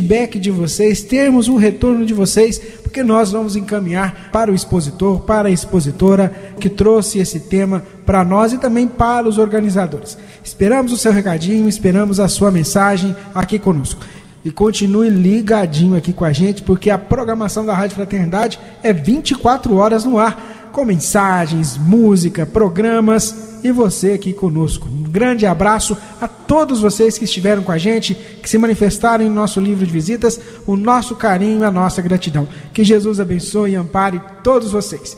feedback de vocês, termos um retorno de vocês, porque nós vamos encaminhar para o expositor, para a expositora que trouxe esse tema para nós e também para os organizadores. Esperamos o seu recadinho, esperamos a sua mensagem aqui conosco. E continue ligadinho aqui com a gente, porque a programação da Rádio Fraternidade é 24 horas no ar com mensagens, música, programas e você aqui conosco. Um grande abraço a todos vocês que estiveram com a gente, que se manifestaram em nosso livro de visitas, o nosso carinho e a nossa gratidão. Que Jesus abençoe e ampare todos vocês.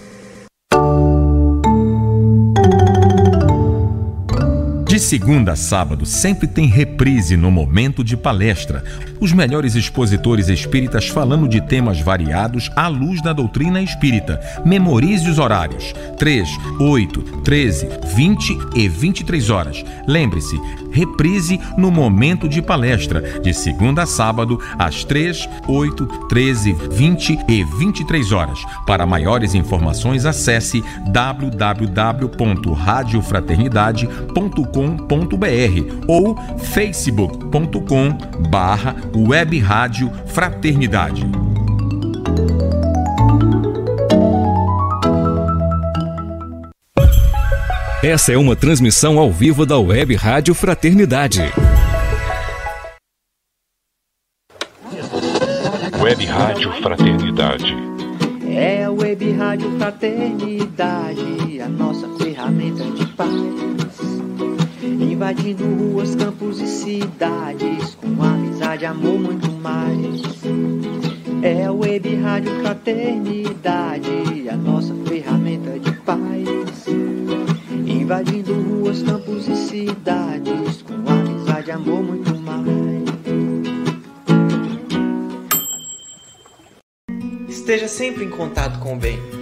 Segunda a sábado, sempre tem reprise no momento de palestra. Os melhores expositores espíritas falando de temas variados à luz da doutrina espírita. Memorize os horários: 3, 8, 13, 20 e 23 horas. Lembre-se, reprise no momento de palestra, de segunda a sábado, às 3, 8, 13, 20 e 23 horas. Para maiores informações, acesse www.radiofraternidade.com web.com.br ou facebook.com barra web rádio fraternidade. Essa é uma transmissão ao vivo da Web Rádio Fraternidade. Web Rádio Fraternidade. É a Web Rádio Fraternidade, a nossa ferramenta de paz invadindo ruas, campos e cidades, com amizade, amor, muito mais. É a Web Rádio Fraternidade, a nossa ferramenta de paz. Invadindo ruas, campos e cidades, com amizade, amor, muito mais. Esteja sempre em contato com o bem.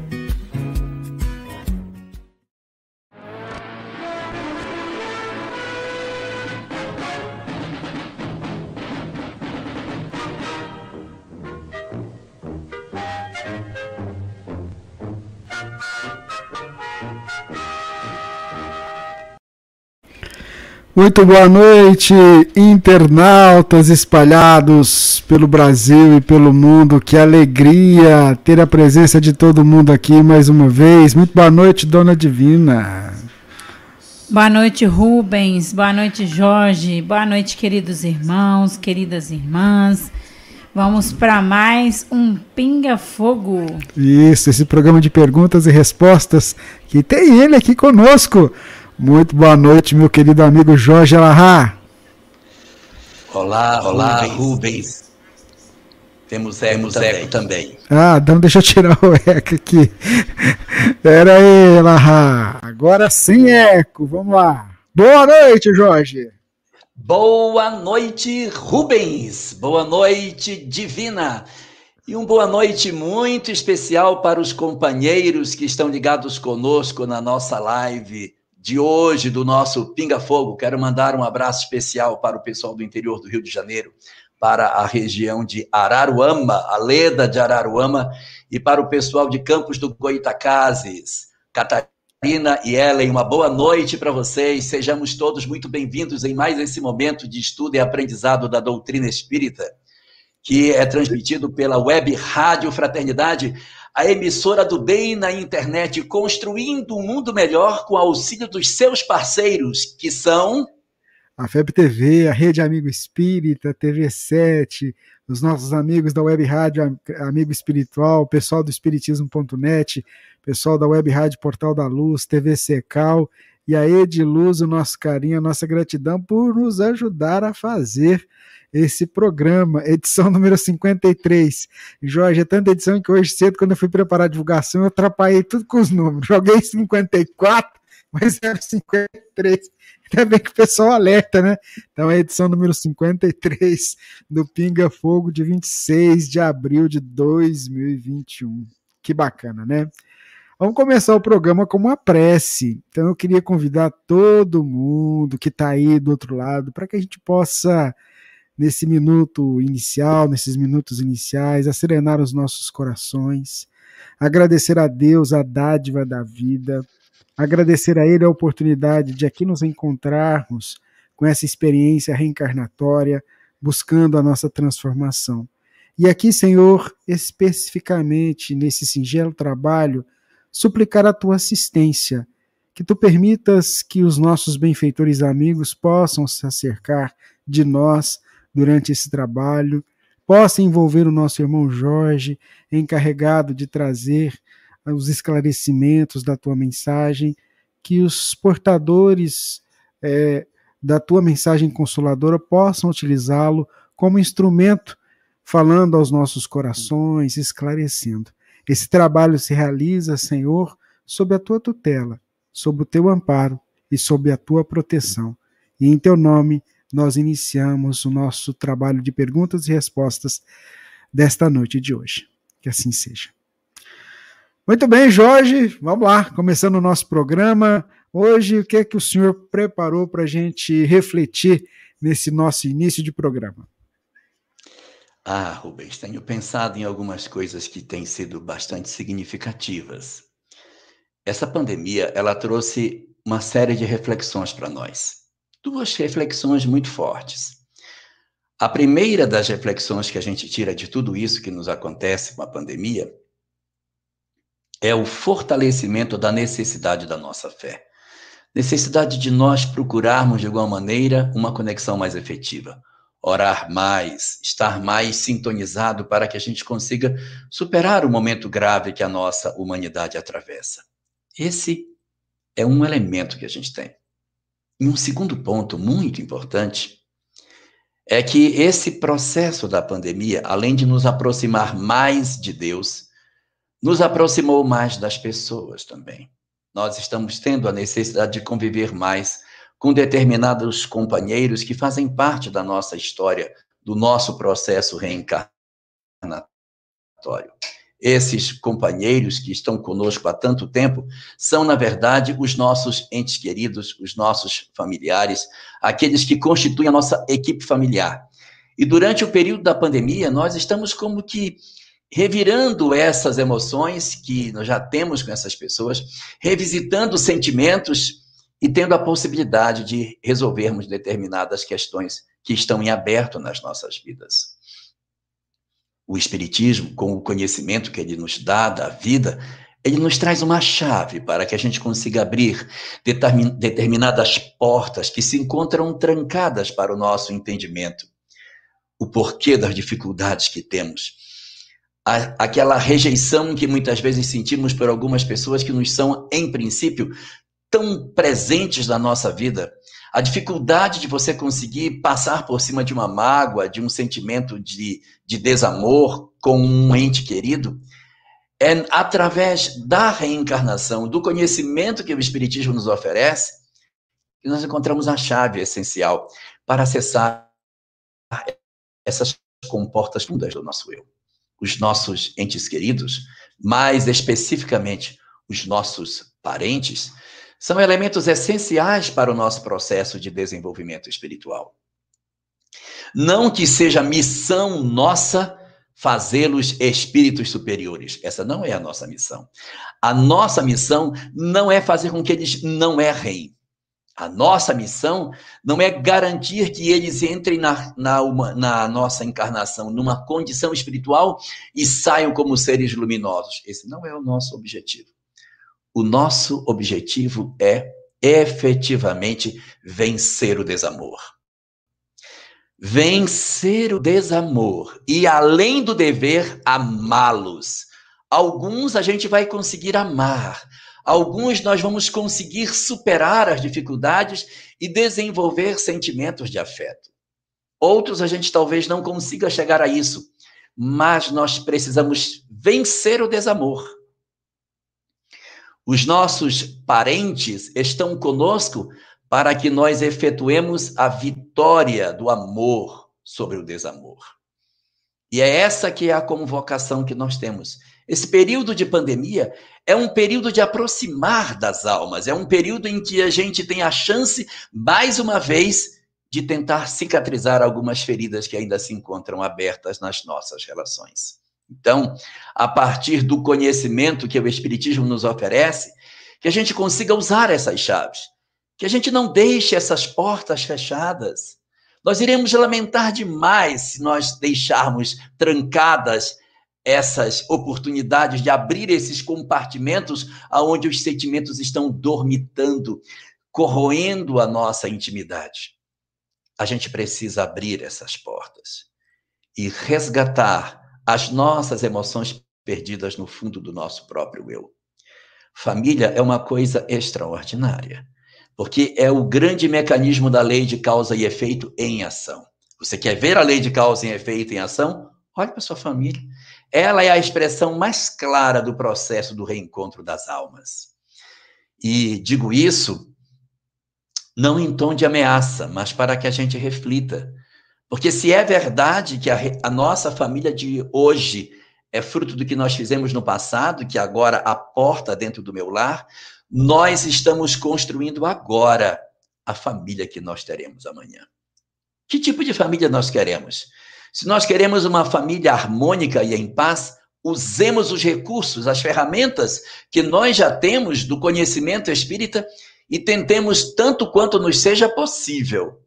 Muito boa noite, internautas espalhados pelo Brasil e pelo mundo. Que alegria ter a presença de todo mundo aqui mais uma vez. Muito boa noite, Dona Divina. Boa noite, Rubens. Boa noite, Jorge. Boa noite, queridos irmãos, queridas irmãs. Vamos para mais um Pinga Fogo. Isso, esse programa de perguntas e respostas que tem ele aqui conosco. Muito boa noite, meu querido amigo Jorge Alahá. Olá, olá, Rubens. Rubens. Temos eco, Temos também. eco também. Ah, então deixa eu tirar o eco aqui. Pera aí, Alahá. Agora sem eco, vamos lá. Boa noite, Jorge. Boa noite, Rubens. Boa noite, Divina. E uma boa noite muito especial para os companheiros que estão ligados conosco na nossa live de hoje, do nosso Pinga Fogo. Quero mandar um abraço especial para o pessoal do interior do Rio de Janeiro, para a região de Araruama, a Leda de Araruama, e para o pessoal de Campos do Goitacazes. Catarina e Ellen, uma boa noite para vocês. Sejamos todos muito bem-vindos em mais esse momento de estudo e aprendizado da doutrina espírita, que é transmitido pela Web Rádio Fraternidade a emissora do bem na internet, construindo um mundo melhor com auxílio dos seus parceiros, que são. A FEB TV, a Rede Amigo Espírita, TV7, os nossos amigos da Web Rádio Amigo Espiritual, pessoal do Espiritismo.net, pessoal da Web Rádio Portal da Luz, TV Secal e a Ediluz, o nosso carinho, a nossa gratidão por nos ajudar a fazer esse programa, edição número 53. Jorge, é tanta edição que hoje cedo, quando eu fui preparar a divulgação, eu atrapalhei tudo com os números. Joguei 54, mas era 53. Ainda bem que o pessoal alerta, né? Então é a edição número 53 do Pinga Fogo de 26 de abril de 2021. Que bacana, né? Vamos começar o programa com uma prece. Então eu queria convidar todo mundo que está aí do outro lado para que a gente possa, nesse minuto inicial, nesses minutos iniciais, a serenar os nossos corações, agradecer a Deus a dádiva da vida, agradecer a Ele a oportunidade de aqui nos encontrarmos com essa experiência reencarnatória, buscando a nossa transformação. E aqui, Senhor, especificamente nesse singelo trabalho, suplicar a tua assistência, que tu permitas que os nossos benfeitores amigos possam se acercar de nós durante esse trabalho, possa envolver o nosso irmão Jorge, encarregado de trazer os esclarecimentos da tua mensagem, que os portadores é, da tua mensagem consoladora possam utilizá-lo como instrumento, falando aos nossos corações, esclarecendo. Esse trabalho se realiza, Senhor, sob a tua tutela, sob o teu amparo e sob a tua proteção. E em teu nome nós iniciamos o nosso trabalho de perguntas e respostas desta noite de hoje. Que assim seja. Muito bem, Jorge, vamos lá, começando o nosso programa. Hoje, o que é que o senhor preparou para a gente refletir nesse nosso início de programa? Ah, Rubens, tenho pensado em algumas coisas que têm sido bastante significativas. Essa pandemia, ela trouxe uma série de reflexões para nós. Duas reflexões muito fortes. A primeira das reflexões que a gente tira de tudo isso que nos acontece com a pandemia é o fortalecimento da necessidade da nossa fé. Necessidade de nós procurarmos, de alguma maneira, uma conexão mais efetiva orar mais, estar mais sintonizado para que a gente consiga superar o momento grave que a nossa humanidade atravessa. Esse é um elemento que a gente tem. E um segundo ponto muito importante é que esse processo da pandemia, além de nos aproximar mais de Deus, nos aproximou mais das pessoas também. Nós estamos tendo a necessidade de conviver mais com determinados companheiros que fazem parte da nossa história, do nosso processo reencarnatório. Esses companheiros que estão conosco há tanto tempo são, na verdade, os nossos entes queridos, os nossos familiares, aqueles que constituem a nossa equipe familiar. E durante o período da pandemia, nós estamos como que revirando essas emoções que nós já temos com essas pessoas, revisitando sentimentos e tendo a possibilidade de resolvermos determinadas questões que estão em aberto nas nossas vidas. O Espiritismo, com o conhecimento que ele nos dá da vida, ele nos traz uma chave para que a gente consiga abrir determinadas portas que se encontram trancadas para o nosso entendimento. O porquê das dificuldades que temos. Aquela rejeição que muitas vezes sentimos por algumas pessoas que nos são, em princípio, tão presentes na nossa vida, a dificuldade de você conseguir passar por cima de uma mágoa, de um sentimento de, de desamor com um ente querido, é através da reencarnação, do conhecimento que o Espiritismo nos oferece, que nós encontramos a chave essencial para acessar essas comportas fundas do nosso eu. Os nossos entes queridos, mais especificamente os nossos parentes, são elementos essenciais para o nosso processo de desenvolvimento espiritual. Não que seja missão nossa fazê-los espíritos superiores. Essa não é a nossa missão. A nossa missão não é fazer com que eles não errem. A nossa missão não é garantir que eles entrem na, na, uma, na, nossa encarnação numa condição espiritual e saiam como seres luminosos. Esse não é o nosso objetivo o nosso objetivo é efetivamente vencer o desamor. Vencer o desamor e, além do dever, amá-los. Alguns a gente vai conseguir amar, alguns nós vamos conseguir superar as dificuldades e desenvolver sentimentos de afeto. Outros a gente talvez não consiga chegar a isso, mas nós precisamos vencer o desamor os nossos parentes estão conosco para que nós efetuemos a vitória do amor sobre o desamor. E é essa que é a convocação que nós temos. Esse período de pandemia é um período de aproximar das almas, é um período em que a gente tem a chance, mais uma vez, de tentar cicatrizar algumas feridas que ainda se encontram abertas nas nossas relações. Então, a partir do conhecimento que o Espiritismo nos oferece, que a gente consiga usar essas chaves, que a gente não deixe essas portas fechadas. Nós iremos lamentar demais se nós deixarmos trancadas essas oportunidades de abrir esses compartimentos aonde os sentimentos estão dormitando, corroendo a nossa intimidade. A gente precisa abrir essas portas e resgatar as nossas emoções perdidas no fundo do nosso próprio eu. Família é uma coisa extraordinária, porque é o grande mecanismo da lei de causa e efeito em ação. Você quer ver a lei de causa e efeito em ação? Olhe para sua família. Ela é a expressão mais clara do processo do reencontro das almas. E digo isso não em tom de ameaça, mas para que a gente reflita. Porque se é verdade que a, a nossa família de hoje é fruto do que nós fizemos no passado, que agora aporta dentro do meu lar, nós estamos construindo agora a família que nós teremos amanhã. Que tipo de família nós queremos? Se nós queremos uma família harmônica e em paz, usemos os recursos, as ferramentas que nós já temos do conhecimento espírita e tentemos, tanto quanto nos seja possível,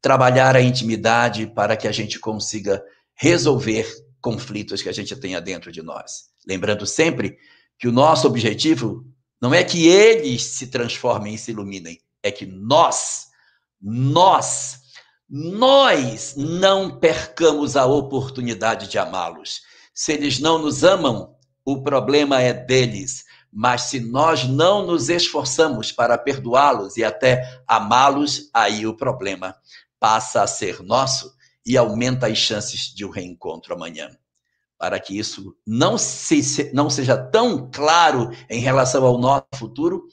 trabalhar a intimidade para que a gente consiga resolver conflitos que a gente tenha dentro de nós. Lembrando sempre que o nosso objetivo não é que eles se transformem e se iluminem, é que nós, nós, nós não percamos a oportunidade de amá-los. Se eles não nos amam, o problema é deles. Mas se nós não nos esforçamos para perdoá-los e até amá-los, aí o problema passa a ser nosso e aumenta as chances de um reencontro amanhã. Para que isso não, se, não seja tão claro em relação ao nosso futuro,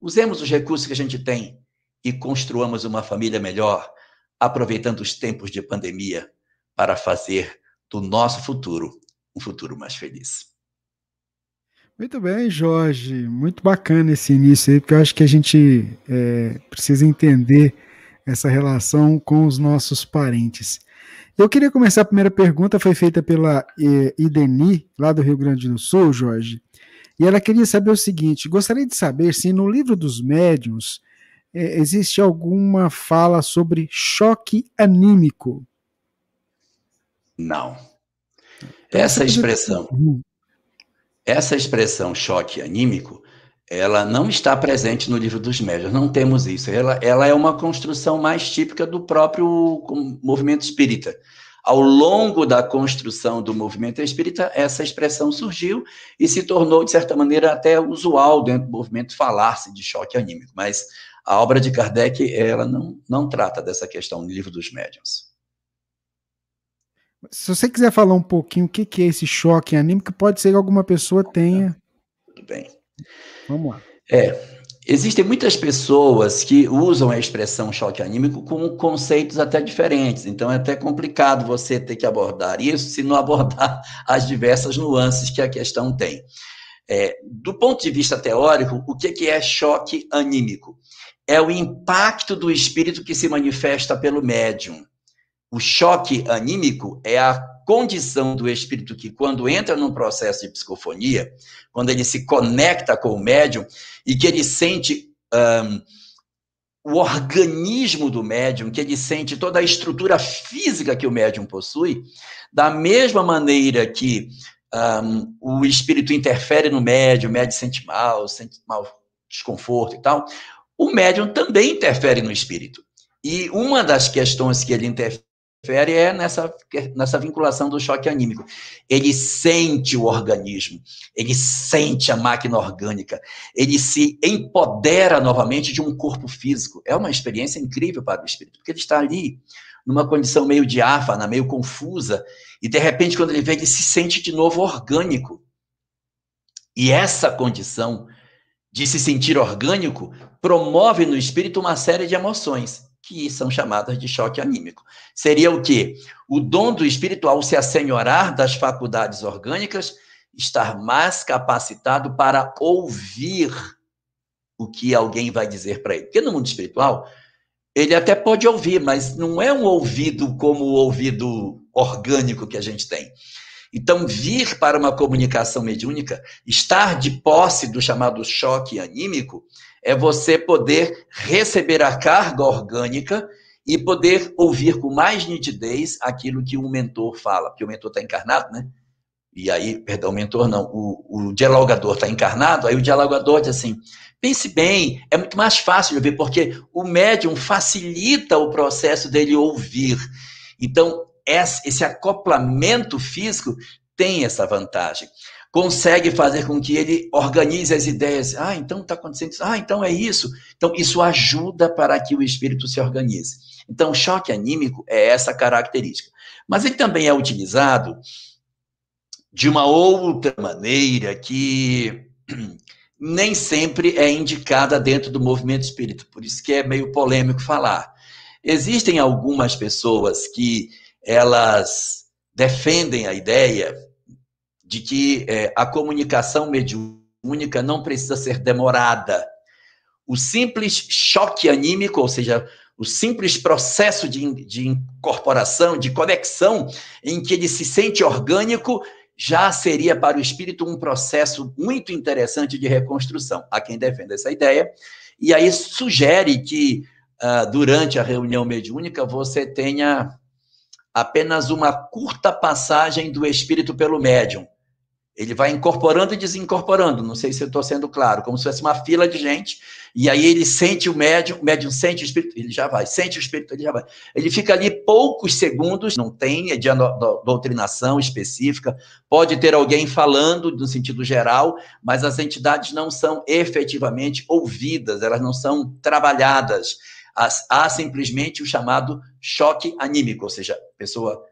usemos os recursos que a gente tem e construamos uma família melhor, aproveitando os tempos de pandemia para fazer do nosso futuro um futuro mais feliz. Muito bem, Jorge. Muito bacana esse início aí, porque eu acho que a gente é, precisa entender essa relação com os nossos parentes. Eu queria começar a primeira pergunta, foi feita pela eh, Ideni, lá do Rio Grande do Sul, Jorge. E ela queria saber o seguinte: gostaria de saber se no livro dos médiuns é, existe alguma fala sobre choque anímico? Não. Essa expressão, essa expressão choque anímico, ela não está presente no livro dos médios, não temos isso. Ela, ela é uma construção mais típica do próprio movimento espírita. Ao longo da construção do movimento espírita, essa expressão surgiu e se tornou, de certa maneira, até usual dentro do movimento falar-se de choque anímico. Mas a obra de Kardec, ela não, não trata dessa questão no livro dos médiuns. Se você quiser falar um pouquinho o que é esse choque anímico, pode ser que alguma pessoa tenha. Tudo bem. Vamos lá. É, existem muitas pessoas que usam a expressão choque anímico com conceitos até diferentes, então é até complicado você ter que abordar isso se não abordar as diversas nuances que a questão tem. É, do ponto de vista teórico, o que, que é choque anímico? É o impacto do espírito que se manifesta pelo médium. O choque anímico é a condição do espírito que, quando entra num processo de psicofonia, quando ele se conecta com o médium e que ele sente um, o organismo do médium, que ele sente toda a estrutura física que o médium possui, da mesma maneira que um, o espírito interfere no médium, o médium sente mal, sente mal, desconforto e tal, o médium também interfere no espírito. E uma das questões que ele interfere refere é nessa, nessa vinculação do choque anímico. Ele sente o organismo, ele sente a máquina orgânica, ele se empodera novamente de um corpo físico. É uma experiência incrível para o espírito, porque ele está ali numa condição meio diáfana, meio confusa, e de repente, quando ele vê, ele se sente de novo orgânico. E essa condição de se sentir orgânico promove no espírito uma série de emoções que são chamadas de choque anímico. Seria o quê? O dom do espírito ao se assenhorar das faculdades orgânicas estar mais capacitado para ouvir o que alguém vai dizer para ele. Porque no mundo espiritual, ele até pode ouvir, mas não é um ouvido como o ouvido orgânico que a gente tem. Então, vir para uma comunicação mediúnica, estar de posse do chamado choque anímico, é você poder receber a carga orgânica e poder ouvir com mais nitidez aquilo que o mentor fala, porque o mentor está encarnado, né? E aí, perdão, o mentor não, o, o dialogador está encarnado, aí o dialogador diz assim: pense bem, é muito mais fácil de ouvir, porque o médium facilita o processo dele ouvir. Então, esse acoplamento físico tem essa vantagem. Consegue fazer com que ele organize as ideias. Ah, então está acontecendo isso. Ah, então é isso. Então, isso ajuda para que o espírito se organize. Então, choque anímico é essa característica. Mas ele também é utilizado de uma outra maneira que nem sempre é indicada dentro do movimento espírita. Por isso que é meio polêmico falar. Existem algumas pessoas que elas defendem a ideia de que é, a comunicação mediúnica não precisa ser demorada. O simples choque anímico, ou seja, o simples processo de, de incorporação, de conexão, em que ele se sente orgânico, já seria para o espírito um processo muito interessante de reconstrução. Há quem defenda essa ideia, e aí sugere que uh, durante a reunião mediúnica você tenha apenas uma curta passagem do espírito pelo médium. Ele vai incorporando e desincorporando, não sei se eu estou sendo claro, como se fosse uma fila de gente, e aí ele sente o médium, o médium sente o espírito, ele já vai, sente o espírito, ele já vai. Ele fica ali poucos segundos, não tem é de doutrinação específica, pode ter alguém falando no sentido geral, mas as entidades não são efetivamente ouvidas, elas não são trabalhadas. Há simplesmente o chamado choque anímico, ou seja, a pessoa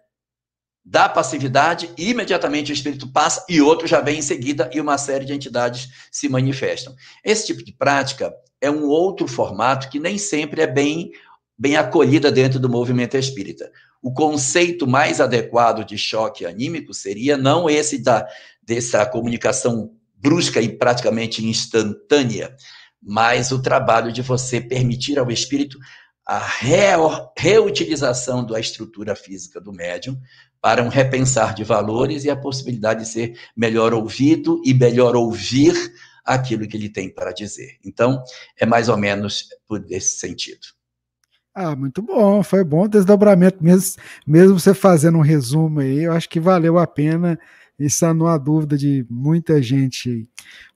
dá passividade, imediatamente o espírito passa e outro já vem em seguida e uma série de entidades se manifestam. Esse tipo de prática é um outro formato que nem sempre é bem bem acolhida dentro do movimento espírita. O conceito mais adequado de choque anímico seria não esse da dessa comunicação brusca e praticamente instantânea, mas o trabalho de você permitir ao espírito a reutilização da estrutura física do médium para um repensar de valores e a possibilidade de ser melhor ouvido e melhor ouvir aquilo que ele tem para dizer. Então, é mais ou menos por esse sentido. Ah, muito bom, foi bom desdobramento mesmo, mesmo você fazendo um resumo aí, eu acho que valeu a pena isso não há dúvida de muita gente.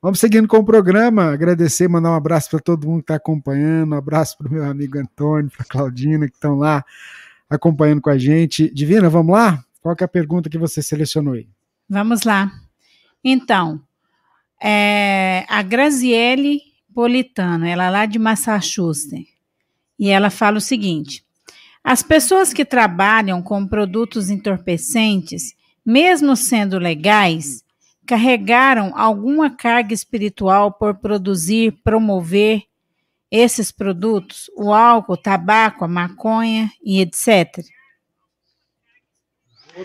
Vamos seguindo com o programa, agradecer, mandar um abraço para todo mundo que está acompanhando, um abraço para o meu amigo Antônio, para a Claudina, que estão lá acompanhando com a gente. Divina, vamos lá? Qual é a pergunta que você selecionou aí? Vamos lá. Então, é, a Graziele Politano, ela é lá de Massachusetts, e ela fala o seguinte: as pessoas que trabalham com produtos entorpecentes mesmo sendo legais, carregaram alguma carga espiritual por produzir, promover esses produtos, o álcool, o tabaco, a maconha e etc.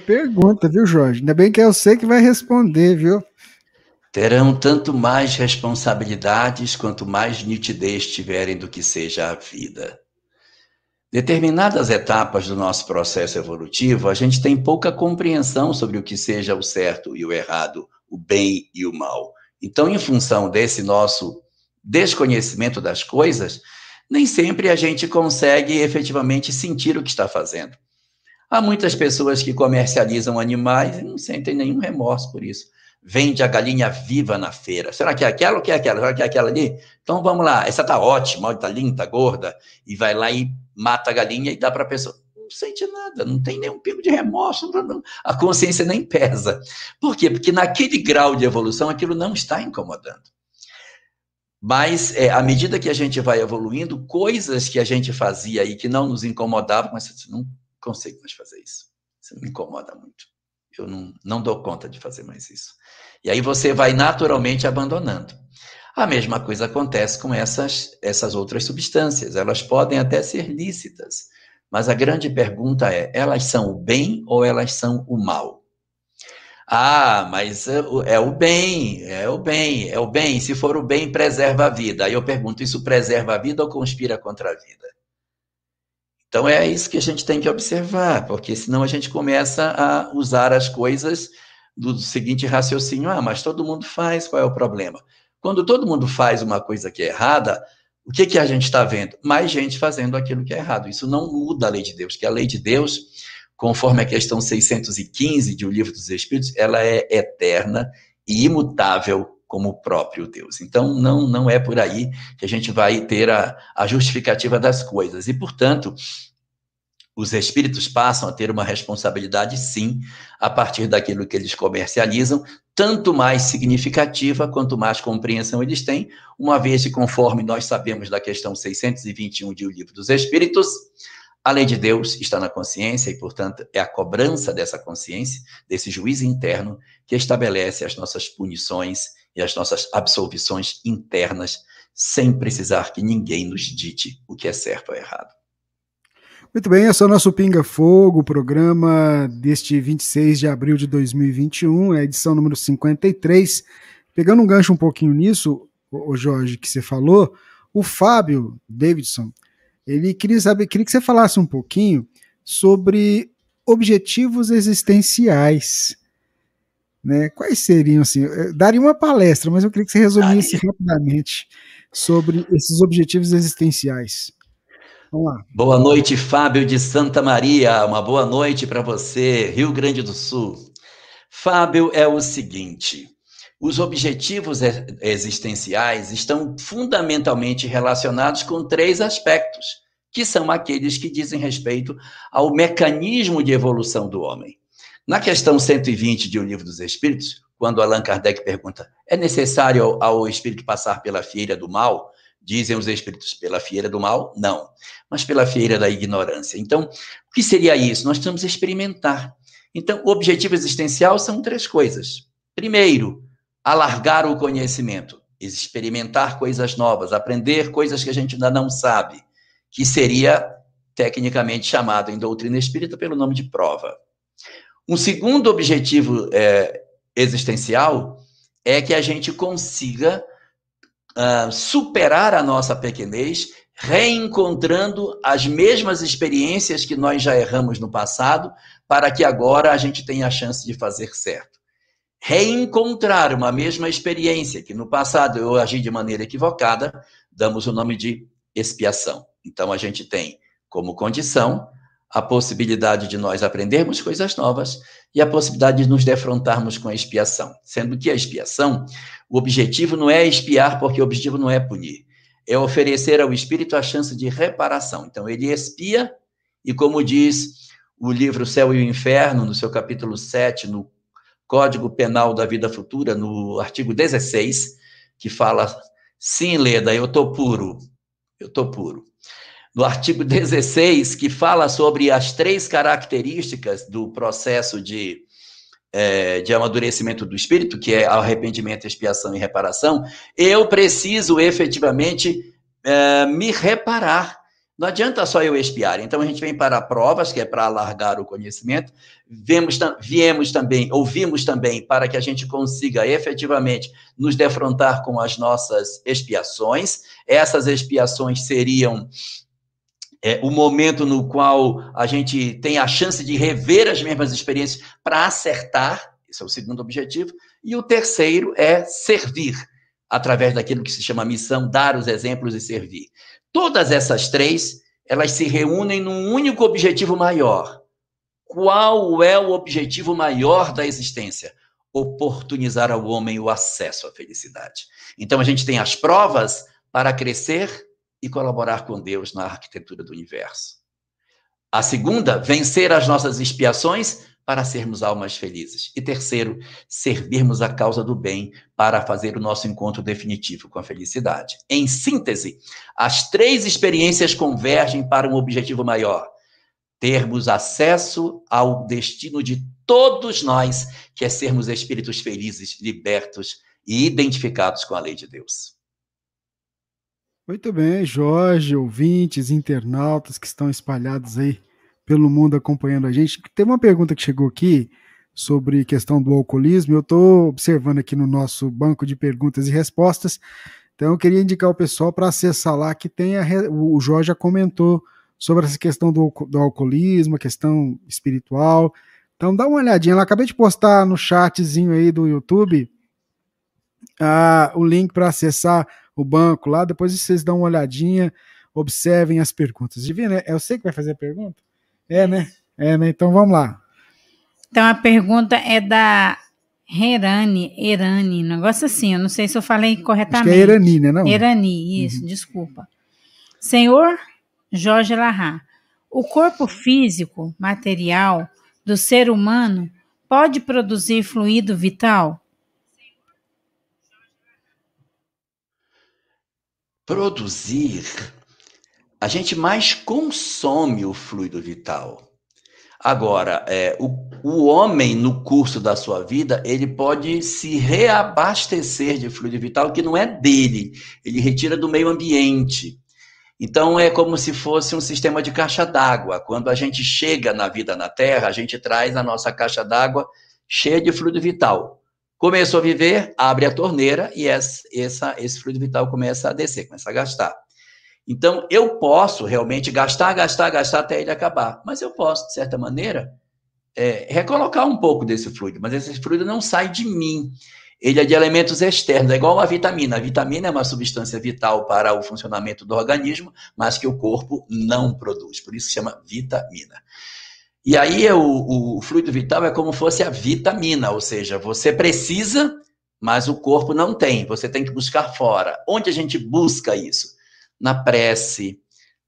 Pergunta, viu, Jorge? Ainda bem que é você que vai responder, viu? Terão tanto mais responsabilidades quanto mais nitidez tiverem do que seja a vida. Determinadas etapas do nosso processo evolutivo, a gente tem pouca compreensão sobre o que seja o certo e o errado, o bem e o mal. Então, em função desse nosso desconhecimento das coisas, nem sempre a gente consegue efetivamente sentir o que está fazendo. Há muitas pessoas que comercializam animais e não sentem nenhum remorso por isso. Vende a galinha viva na feira. Será que é aquela ou que é aquela? Será que é aquela ali? Então vamos lá, essa tá ótima, tá linda, tá gorda, e vai lá e mata a galinha e dá para a pessoa. Não sente nada, não tem nenhum pingo de remorso, não, a consciência nem pesa. Por quê? Porque naquele grau de evolução aquilo não está incomodando. Mas, é, à medida que a gente vai evoluindo, coisas que a gente fazia e que não nos incomodavam, mas não consigo mais fazer isso. Isso me incomoda muito. Eu não, não dou conta de fazer mais isso. E aí você vai naturalmente abandonando. A mesma coisa acontece com essas, essas outras substâncias. Elas podem até ser lícitas, mas a grande pergunta é: elas são o bem ou elas são o mal? Ah, mas é, é o bem, é o bem, é o bem. Se for o bem, preserva a vida. Aí eu pergunto: isso preserva a vida ou conspira contra a vida? Então é isso que a gente tem que observar, porque senão a gente começa a usar as coisas do seguinte raciocínio: ah, mas todo mundo faz, qual é o problema? Quando todo mundo faz uma coisa que é errada, o que, que a gente está vendo? Mais gente fazendo aquilo que é errado. Isso não muda a lei de Deus, que a lei de Deus, conforme a questão 615 de O Livro dos Espíritos, ela é eterna e imutável como o próprio Deus. Então, não, não é por aí que a gente vai ter a, a justificativa das coisas. E, portanto, os espíritos passam a ter uma responsabilidade, sim, a partir daquilo que eles comercializam, tanto mais significativa quanto mais compreensão eles têm, uma vez que, conforme nós sabemos da questão 621 de O Livro dos Espíritos, a lei de Deus está na consciência e, portanto, é a cobrança dessa consciência, desse juízo interno, que estabelece as nossas punições e as nossas absolvições internas, sem precisar que ninguém nos dite o que é certo ou errado. Muito bem, esse é o nosso Pinga Fogo, programa deste 26 de abril de 2021, é a edição número 53. Pegando um gancho um pouquinho nisso, o Jorge, que você falou, o Fábio Davidson, ele queria saber, queria que você falasse um pouquinho sobre objetivos existenciais. Né? Quais seriam, assim, daria uma palestra, mas eu queria que você resumisse rapidamente sobre esses objetivos existenciais. Vamos lá. Boa noite, Fábio de Santa Maria. Uma boa noite para você, Rio Grande do Sul. Fábio, é o seguinte: os objetivos existenciais estão fundamentalmente relacionados com três aspectos, que são aqueles que dizem respeito ao mecanismo de evolução do homem. Na questão 120 de O Livro dos Espíritos, quando Allan Kardec pergunta: é necessário ao espírito passar pela feira do mal? Dizem os espíritos, pela fieira do mal? Não, mas pela fieira da ignorância. Então, o que seria isso? Nós precisamos experimentar. Então, o objetivo existencial são três coisas. Primeiro, alargar o conhecimento, experimentar coisas novas, aprender coisas que a gente ainda não sabe, que seria tecnicamente chamado em doutrina espírita pelo nome de prova. Um segundo objetivo é, existencial é que a gente consiga uh, superar a nossa pequenez, reencontrando as mesmas experiências que nós já erramos no passado, para que agora a gente tenha a chance de fazer certo. Reencontrar uma mesma experiência que no passado eu agi de maneira equivocada, damos o nome de expiação. Então a gente tem como condição a possibilidade de nós aprendermos coisas novas e a possibilidade de nos defrontarmos com a expiação. Sendo que a expiação, o objetivo não é expiar, porque o objetivo não é punir, é oferecer ao espírito a chance de reparação. Então, ele expia, e como diz o livro Céu e o Inferno, no seu capítulo 7, no Código Penal da Vida Futura, no artigo 16, que fala: sim, Leda, eu estou puro, eu estou puro no artigo 16, que fala sobre as três características do processo de, é, de amadurecimento do espírito, que é arrependimento, expiação e reparação, eu preciso efetivamente é, me reparar. Não adianta só eu expiar. Então a gente vem para provas, que é para alargar o conhecimento. Vemos, viemos também, ouvimos também, para que a gente consiga efetivamente nos defrontar com as nossas expiações. Essas expiações seriam é, o momento no qual a gente tem a chance de rever as mesmas experiências para acertar, esse é o segundo objetivo, e o terceiro é servir, através daquilo que se chama missão, dar os exemplos e servir. Todas essas três, elas se reúnem num único objetivo maior. Qual é o objetivo maior da existência? Oportunizar ao homem o acesso à felicidade. Então a gente tem as provas para crescer e colaborar com Deus na arquitetura do universo. A segunda, vencer as nossas expiações para sermos almas felizes. E terceiro, servirmos a causa do bem para fazer o nosso encontro definitivo com a felicidade. Em síntese, as três experiências convergem para um objetivo maior: termos acesso ao destino de todos nós, que é sermos espíritos felizes, libertos e identificados com a lei de Deus. Muito bem, Jorge, ouvintes, internautas que estão espalhados aí pelo mundo acompanhando a gente. Tem uma pergunta que chegou aqui sobre questão do alcoolismo. Eu estou observando aqui no nosso banco de perguntas e respostas. Então eu queria indicar o pessoal para acessar lá que tem a, o Jorge já comentou sobre essa questão do, do alcoolismo, a questão espiritual. Então dá uma olhadinha. Eu acabei de postar no chatzinho aí do YouTube ah, o link para acessar o banco lá. Depois vocês dão uma olhadinha, observem as perguntas. Divina, eu sei que vai fazer a pergunta? É, né? É, né? Então vamos lá. Então a pergunta é da Herane, Erane, negócio assim, eu não sei se eu falei corretamente. Acho que é Erani, né? Não? Erani, isso, uhum. desculpa. Senhor Jorge Larra, o corpo físico, material do ser humano pode produzir fluido vital? Produzir, a gente mais consome o fluido vital. Agora, é, o, o homem, no curso da sua vida, ele pode se reabastecer de fluido vital que não é dele, ele retira do meio ambiente. Então, é como se fosse um sistema de caixa d'água. Quando a gente chega na vida na Terra, a gente traz a nossa caixa d'água cheia de fluido vital. Começou a viver, abre a torneira e essa, essa, esse fluido vital começa a descer, começa a gastar. Então, eu posso realmente gastar, gastar, gastar até ele acabar. Mas eu posso, de certa maneira, é, recolocar um pouco desse fluido. Mas esse fluido não sai de mim. Ele é de elementos externos, é igual a vitamina. A vitamina é uma substância vital para o funcionamento do organismo, mas que o corpo não produz. Por isso chama vitamina. E aí o, o fluido vital é como fosse a vitamina, ou seja, você precisa, mas o corpo não tem. Você tem que buscar fora. Onde a gente busca isso? na prece,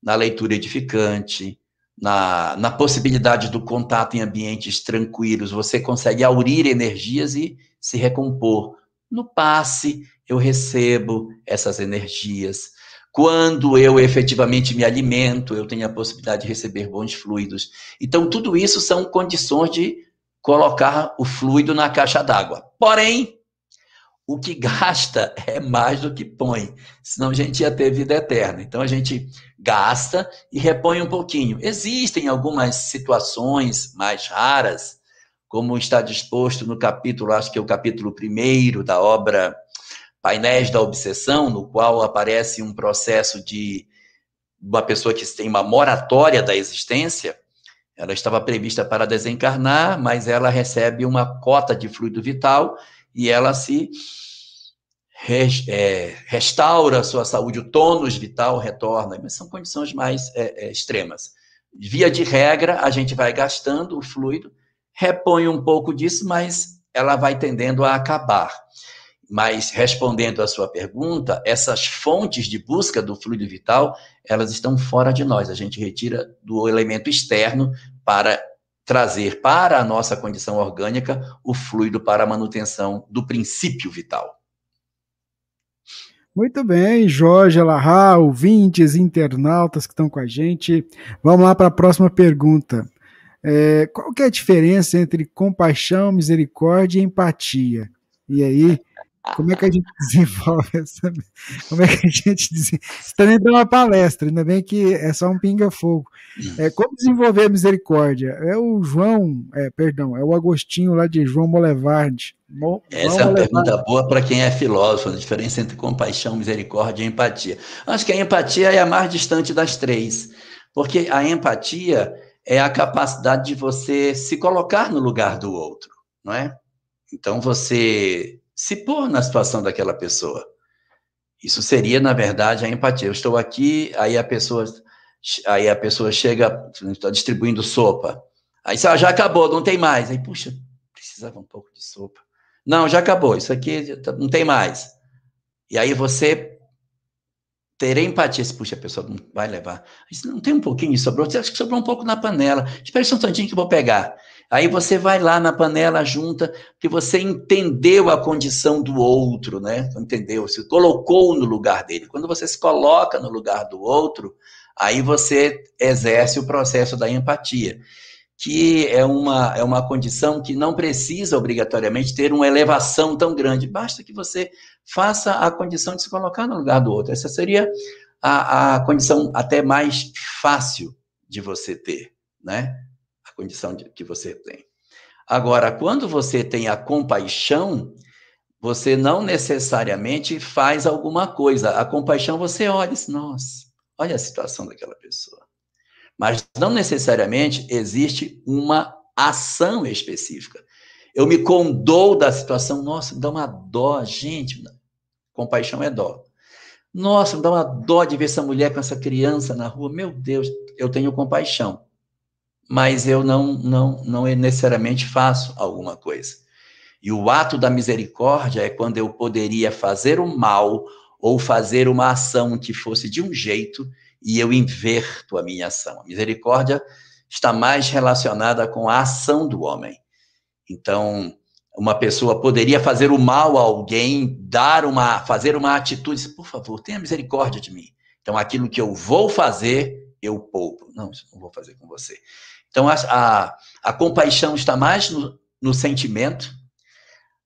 na leitura edificante, na, na possibilidade do contato em ambientes tranquilos, você consegue aurir energias e se recompor. No passe, eu recebo essas energias. Quando eu efetivamente me alimento, eu tenho a possibilidade de receber bons fluidos. Então, tudo isso são condições de colocar o fluido na caixa d'água. Porém, o que gasta é mais do que põe, senão a gente ia ter vida eterna. Então a gente gasta e repõe um pouquinho. Existem algumas situações mais raras, como está disposto no capítulo, acho que é o capítulo primeiro da obra Painéis da Obsessão, no qual aparece um processo de uma pessoa que tem uma moratória da existência. Ela estava prevista para desencarnar, mas ela recebe uma cota de fluido vital e ela se é, restaura a sua saúde, o tônus vital retorna, mas são condições mais é, é, extremas. Via de regra, a gente vai gastando o fluido, repõe um pouco disso, mas ela vai tendendo a acabar. Mas respondendo à sua pergunta, essas fontes de busca do fluido vital, elas estão fora de nós. A gente retira do elemento externo para trazer para a nossa condição orgânica o fluido para a manutenção do princípio vital. Muito bem, Jorge Alahá, ouvintes, internautas que estão com a gente. Vamos lá para a próxima pergunta. É, qual que é a diferença entre compaixão, misericórdia e empatia? E aí, como é que a gente desenvolve essa. Como é que a gente desenvolve? Você também deu uma palestra, ainda bem que é só um pinga-fogo. É, como desenvolver a misericórdia? É o João, é, perdão, é o Agostinho lá de João Molevard. Mo, Essa é uma pergunta boa para quem é filósofo, a diferença entre compaixão, misericórdia e empatia. Acho que a empatia é a mais distante das três, porque a empatia é a capacidade de você se colocar no lugar do outro, não é? Então você se pôr na situação daquela pessoa. Isso seria, na verdade, a empatia. Eu estou aqui, aí a pessoa, aí a pessoa chega, está distribuindo sopa. Aí ah, já acabou, não tem mais. Aí, puxa, precisava um pouco de sopa. Não, já acabou, isso aqui não tem mais. E aí você ter empatia, se puxa, a pessoa vai levar. Aí, não tem um pouquinho, sobrou, acho que sobrou um pouco na panela. Espera só um tantinho que eu vou pegar. Aí você vai lá na panela junta, que você entendeu a condição do outro, né? Entendeu? Se colocou no lugar dele. Quando você se coloca no lugar do outro, aí você exerce o processo da empatia, que é uma, é uma condição que não precisa obrigatoriamente ter uma elevação tão grande, basta que você faça a condição de se colocar no lugar do outro. Essa seria a, a condição até mais fácil de você ter, né? Condição de, que você tem. Agora, quando você tem a compaixão, você não necessariamente faz alguma coisa. A compaixão, você olha e diz, nossa, olha a situação daquela pessoa. Mas não necessariamente existe uma ação específica. Eu me condoo da situação, nossa, me dá uma dó, gente. Compaixão é dó. Nossa, me dá uma dó de ver essa mulher com essa criança na rua. Meu Deus, eu tenho compaixão. Mas eu não, não, não necessariamente faço alguma coisa. E o ato da misericórdia é quando eu poderia fazer o mal ou fazer uma ação que fosse de um jeito e eu inverto a minha ação. A misericórdia está mais relacionada com a ação do homem. Então, uma pessoa poderia fazer o mal a alguém, dar uma, fazer uma atitude, por favor, tenha misericórdia de mim. Então, aquilo que eu vou fazer, eu poupo. Não, isso não vou fazer com você. Então, a, a, a compaixão está mais no, no sentimento,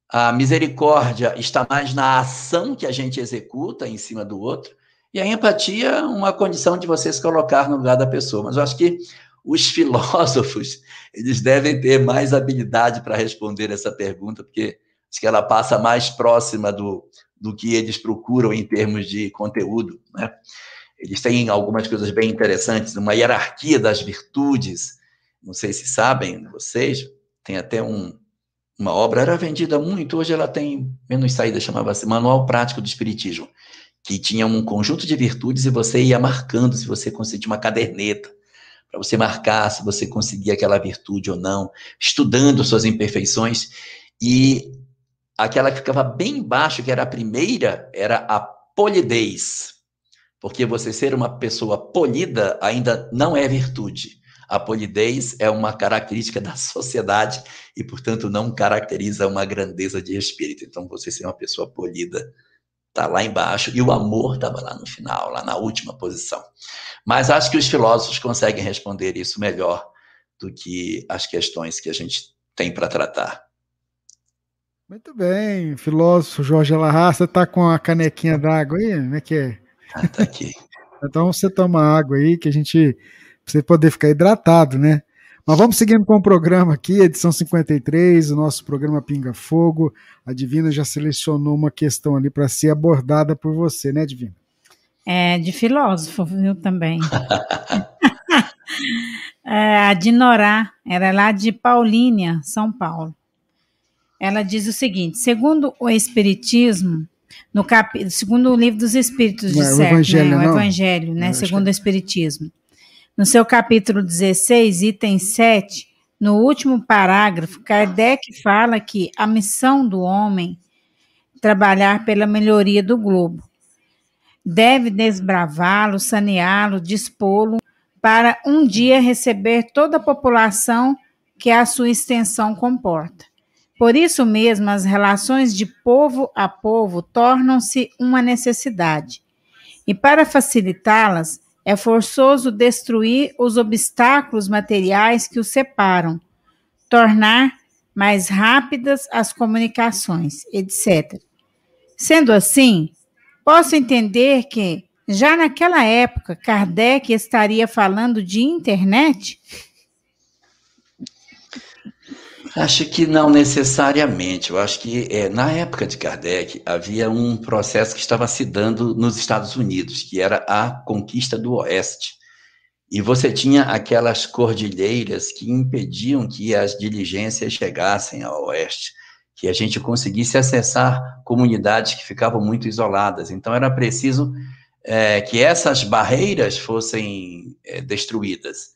a misericórdia está mais na ação que a gente executa em cima do outro, e a empatia é uma condição de você se colocar no lugar da pessoa. Mas eu acho que os filósofos, eles devem ter mais habilidade para responder essa pergunta, porque acho que ela passa mais próxima do, do que eles procuram em termos de conteúdo, né? Eles têm algumas coisas bem interessantes, uma hierarquia das virtudes, não sei se sabem vocês, tem até um, uma obra, era vendida muito, hoje ela tem menos saída, chamava-se Manual Prático do Espiritismo que tinha um conjunto de virtudes e você ia marcando se você conseguia uma caderneta para você marcar se você conseguia aquela virtude ou não, estudando suas imperfeições e aquela que ficava bem embaixo, que era a primeira, era a polidez. Porque você ser uma pessoa polida ainda não é virtude. A polidez é uma característica da sociedade e, portanto, não caracteriza uma grandeza de espírito. Então, você ser uma pessoa polida está lá embaixo, e o amor estava lá no final, lá na última posição. Mas acho que os filósofos conseguem responder isso melhor do que as questões que a gente tem para tratar. Muito bem, filósofo Jorge você está com a canequinha d'água aí? Como é que é? Ah, tá aqui. então você toma água aí, que a gente, pra você poder ficar hidratado, né? Mas vamos seguindo com o programa aqui, edição 53, o nosso programa Pinga Fogo. A Divina já selecionou uma questão ali para ser abordada por você, né, Divina? É, de filósofo, viu, também. é, a Dinorá, era lá de Paulínia, São Paulo. Ela diz o seguinte: segundo o Espiritismo, no cap... segundo o livro dos Espíritos, de não, certo, o Evangelho, né? o não? Evangelho, né? Segundo o Espiritismo. No seu capítulo 16, item 7, no último parágrafo, Kardec fala que a missão do homem é trabalhar pela melhoria do globo. Deve desbravá-lo, saneá-lo, dispô-lo para um dia receber toda a população que a sua extensão comporta. Por isso mesmo, as relações de povo a povo tornam-se uma necessidade. E para facilitá-las, é forçoso destruir os obstáculos materiais que os separam, tornar mais rápidas as comunicações, etc. Sendo assim, posso entender que, já naquela época, Kardec estaria falando de internet? Acho que não necessariamente. Eu acho que é, na época de Kardec havia um processo que estava se dando nos Estados Unidos, que era a conquista do Oeste. E você tinha aquelas cordilheiras que impediam que as diligências chegassem ao Oeste, que a gente conseguisse acessar comunidades que ficavam muito isoladas. Então era preciso é, que essas barreiras fossem é, destruídas.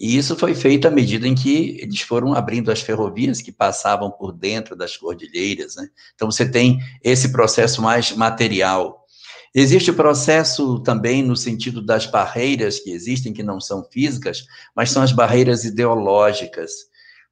E isso foi feito à medida em que eles foram abrindo as ferrovias que passavam por dentro das cordilheiras. Né? Então, você tem esse processo mais material. Existe o processo também no sentido das barreiras que existem, que não são físicas, mas são as barreiras ideológicas.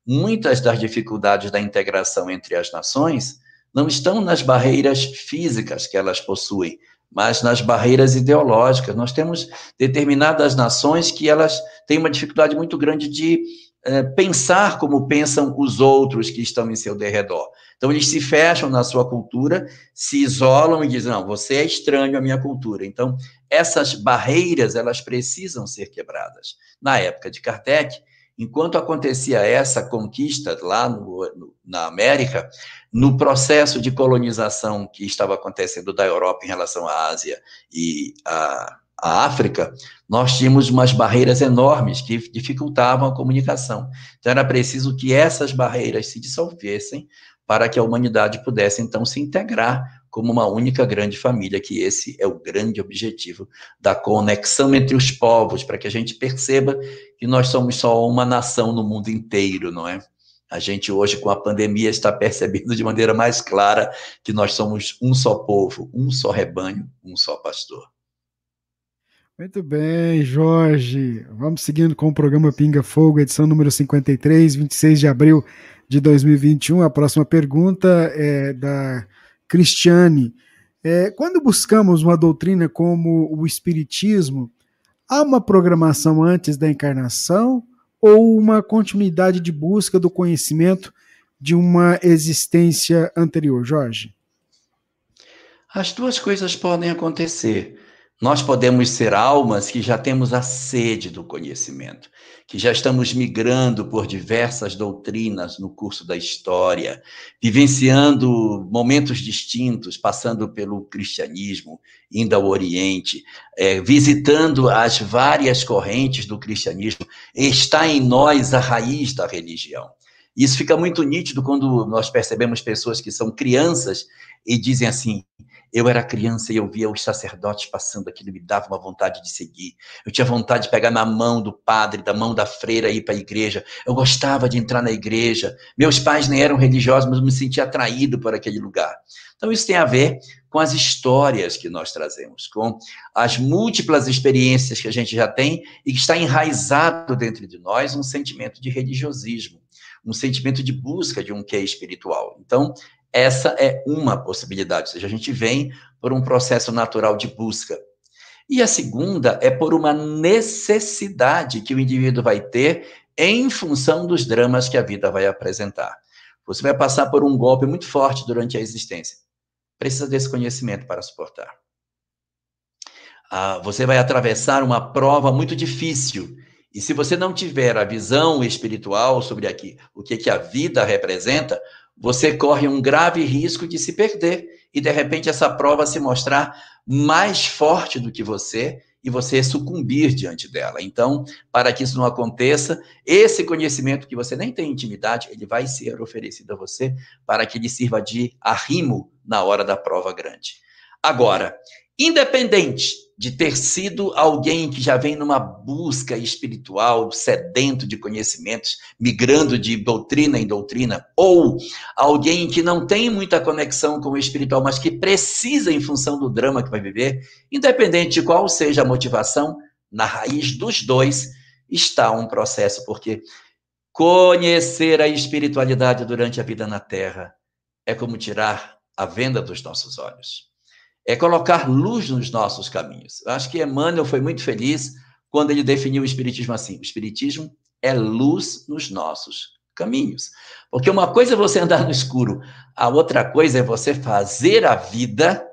Muitas das dificuldades da integração entre as nações não estão nas barreiras físicas que elas possuem, mas nas barreiras ideológicas. Nós temos determinadas nações que elas têm uma dificuldade muito grande de é, pensar como pensam os outros que estão em seu derredor. Então, eles se fecham na sua cultura, se isolam e dizem, não, você é estranho à minha cultura. Então, essas barreiras, elas precisam ser quebradas. Na época de Kardec, enquanto acontecia essa conquista lá no, no, na América, no processo de colonização que estava acontecendo da Europa em relação à Ásia e à, à África, nós tínhamos umas barreiras enormes que dificultavam a comunicação. Então era preciso que essas barreiras se dissolvessem para que a humanidade pudesse então se integrar como uma única grande família, que esse é o grande objetivo da conexão entre os povos, para que a gente perceba que nós somos só uma nação no mundo inteiro, não é? A gente hoje, com a pandemia, está percebendo de maneira mais clara que nós somos um só povo, um só rebanho, um só pastor. Muito bem, Jorge. Vamos seguindo com o programa Pinga Fogo, edição número 53, 26 de abril de 2021. A próxima pergunta é da Cristiane. É, quando buscamos uma doutrina como o Espiritismo, há uma programação antes da encarnação ou uma continuidade de busca do conhecimento de uma existência anterior, Jorge? As duas coisas podem acontecer. Nós podemos ser almas que já temos a sede do conhecimento, que já estamos migrando por diversas doutrinas no curso da história, vivenciando momentos distintos, passando pelo cristianismo, indo ao Oriente, é, visitando as várias correntes do cristianismo. Está em nós a raiz da religião. Isso fica muito nítido quando nós percebemos pessoas que são crianças e dizem assim: eu era criança e eu via os sacerdotes passando aquilo, me dava uma vontade de seguir. Eu tinha vontade de pegar na mão do padre, da mão da freira e ir para a igreja. Eu gostava de entrar na igreja. Meus pais nem eram religiosos, mas eu me sentia atraído por aquele lugar. Então, isso tem a ver com as histórias que nós trazemos, com as múltiplas experiências que a gente já tem e que está enraizado dentro de nós um sentimento de religiosismo, um sentimento de busca de um que é espiritual. Então, essa é uma possibilidade, ou seja, a gente vem por um processo natural de busca. E a segunda é por uma necessidade que o indivíduo vai ter em função dos dramas que a vida vai apresentar. Você vai passar por um golpe muito forte durante a existência. Precisa desse conhecimento para suportar. Ah, você vai atravessar uma prova muito difícil. E se você não tiver a visão espiritual sobre aqui, o que, que a vida representa, você corre um grave risco de se perder e de repente essa prova se mostrar mais forte do que você e você sucumbir diante dela. Então, para que isso não aconteça, esse conhecimento que você nem tem intimidade, ele vai ser oferecido a você para que ele sirva de arrimo na hora da prova grande. Agora, independente de ter sido alguém que já vem numa busca espiritual, sedento de conhecimentos, migrando de doutrina em doutrina, ou alguém que não tem muita conexão com o espiritual, mas que precisa em função do drama que vai viver, independente de qual seja a motivação, na raiz dos dois está um processo, porque conhecer a espiritualidade durante a vida na Terra é como tirar a venda dos nossos olhos é colocar luz nos nossos caminhos. Eu acho que Emmanuel foi muito feliz quando ele definiu o Espiritismo assim: o Espiritismo é luz nos nossos caminhos. Porque uma coisa é você andar no escuro, a outra coisa é você fazer a vida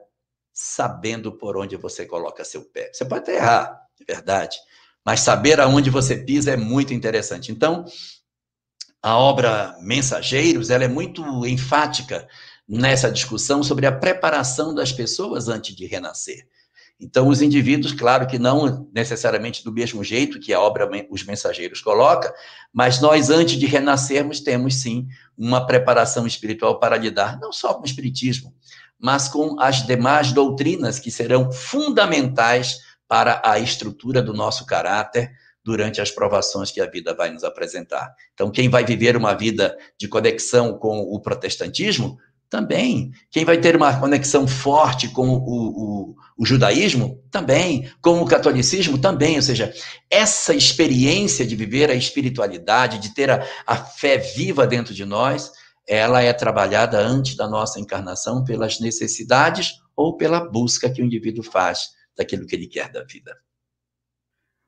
sabendo por onde você coloca seu pé. Você pode até errar, é verdade, mas saber aonde você pisa é muito interessante. Então, a obra Mensageiros, ela é muito enfática nessa discussão sobre a preparação das pessoas antes de renascer. Então, os indivíduos, claro que não necessariamente do mesmo jeito que a obra Os Mensageiros coloca, mas nós, antes de renascermos, temos sim uma preparação espiritual para lidar não só com o Espiritismo, mas com as demais doutrinas que serão fundamentais para a estrutura do nosso caráter durante as provações que a vida vai nos apresentar. Então, quem vai viver uma vida de conexão com o protestantismo também. Quem vai ter uma conexão forte com o, o, o, judaísmo? Também. Com o catolicismo? Também. Ou seja, essa experiência de viver a espiritualidade, de ter a, a fé viva dentro de nós, ela é trabalhada antes da nossa encarnação pelas necessidades ou pela busca que o indivíduo faz daquilo que ele quer da vida.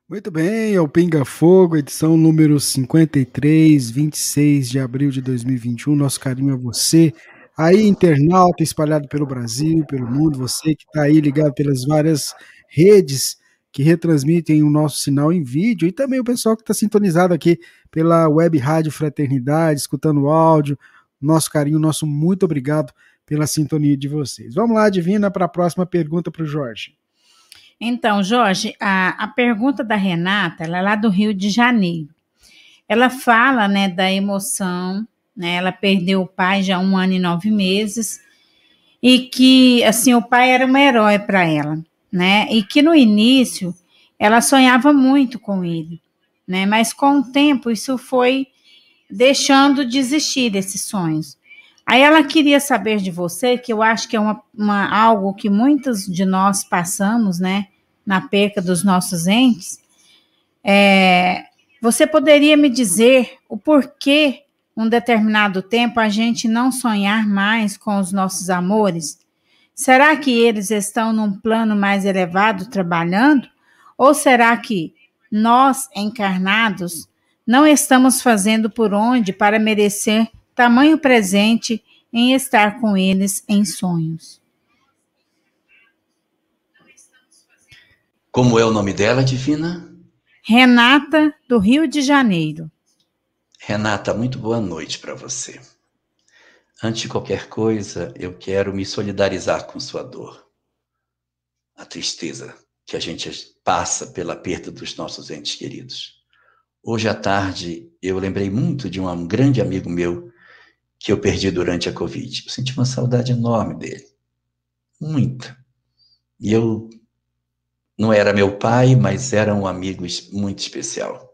Muito bem, é o Pinga Fogo, edição número 53, 26 de abril de 2021. Nosso carinho a você aí internauta espalhado pelo Brasil, pelo mundo, você que está aí ligado pelas várias redes que retransmitem o nosso sinal em vídeo e também o pessoal que está sintonizado aqui pela Web Rádio Fraternidade, escutando o áudio. Nosso carinho, nosso muito obrigado pela sintonia de vocês. Vamos lá, Divina, para a próxima pergunta para o Jorge. Então, Jorge, a, a pergunta da Renata, ela é lá do Rio de Janeiro. Ela fala, né, da emoção, né? Ela perdeu o pai já há um ano e nove meses e que, assim, o pai era um herói para ela, né? E que no início ela sonhava muito com ele, né? Mas com o tempo isso foi deixando de existir desses sonhos. Aí ela queria saber de você, que eu acho que é uma, uma, algo que muitos de nós passamos, né, na perca dos nossos entes. É, você poderia me dizer o porquê um determinado tempo a gente não sonhar mais com os nossos amores? Será que eles estão num plano mais elevado trabalhando? Ou será que nós, encarnados, não estamos fazendo por onde para merecer tamanho presente em estar com eles em sonhos. Como é o nome dela, Divina? Renata, do Rio de Janeiro. Renata, muito boa noite para você. Antes de qualquer coisa, eu quero me solidarizar com sua dor. A tristeza que a gente passa pela perda dos nossos entes queridos. Hoje à tarde, eu lembrei muito de um grande amigo meu que eu perdi durante a Covid. Eu senti uma saudade enorme dele. Muita. E eu não era meu pai, mas era um amigo muito especial.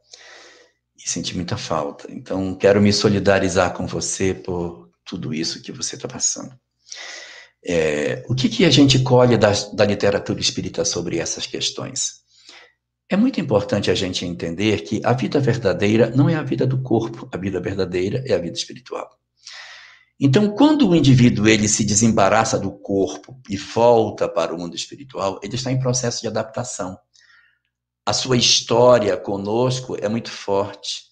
E senti muita falta. Então, quero me solidarizar com você por tudo isso que você está passando. É, o que, que a gente colhe da, da literatura espírita sobre essas questões? É muito importante a gente entender que a vida verdadeira não é a vida do corpo, a vida verdadeira é a vida espiritual. Então, quando o indivíduo ele se desembaraça do corpo e volta para o mundo espiritual, ele está em processo de adaptação. A sua história conosco é muito forte.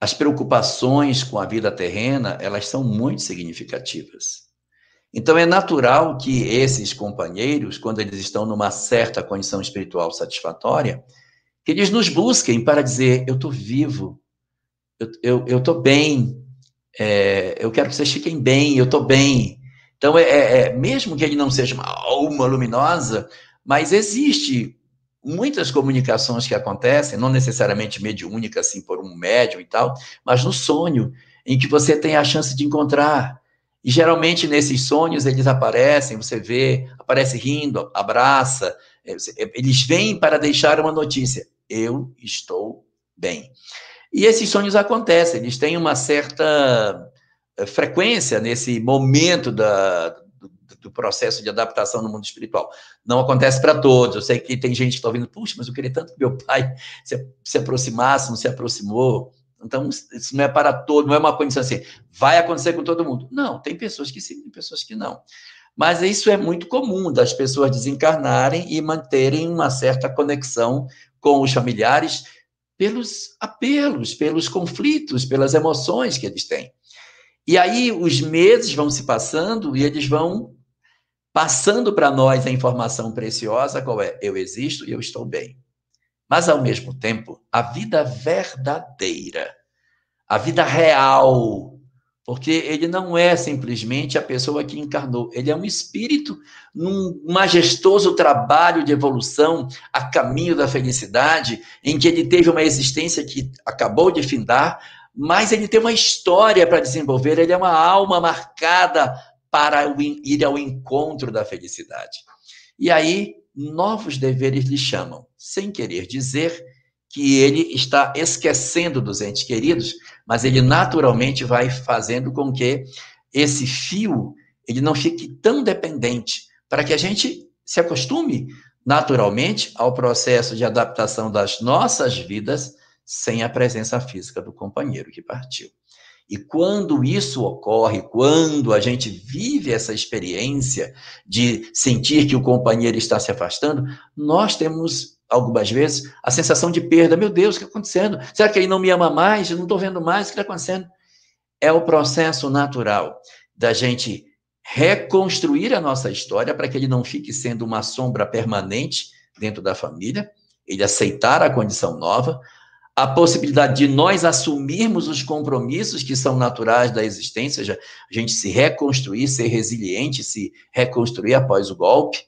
As preocupações com a vida terrena, elas são muito significativas. Então é natural que esses companheiros, quando eles estão numa certa condição espiritual satisfatória, que eles nos busquem para dizer: eu estou vivo, eu estou bem, é, eu quero que vocês fiquem bem, eu estou bem. Então, é, é, é, mesmo que ele não seja uma alma luminosa, mas existe muitas comunicações que acontecem, não necessariamente mediúnica, assim, por um médium e tal, mas no sonho, em que você tem a chance de encontrar. E geralmente nesses sonhos eles aparecem, você vê, aparece rindo, abraça, é, é, eles vêm para deixar uma notícia: eu estou bem. E esses sonhos acontecem, eles têm uma certa eh, frequência nesse momento da, do, processo de adaptação no mundo espiritual. Não acontece para todos. Eu sei que tem gente que está ouvindo, puxa, mas eu queria tanto que meu pai se, se aproximasse, não se aproximou. Então, isso não é para todo, não é uma condição assim, vai acontecer com todo mundo. Não, tem pessoas que sim, tem pessoas que não. Mas isso é muito comum das pessoas desencarnarem e manterem uma certa conexão com os familiares pelos apelos, pelos conflitos, pelas emoções que eles têm. E aí os meses vão se passando e eles vão passando para nós a informação preciosa qual é? Eu existo e eu estou bem. Mas ao mesmo tempo, a vida verdadeira, a vida real porque ele não é simplesmente a pessoa que encarnou, ele é um espírito num majestoso trabalho de evolução a caminho da felicidade, em que ele teve uma existência que acabou de findar, mas ele tem uma história para desenvolver, ele é uma alma marcada para ir ao encontro da felicidade. E aí, novos deveres lhe chamam, sem querer dizer que ele está esquecendo dos entes queridos, mas ele naturalmente vai fazendo com que esse fio ele não fique tão dependente, para que a gente se acostume naturalmente ao processo de adaptação das nossas vidas sem a presença física do companheiro que partiu. E quando isso ocorre, quando a gente vive essa experiência de sentir que o companheiro está se afastando, nós temos algumas vezes, a sensação de perda. Meu Deus, o que está acontecendo? Será que ele não me ama mais? Eu não estou vendo mais? O que está acontecendo? É o processo natural da gente reconstruir a nossa história para que ele não fique sendo uma sombra permanente dentro da família, ele aceitar a condição nova, a possibilidade de nós assumirmos os compromissos que são naturais da existência, ou seja, a gente se reconstruir, ser resiliente, se reconstruir após o golpe,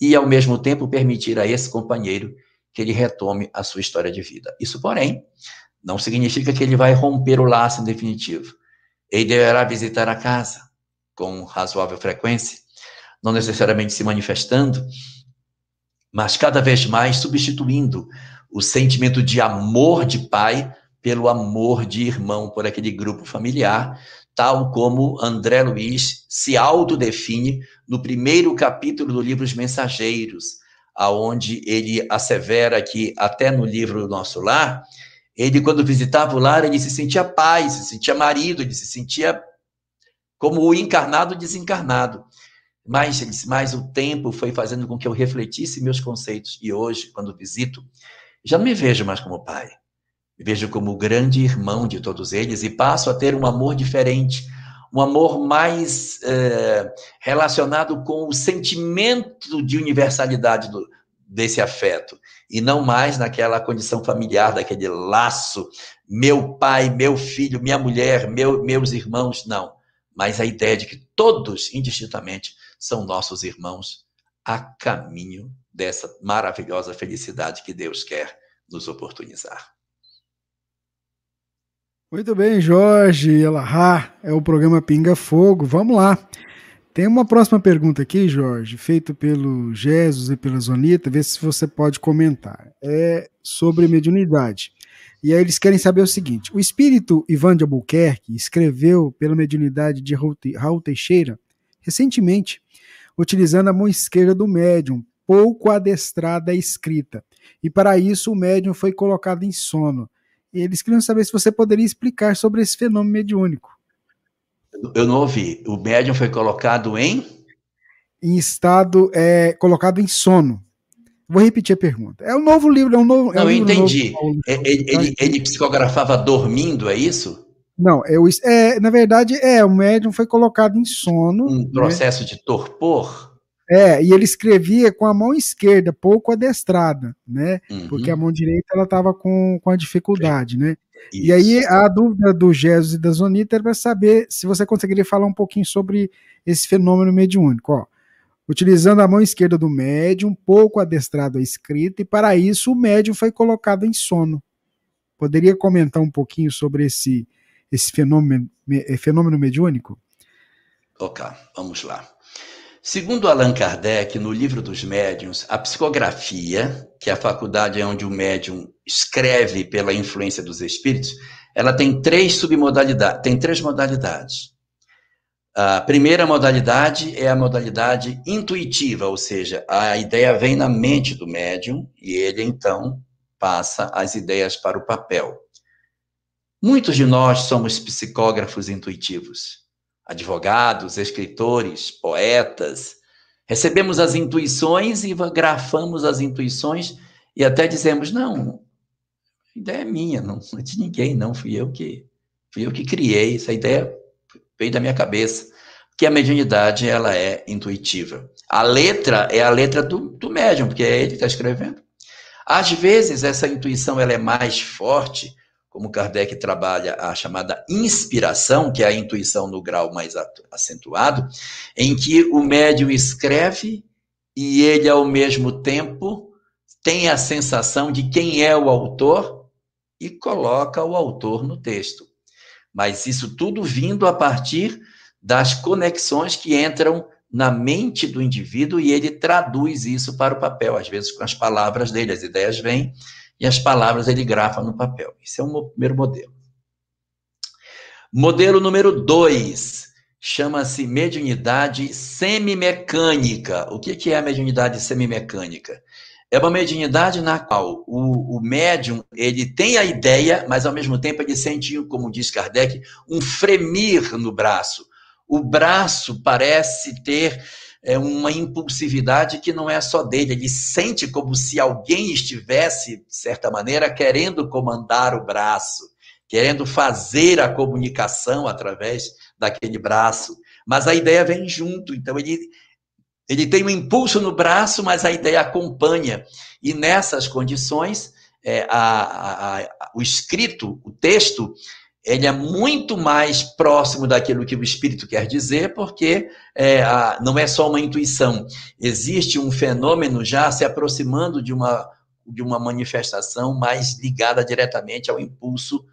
e ao mesmo tempo permitir a esse companheiro que ele retome a sua história de vida. Isso, porém, não significa que ele vai romper o laço em definitivo. Ele deverá visitar a casa com razoável frequência, não necessariamente se manifestando, mas cada vez mais substituindo o sentimento de amor de pai pelo amor de irmão por aquele grupo familiar, tal como André Luiz se autodefine no primeiro capítulo do livro Os Mensageiros, aonde ele assevera que até no livro Nosso Lar, ele quando visitava o lar, ele se sentia pai, se sentia marido, ele se sentia como o encarnado desencarnado. Mas, mas o tempo foi fazendo com que eu refletisse meus conceitos e hoje, quando visito, já não me vejo mais como pai. Me vejo como o grande irmão de todos eles e passo a ter um amor diferente, um amor mais é, relacionado com o sentimento de universalidade do, desse afeto e não mais naquela condição familiar, daquele laço, meu pai, meu filho, minha mulher, meu, meus irmãos, não. Mas a ideia de que todos, indistintamente, são nossos irmãos a caminho dessa maravilhosa felicidade que Deus quer nos oportunizar. Muito bem, Jorge Elahá, é o programa Pinga Fogo. Vamos lá. Tem uma próxima pergunta aqui, Jorge, feita pelo Jesus e pela Zonita, vê se você pode comentar. É sobre mediunidade. E aí eles querem saber o seguinte: o espírito Ivan de Albuquerque escreveu pela mediunidade de Raul Teixeira recentemente, utilizando a mão esquerda do médium, pouco adestrada à escrita. E para isso o médium foi colocado em sono. E eles queriam saber se você poderia explicar sobre esse fenômeno mediúnico. Eu não ouvi. O médium foi colocado em? Em estado, é, colocado em sono. Vou repetir a pergunta. É um novo livro, é um novo. Não, é um eu entendi. Novo, é, ele, ele, ele, psicografava dormindo, é isso? Não, é, o, é, na verdade, é, o médium foi colocado em sono. Um né? processo né? de torpor? É, e ele escrevia com a mão esquerda, pouco adestrada, né? Uhum. Porque a mão direita ela estava com, com a dificuldade, né? Isso. E aí a dúvida do Jesus e da Zonita era para saber se você conseguiria falar um pouquinho sobre esse fenômeno mediúnico. Ó, utilizando a mão esquerda do médium, pouco adestrado à escrita, e para isso o médium foi colocado em sono. Poderia comentar um pouquinho sobre esse, esse fenômeno, fenômeno mediúnico? Ok, vamos lá. Segundo Allan Kardec, no livro dos médiuns, a psicografia, que é a faculdade onde o médium escreve pela influência dos espíritos, ela tem três submodalidades, tem três modalidades. A primeira modalidade é a modalidade intuitiva, ou seja, a ideia vem na mente do médium e ele então passa as ideias para o papel. Muitos de nós somos psicógrafos intuitivos advogados, escritores, poetas. Recebemos as intuições e grafamos as intuições e até dizemos: não, a ideia é minha, não é de ninguém, não, fui eu que fui eu que criei, essa ideia veio da minha cabeça. Que a mediunidade ela é intuitiva. A letra é a letra do, do médium, porque é ele que está escrevendo. Às vezes essa intuição ela é mais forte como Kardec trabalha a chamada inspiração, que é a intuição no grau mais acentuado, em que o médium escreve e ele, ao mesmo tempo, tem a sensação de quem é o autor e coloca o autor no texto. Mas isso tudo vindo a partir das conexões que entram na mente do indivíduo e ele traduz isso para o papel, às vezes com as palavras dele, as ideias vêm e as palavras ele grafa no papel. Esse é o primeiro modelo. Modelo número dois chama-se mediunidade semimecânica. O que é a mediunidade semimecânica? É uma mediunidade na qual o, o médium ele tem a ideia, mas ao mesmo tempo ele sente, como diz Kardec, um fremir no braço. O braço parece ter é uma impulsividade que não é só dele, ele sente como se alguém estivesse, de certa maneira, querendo comandar o braço, querendo fazer a comunicação através daquele braço, mas a ideia vem junto, então ele Ele tem um impulso no braço, mas a ideia acompanha. E nessas condições, é, a, a, a, o escrito, o texto, ele é muito mais próximo daquilo que o espírito quer dizer, porque é, não é só uma intuição. Existe um fenômeno já se aproximando de uma, de uma manifestação mais ligada diretamente ao impulso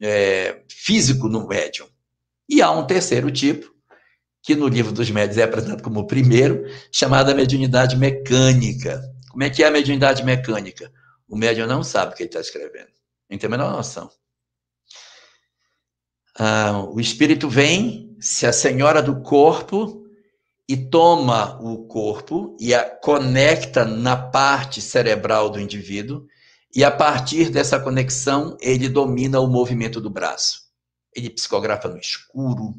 é, físico no médium. E há um terceiro tipo, que no livro dos médios é apresentado como o primeiro, chamada mediunidade mecânica. Como é que é a mediunidade mecânica? O médium não sabe o que ele está escrevendo. Não tem a menor noção. Ah, o espírito vem, se a senhora do corpo, e toma o corpo e a conecta na parte cerebral do indivíduo, e a partir dessa conexão, ele domina o movimento do braço. Ele psicografa no escuro,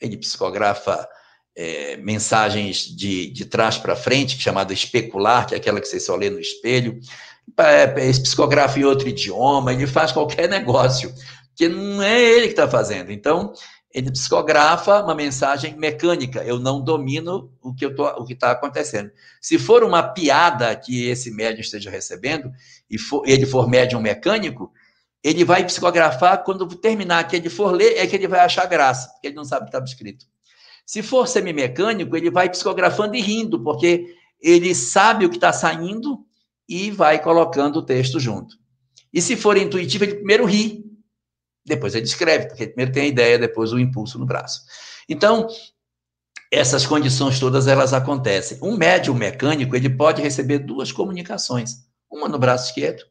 ele psicografa é, mensagens de, de trás para frente, chamada especular, que é aquela que você só lê no espelho. É, é, psicografa em outro idioma, ele faz qualquer negócio, que não é ele que está fazendo. Então, ele psicografa uma mensagem mecânica. Eu não domino o que está acontecendo. Se for uma piada que esse médium esteja recebendo e for, ele for médium mecânico, ele vai psicografar, quando terminar que ele for ler, é que ele vai achar graça, porque ele não sabe o que estava escrito. Se for semimecânico, ele vai psicografando e rindo, porque ele sabe o que está saindo e vai colocando o texto junto. E se for intuitivo, ele primeiro ri, depois ele escreve, porque primeiro tem a ideia, depois o impulso no braço. Então, essas condições todas elas acontecem. Um médium mecânico, ele pode receber duas comunicações, uma no braço esquerdo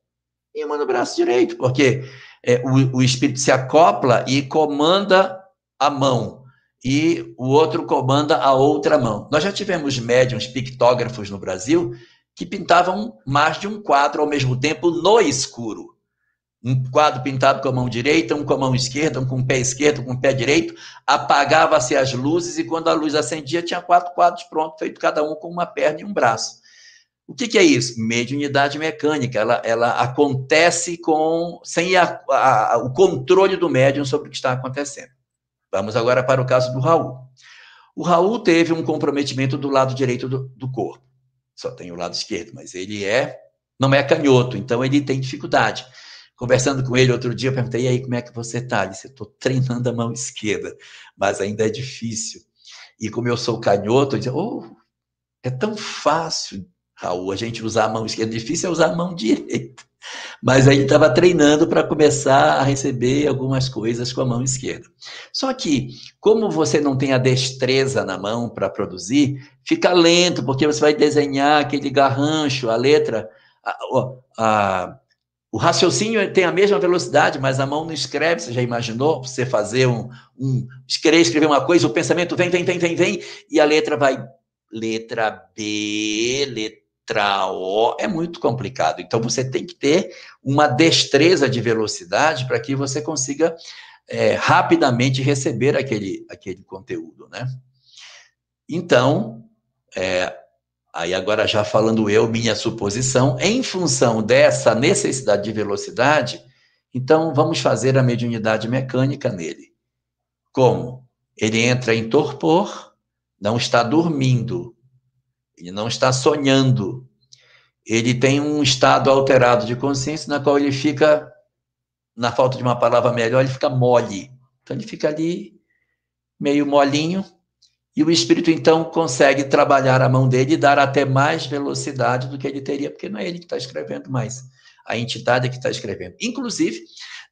e uma no braço direito, porque é, o, o espírito se acopla e comanda a mão, e o outro comanda a outra mão. Nós já tivemos médiums pictógrafos no Brasil que pintavam mais de um quadro ao mesmo tempo no escuro. Um quadro pintado com a mão direita, um com a mão esquerda, um com o pé esquerdo, com o pé direito, apagava-se as luzes e quando a luz acendia tinha quatro quadros prontos, feito cada um com uma perna e um braço. O que, que é isso? Mediunidade mecânica. Ela, ela acontece com sem a, a, o controle do médium sobre o que está acontecendo. Vamos agora para o caso do Raul. O Raul teve um comprometimento do lado direito do, do corpo. Só tem o lado esquerdo, mas ele é não é canhoto, então ele tem dificuldade. Conversando com ele outro dia, eu perguntei: e aí, como é que você está? Ele disse: estou treinando a mão esquerda, mas ainda é difícil. E como eu sou canhoto, eu disse: oh, é tão fácil Raul, a gente usar a mão esquerda, difícil é usar a mão direita. Mas aí estava treinando para começar a receber algumas coisas com a mão esquerda. Só que, como você não tem a destreza na mão para produzir, fica lento, porque você vai desenhar aquele garrancho, a letra, a, a, o raciocínio tem a mesma velocidade, mas a mão não escreve. Você já imaginou você fazer um, um querer escrever uma coisa, o pensamento vem, vem, vem, vem, vem, e a letra vai letra B, letra O é muito complicado. Então, você tem que ter uma destreza de velocidade para que você consiga é, rapidamente receber aquele, aquele conteúdo, né? Então, é, aí agora já falando eu, minha suposição, em função dessa necessidade de velocidade, então vamos fazer a mediunidade mecânica nele. Como? Ele entra em torpor, não está dormindo, ele não está sonhando. Ele tem um estado alterado de consciência na qual ele fica, na falta de uma palavra melhor, ele fica mole. Então ele fica ali meio molinho e o espírito então consegue trabalhar a mão dele e dar até mais velocidade do que ele teria, porque não é ele que está escrevendo mais, a entidade é que está escrevendo. Inclusive,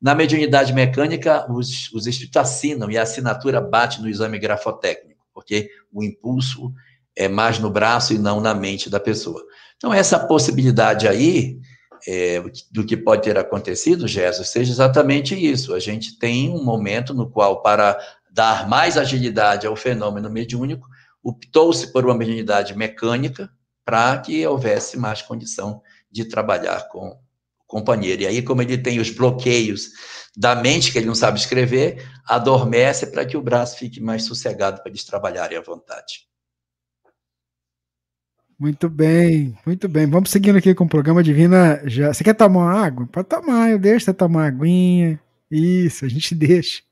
na mediunidade mecânica, os, os espíritos assinam e a assinatura bate no exame grafotécnico, porque o impulso é mais no braço e não na mente da pessoa. Então, essa possibilidade aí, é, do que pode ter acontecido, Jesus, seja exatamente isso. A gente tem um momento no qual, para dar mais agilidade ao fenômeno mediúnico, optou-se por uma mediunidade mecânica para que houvesse mais condição de trabalhar com o companheiro. E aí, como ele tem os bloqueios da mente, que ele não sabe escrever, adormece para que o braço fique mais sossegado para eles trabalharem à vontade. Muito bem, muito bem. Vamos seguindo aqui com o programa Divina. Já... Você quer tomar uma água? Pode tomar, eu deixo você tomar uma aguinha. Isso, a gente deixa.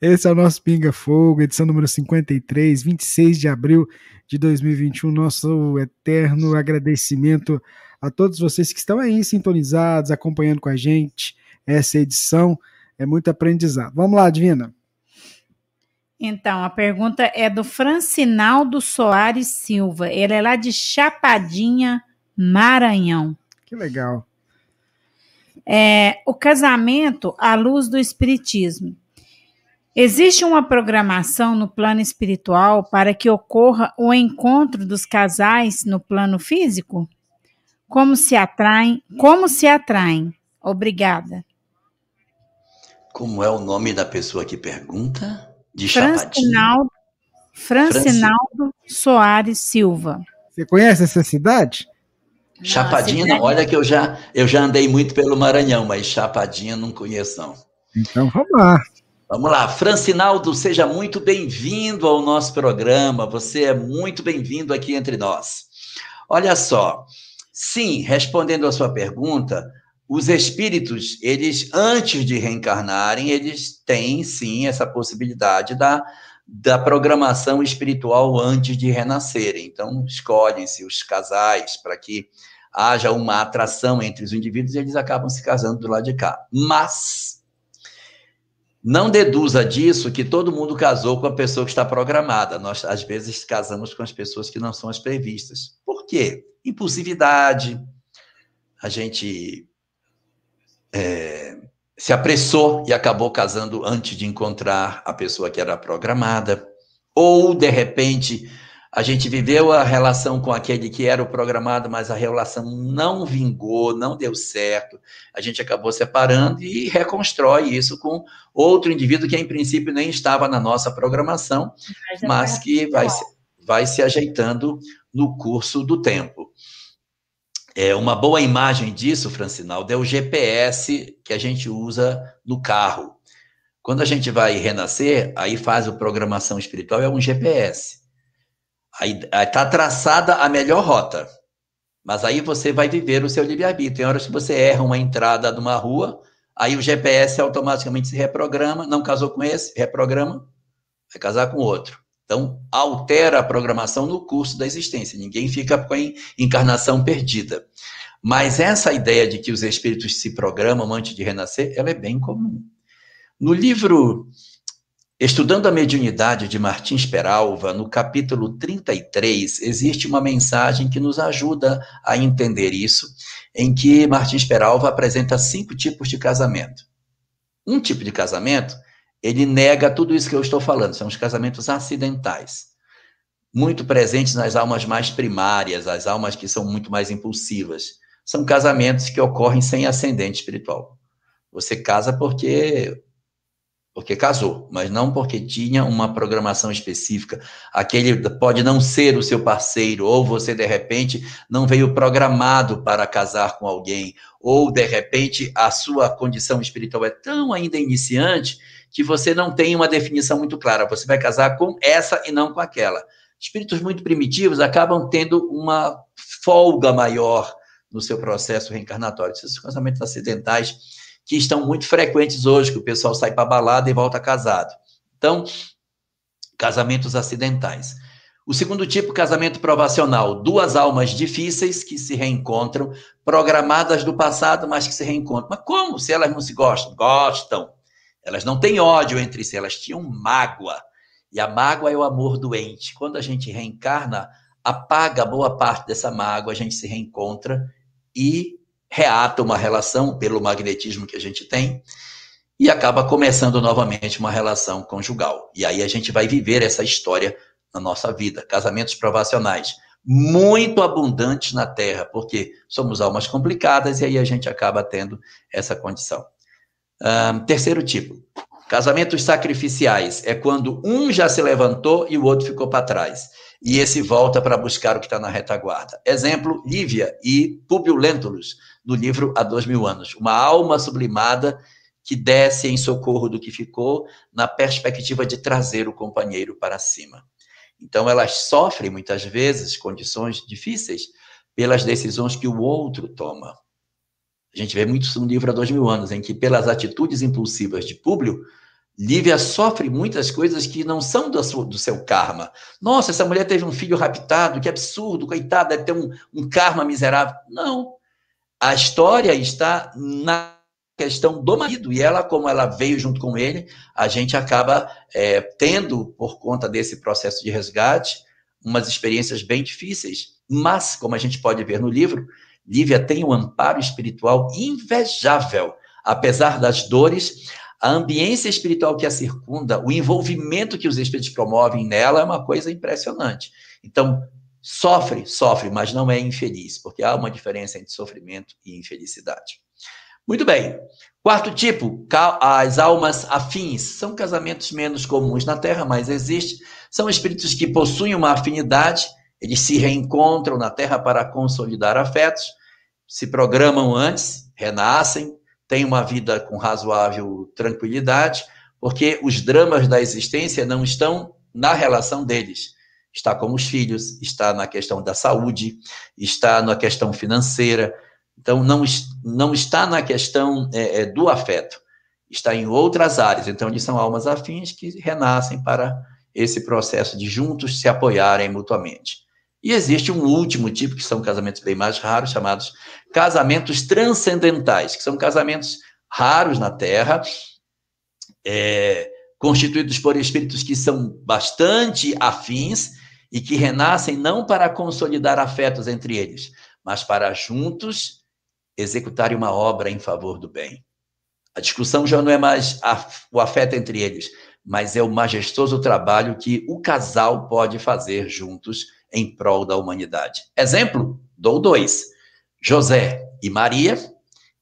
Esse é o nosso Pinga Fogo, edição número 53, 26 de abril de 2021. Nosso eterno agradecimento a todos vocês que estão aí sintonizados, acompanhando com a gente essa edição. É muito aprendizado. Vamos lá, Divina. Então, a pergunta é do Francinaldo Soares Silva. Ele é lá de Chapadinha, Maranhão. Que legal. É, o casamento à luz do Espiritismo. Existe uma programação no plano espiritual para que ocorra o encontro dos casais no plano físico? Como se atraem? Como se atraem? Obrigada. Como é o nome da pessoa que pergunta? De Francinaldo, Francinaldo Soares Silva. Você conhece essa cidade? Chapadinha, não. Olha que eu já, eu já andei muito pelo Maranhão, mas Chapadinha não conheço, não. Então vamos lá. Vamos lá, Francinaldo, seja muito bem-vindo ao nosso programa. Você é muito bem-vindo aqui entre nós. Olha só, sim, respondendo a sua pergunta, os espíritos, eles, antes de reencarnarem, eles têm, sim, essa possibilidade da, da programação espiritual antes de renascerem. Então, escolhem-se os casais para que haja uma atração entre os indivíduos e eles acabam se casando do lado de cá. Mas, não deduza disso que todo mundo casou com a pessoa que está programada. Nós, às vezes, casamos com as pessoas que não são as previstas. Por quê? Impulsividade, a gente é, se apressou e acabou casando antes de encontrar a pessoa que era programada, ou de repente a gente viveu a relação com aquele que era o programado, mas a relação não vingou, não deu certo. A gente acabou separando e reconstrói isso com outro indivíduo que, em princípio, nem estava na nossa programação, mas que vai, vai se ajeitando no curso do tempo. É, uma boa imagem disso, Francinaldo, é o GPS que a gente usa no carro. Quando a gente vai renascer, aí faz a programação espiritual, é um GPS. Está traçada a melhor rota. Mas aí você vai viver o seu livre-arbítrio. Tem horas que você erra uma entrada de uma rua, aí o GPS automaticamente se reprograma, não casou com esse, reprograma, vai casar com outro. Então, altera a programação no curso da existência. Ninguém fica com a encarnação perdida. Mas essa ideia de que os espíritos se programam antes de renascer, ela é bem comum. No livro Estudando a Mediunidade de Martins Peralva, no capítulo 33, existe uma mensagem que nos ajuda a entender isso, em que Martins Peralva apresenta cinco tipos de casamento. Um tipo de casamento ele nega tudo isso que eu estou falando, são os casamentos acidentais. Muito presentes nas almas mais primárias, as almas que são muito mais impulsivas. São casamentos que ocorrem sem ascendente espiritual. Você casa porque porque casou, mas não porque tinha uma programação específica. Aquele pode não ser o seu parceiro, ou você de repente não veio programado para casar com alguém, ou de repente a sua condição espiritual é tão ainda iniciante que você não tem uma definição muito clara. Você vai casar com essa e não com aquela. Espíritos muito primitivos acabam tendo uma folga maior no seu processo reencarnatório. Esses casamentos acidentais que estão muito frequentes hoje, que o pessoal sai para balada e volta casado. Então, casamentos acidentais. O segundo tipo, casamento provacional. Duas almas difíceis que se reencontram, programadas do passado, mas que se reencontram. Mas como se elas não se gostam? Gostam. Elas não têm ódio entre si, elas tinham mágoa. E a mágoa é o amor doente. Quando a gente reencarna, apaga boa parte dessa mágoa, a gente se reencontra e reata uma relação pelo magnetismo que a gente tem e acaba começando novamente uma relação conjugal. E aí a gente vai viver essa história na nossa vida. Casamentos provacionais muito abundantes na Terra, porque somos almas complicadas e aí a gente acaba tendo essa condição. Um, terceiro tipo, casamentos sacrificiais é quando um já se levantou e o outro ficou para trás. E esse volta para buscar o que está na retaguarda. Exemplo, Lívia e Públio Lentulus, no livro Há Dois Mil Anos. Uma alma sublimada que desce em socorro do que ficou, na perspectiva de trazer o companheiro para cima. Então, elas sofrem muitas vezes condições difíceis pelas decisões que o outro toma. A gente vê muito no livro há dois mil anos, em que, pelas atitudes impulsivas de Públio, Lívia sofre muitas coisas que não são do seu, do seu karma. Nossa, essa mulher teve um filho raptado, que absurdo, coitada, deve ter um, um karma miserável. Não. A história está na questão do marido, e ela, como ela veio junto com ele, a gente acaba é, tendo, por conta desse processo de resgate, umas experiências bem difíceis. Mas, como a gente pode ver no livro, Lívia tem um amparo espiritual invejável. Apesar das dores, a ambiência espiritual que a circunda, o envolvimento que os espíritos promovem nela é uma coisa impressionante. Então, sofre, sofre, mas não é infeliz, porque há uma diferença entre sofrimento e infelicidade. Muito bem. Quarto tipo, as almas afins. São casamentos menos comuns na Terra, mas existe. São espíritos que possuem uma afinidade, eles se reencontram na Terra para consolidar afetos, se programam antes, renascem, tem uma vida com razoável tranquilidade, porque os dramas da existência não estão na relação deles. Está com os filhos, está na questão da saúde, está na questão financeira. Então, não, não está na questão é, é, do afeto, está em outras áreas. Então, eles são almas afins que renascem para esse processo de juntos se apoiarem mutuamente. E existe um último tipo, que são casamentos bem mais raros, chamados casamentos transcendentais, que são casamentos raros na Terra, é, constituídos por espíritos que são bastante afins e que renascem não para consolidar afetos entre eles, mas para juntos executarem uma obra em favor do bem. A discussão já não é mais o afeto entre eles, mas é o majestoso trabalho que o casal pode fazer juntos em prol da humanidade. Exemplo, dou dois: José e Maria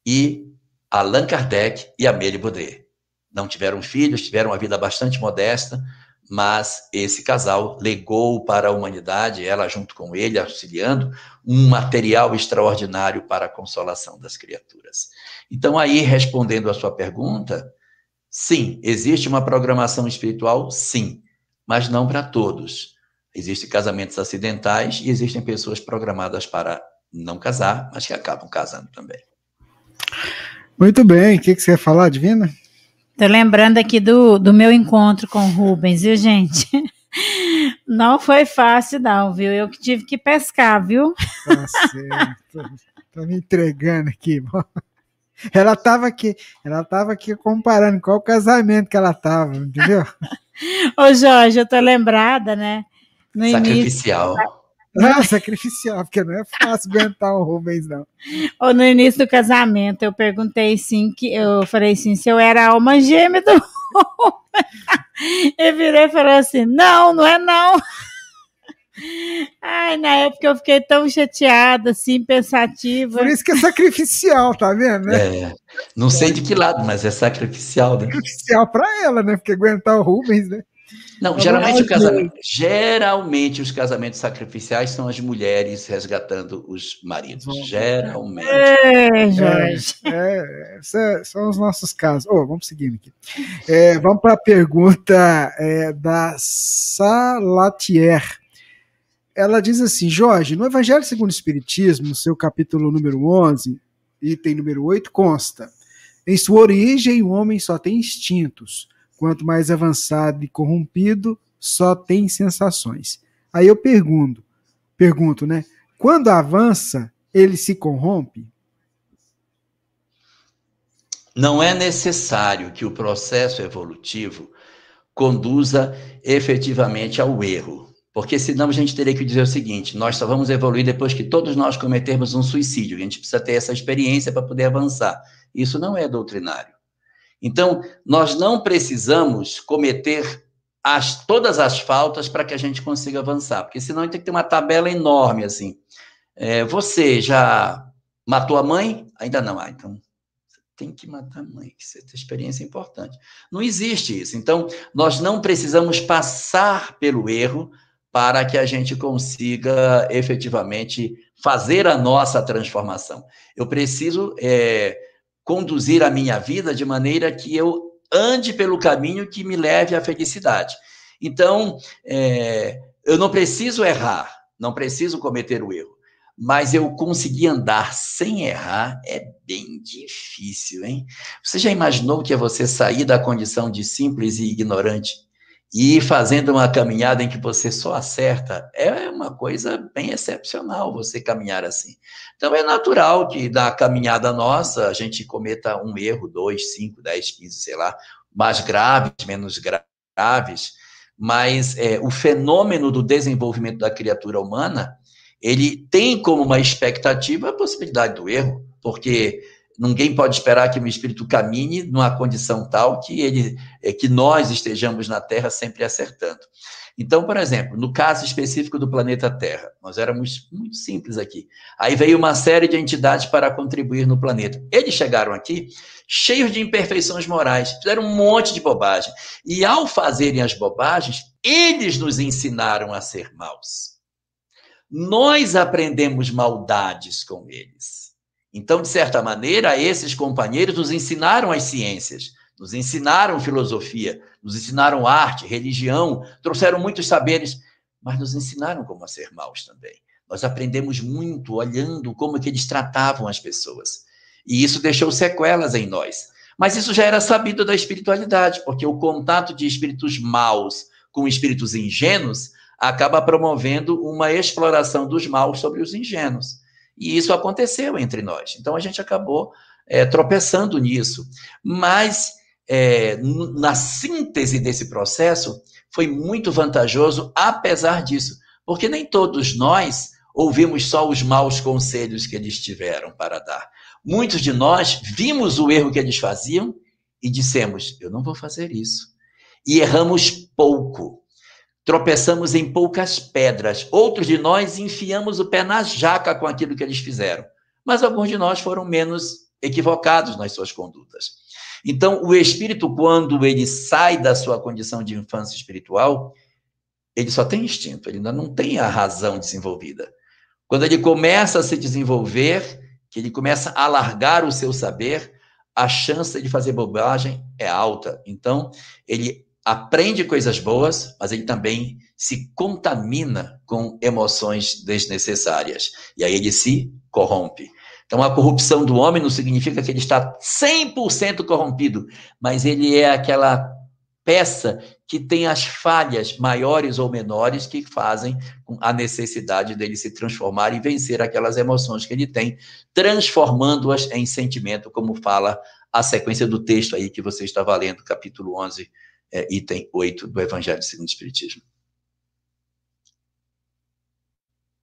e Allan Kardec e Amélie Baudry. Não tiveram filhos, tiveram uma vida bastante modesta, mas esse casal legou para a humanidade, ela junto com ele, auxiliando, um material extraordinário para a consolação das criaturas. Então, aí, respondendo a sua pergunta, sim, existe uma programação espiritual, sim, mas não para todos. Existem casamentos acidentais e existem pessoas programadas para não casar, mas que acabam casando também. Muito bem. O que, que você ia falar, Divina? Tô lembrando aqui do, do meu encontro com o Rubens, viu, gente? Não foi fácil, não, viu? Eu que tive que pescar, viu? Tá certo. Tô me entregando aqui. Ela estava aqui, ela estava aqui comparando qual casamento que ela estava, entendeu? Ô Jorge, eu tô lembrada, né? No Sacrificial. Início, ah, sacrificial, porque não é fácil aguentar o Rubens, não. Ou no início do casamento, eu perguntei sim, que eu falei assim, se eu era a alma gêmea do Rubens. Ele virou e falou assim: não, não é não. Ai, na época eu fiquei tão chateada, assim, pensativa. Por isso que é sacrificial, tá vendo? Né? É, não sei de que lado, mas é sacrificial, né? Sacrificial para ela, né? Porque aguentar o Rubens, né? Não, geralmente o casamento, geralmente os casamentos sacrificiais são as mulheres resgatando os maridos. Geralmente. É, Jorge. É, é, são os nossos casos. Oh, vamos seguindo aqui. É, vamos para a pergunta é, da Salatier. Ela diz assim: Jorge, no Evangelho segundo o Espiritismo, no seu capítulo número 11, item número 8, consta: em sua origem, o homem só tem instintos Quanto mais avançado e corrompido, só tem sensações. Aí eu pergunto, pergunto, né? Quando avança, ele se corrompe? Não é necessário que o processo evolutivo conduza efetivamente ao erro. Porque senão a gente teria que dizer o seguinte: nós só vamos evoluir depois que todos nós cometermos um suicídio. A gente precisa ter essa experiência para poder avançar. Isso não é doutrinário. Então, nós não precisamos cometer as, todas as faltas para que a gente consiga avançar, porque senão a gente tem que ter uma tabela enorme assim. É, você já matou a mãe? Ainda não. Ah, então tem que matar a mãe, essa experiência é importante. Não existe isso. Então, nós não precisamos passar pelo erro para que a gente consiga efetivamente fazer a nossa transformação. Eu preciso é, conduzir a minha vida de maneira que eu ande pelo caminho que me leve à felicidade. Então, é, eu não preciso errar, não preciso cometer o erro, mas eu conseguir andar sem errar é bem difícil, hein? Você já imaginou que é você sair da condição de simples e ignorante e fazendo uma caminhada em que você só acerta? É uma coisa bem excepcional você caminhar assim. Então é natural que na caminhada nossa a gente cometa um erro, dois, cinco, dez, quinze, sei lá, mais graves, menos graves, mas é, o fenômeno do desenvolvimento da criatura humana ele tem como uma expectativa a possibilidade do erro, porque ninguém pode esperar que o espírito caminhe numa condição tal que ele é, que nós estejamos na Terra sempre acertando. Então, por exemplo, no caso específico do planeta Terra, nós éramos muito simples aqui. Aí veio uma série de entidades para contribuir no planeta. Eles chegaram aqui cheios de imperfeições morais, fizeram um monte de bobagem. E ao fazerem as bobagens, eles nos ensinaram a ser maus. Nós aprendemos maldades com eles. Então, de certa maneira, esses companheiros nos ensinaram as ciências, nos ensinaram filosofia, nos ensinaram arte, religião, trouxeram muitos saberes, mas nos ensinaram como a ser maus também. Nós aprendemos muito olhando como que eles tratavam as pessoas. E isso deixou sequelas em nós. Mas isso já era sabido da espiritualidade, porque o contato de espíritos maus com espíritos ingênuos acaba promovendo uma exploração dos maus sobre os ingênuos. E isso aconteceu entre nós. Então a gente acabou é, tropeçando nisso. Mas é, na síntese desse processo, foi muito vantajoso, apesar disso, porque nem todos nós ouvimos só os maus conselhos que eles tiveram para dar. Muitos de nós vimos o erro que eles faziam e dissemos: Eu não vou fazer isso. E erramos pouco tropeçamos em poucas pedras. Outros de nós enfiamos o pé na jaca com aquilo que eles fizeram. Mas alguns de nós foram menos equivocados nas suas condutas. Então, o espírito, quando ele sai da sua condição de infância espiritual, ele só tem instinto, ele ainda não tem a razão desenvolvida. Quando ele começa a se desenvolver, que ele começa a alargar o seu saber, a chance de fazer bobagem é alta. Então, ele aprende coisas boas, mas ele também se contamina com emoções desnecessárias. E aí ele se corrompe. Então, a corrupção do homem não significa que ele está 100% corrompido, mas ele é aquela peça que tem as falhas maiores ou menores que fazem a necessidade dele se transformar e vencer aquelas emoções que ele tem, transformando-as em sentimento, como fala a sequência do texto aí que você está valendo, capítulo 11, é, item 8 do Evangelho segundo o Espiritismo.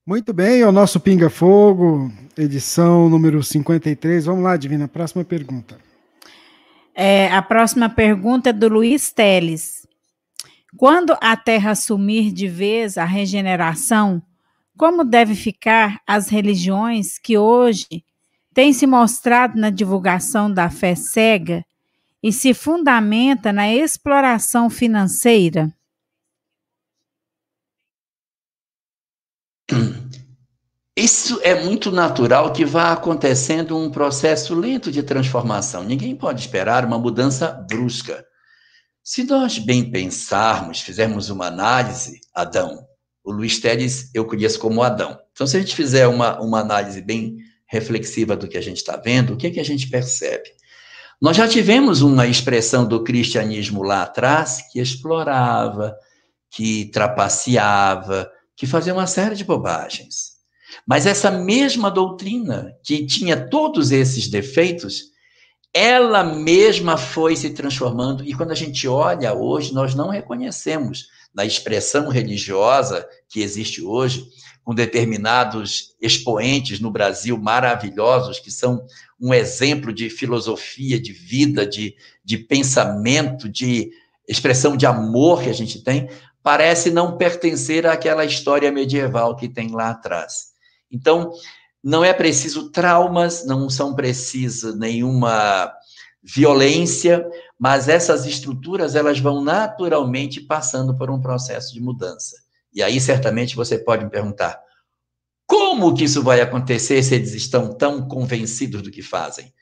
Muito bem, é o nosso Pinga Fogo, edição número 53. Vamos lá, Divina, próxima pergunta. É, a próxima pergunta é do Luiz Teles. Quando a Terra assumir de vez a regeneração, como deve ficar as religiões que hoje têm se mostrado na divulgação da fé cega e se fundamenta na exploração financeira? Isso é muito natural que vá acontecendo um processo lento de transformação. Ninguém pode esperar uma mudança brusca. Se nós bem pensarmos, fizermos uma análise, Adão, o Luiz Teles eu conheço como Adão. Então, se a gente fizer uma, uma análise bem reflexiva do que a gente está vendo, o que, é que a gente percebe? Nós já tivemos uma expressão do cristianismo lá atrás que explorava, que trapaceava, que fazia uma série de bobagens. Mas essa mesma doutrina, que tinha todos esses defeitos, ela mesma foi se transformando, e quando a gente olha hoje, nós não reconhecemos na expressão religiosa que existe hoje, com determinados expoentes no Brasil maravilhosos, que são um exemplo de filosofia, de vida, de, de pensamento, de expressão de amor que a gente tem, parece não pertencer àquela história medieval que tem lá atrás. Então, não é preciso traumas, não são precisas nenhuma violência, mas essas estruturas elas vão naturalmente passando por um processo de mudança. E aí certamente você pode me perguntar: como que isso vai acontecer se eles estão tão convencidos do que fazem?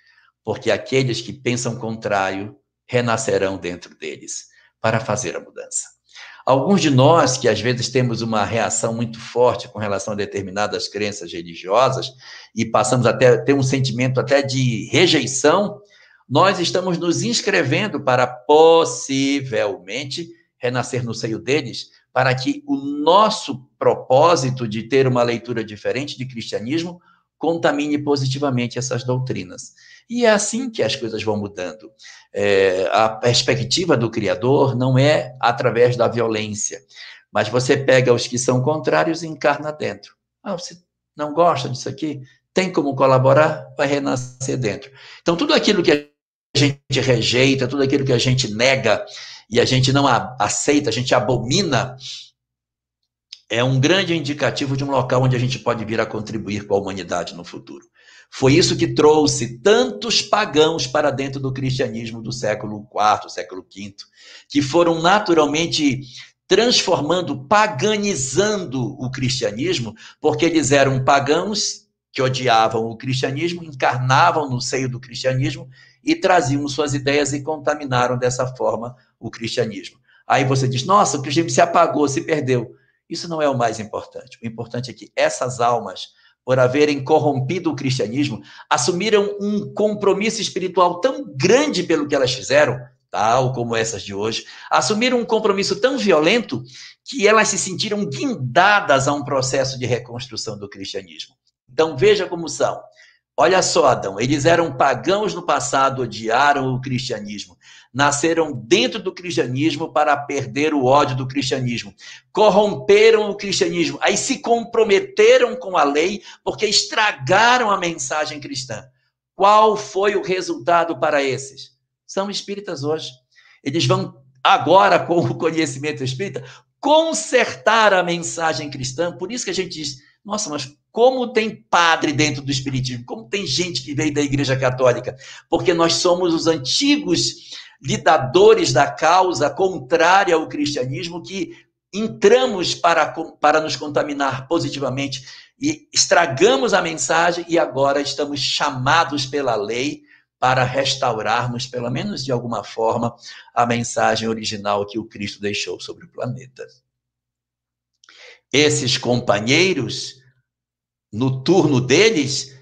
Porque aqueles que pensam contrário renascerão dentro deles para fazer a mudança. Alguns de nós, que às vezes temos uma reação muito forte com relação a determinadas crenças religiosas e passamos até ter um sentimento até de rejeição, nós estamos nos inscrevendo para possivelmente renascer no seio deles, para que o nosso propósito de ter uma leitura diferente de cristianismo contamine positivamente essas doutrinas. E é assim que as coisas vão mudando. É, a perspectiva do Criador não é através da violência, mas você pega os que são contrários e encarna dentro. Ah, você não gosta disso aqui? Tem como colaborar? Vai renascer dentro. Então, tudo aquilo que a gente rejeita, tudo aquilo que a gente nega e a gente não aceita, a gente abomina, é um grande indicativo de um local onde a gente pode vir a contribuir com a humanidade no futuro. Foi isso que trouxe tantos pagãos para dentro do cristianismo do século IV, século V, que foram naturalmente transformando, paganizando o cristianismo, porque eles eram pagãos que odiavam o cristianismo, encarnavam no seio do cristianismo e traziam suas ideias e contaminaram dessa forma o cristianismo. Aí você diz: nossa, o cristianismo se apagou, se perdeu. Isso não é o mais importante. O importante é que essas almas, por haverem corrompido o cristianismo, assumiram um compromisso espiritual tão grande pelo que elas fizeram, tal como essas de hoje, assumiram um compromisso tão violento que elas se sentiram guindadas a um processo de reconstrução do cristianismo. Então veja como são. Olha só, Adão, eles eram pagãos no passado, odiaram o cristianismo. Nasceram dentro do cristianismo para perder o ódio do cristianismo. Corromperam o cristianismo. Aí se comprometeram com a lei porque estragaram a mensagem cristã. Qual foi o resultado para esses? São espíritas hoje. Eles vão agora, com o conhecimento espírita, consertar a mensagem cristã. Por isso que a gente diz, nossa, mas como tem padre dentro do Espiritismo? Como tem gente que veio da Igreja Católica? Porque nós somos os antigos lidadores da causa contrária ao cristianismo que entramos para, para nos contaminar positivamente e estragamos a mensagem e agora estamos chamados pela lei para restaurarmos, pelo menos de alguma forma, a mensagem original que o Cristo deixou sobre o planeta. Esses companheiros no turno deles,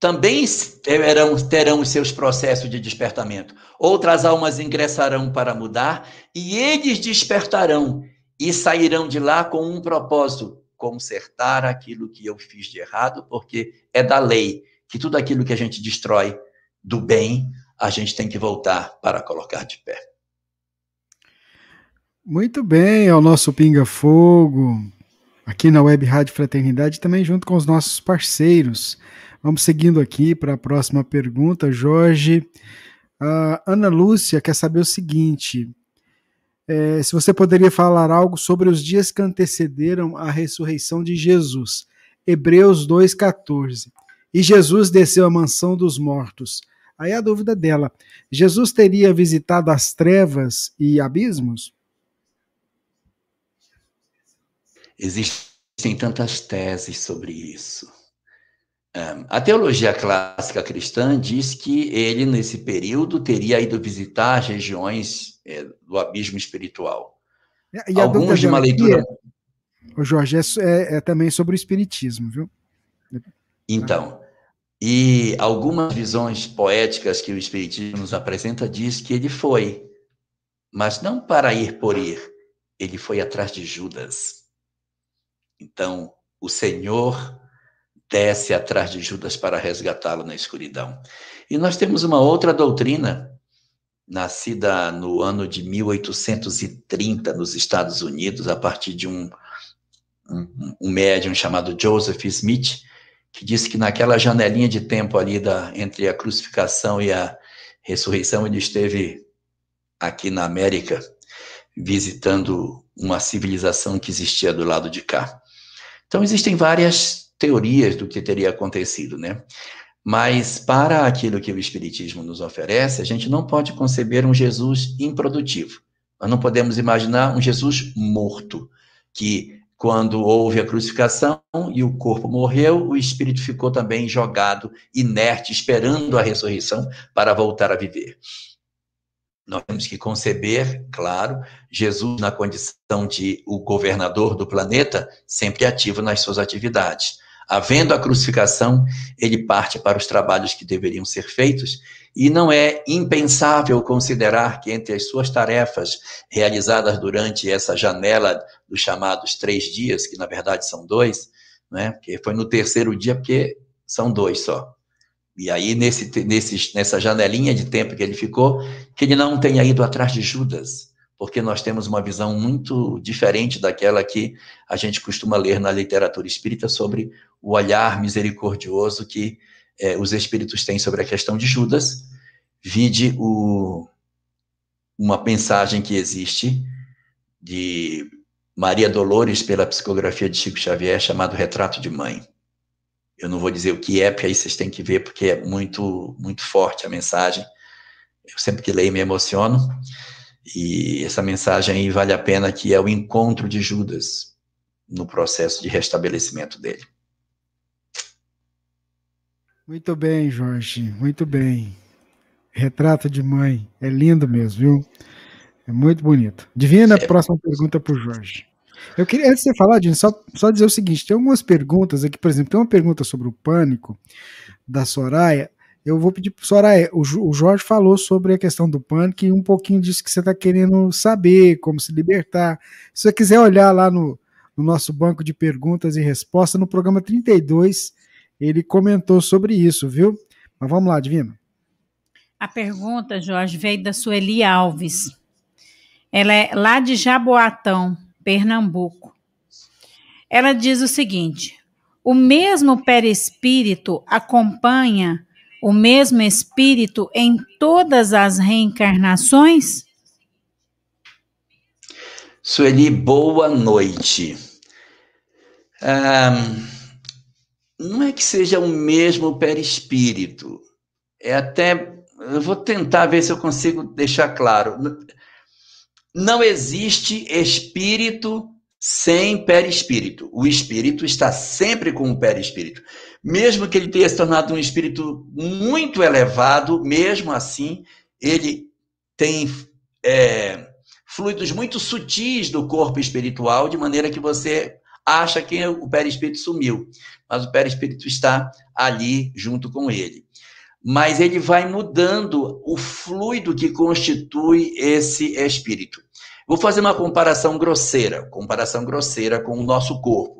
também terão, terão seus processos de despertamento. Outras almas ingressarão para mudar e eles despertarão e sairão de lá com um propósito: consertar aquilo que eu fiz de errado, porque é da lei que tudo aquilo que a gente destrói do bem, a gente tem que voltar para colocar de pé. Muito bem, é o nosso Pinga Fogo aqui na Web Rádio Fraternidade, também junto com os nossos parceiros. Vamos seguindo aqui para a próxima pergunta, Jorge. A Ana Lúcia quer saber o seguinte: é, se você poderia falar algo sobre os dias que antecederam a ressurreição de Jesus. Hebreus 2,14. E Jesus desceu à mansão dos mortos. Aí a dúvida dela: Jesus teria visitado as trevas e abismos? Existem tantas teses sobre isso. A teologia clássica cristã diz que ele, nesse período, teria ido visitar as regiões é, do abismo espiritual. E Alguns de uma leitura. O Jorge, é, é, é, também sobre o espiritismo, viu? Então, e algumas visões poéticas que o espiritismo nos apresenta diz que ele foi, mas não para ir por ir, ele foi atrás de Judas. Então, o Senhor desce atrás de Judas para resgatá-lo na escuridão. E nós temos uma outra doutrina, nascida no ano de 1830 nos Estados Unidos, a partir de um, um, um médium chamado Joseph Smith, que disse que naquela janelinha de tempo ali da, entre a crucificação e a ressurreição, ele esteve aqui na América visitando uma civilização que existia do lado de cá. Então, existem várias teorias do que teria acontecido, né? Mas para aquilo que o Espiritismo nos oferece, a gente não pode conceber um Jesus improdutivo. Nós não podemos imaginar um Jesus morto, que quando houve a crucificação e o corpo morreu, o espírito ficou também jogado, inerte, esperando a ressurreição para voltar a viver. Nós temos que conceber, claro, Jesus na condição de o governador do planeta, sempre ativo nas suas atividades. Havendo a crucificação, ele parte para os trabalhos que deveriam ser feitos, e não é impensável considerar que entre as suas tarefas realizadas durante essa janela dos chamados três dias, que na verdade são dois, né? Porque foi no terceiro dia, porque são dois só. E aí, nesse, nesse, nessa janelinha de tempo que ele ficou, que ele não tenha ido atrás de Judas, porque nós temos uma visão muito diferente daquela que a gente costuma ler na literatura espírita sobre o olhar misericordioso que é, os espíritos têm sobre a questão de Judas. Vide o, uma mensagem que existe de Maria Dolores pela psicografia de Chico Xavier, chamado Retrato de Mãe. Eu não vou dizer o que é, porque aí vocês têm que ver, porque é muito, muito forte a mensagem. Eu sempre que leio me emociono. E essa mensagem aí vale a pena, que é o encontro de Judas no processo de restabelecimento dele. Muito bem, Jorge, muito bem. Retrato de mãe, é lindo mesmo, viu? É muito bonito. Divina, é. próxima pergunta para o Jorge. Eu queria, antes de você falar, Dino, só, só dizer o seguinte: tem algumas perguntas aqui, por exemplo, tem uma pergunta sobre o pânico da Soraya. Eu vou pedir para Soraya, o, Jorge falou sobre a questão do pânico e um pouquinho disso que você está querendo saber, como se libertar. Se você quiser olhar lá no, no nosso banco de perguntas e respostas, no programa 32, ele comentou sobre isso, viu? Mas vamos lá, Divino. A pergunta, Jorge, veio da Sueli Alves. Ela é lá de Jaboatão. Pernambuco. Ela diz o seguinte: o mesmo perispírito acompanha o mesmo espírito em todas as reencarnações? Sueli, boa noite. não é que seja o mesmo perispírito, é até. Eu vou tentar ver se eu consigo deixar claro. Não existe espírito sem perispírito. O espírito está sempre com o perispírito. Mesmo que ele tenha se tornado um espírito muito elevado, mesmo assim, ele tem é, fluidos muito sutis do corpo espiritual, de maneira que você acha que o perispírito sumiu, mas o perispírito está ali junto com ele mas ele vai mudando o fluido que constitui esse espírito. Vou fazer uma comparação grosseira, comparação grosseira com o nosso corpo.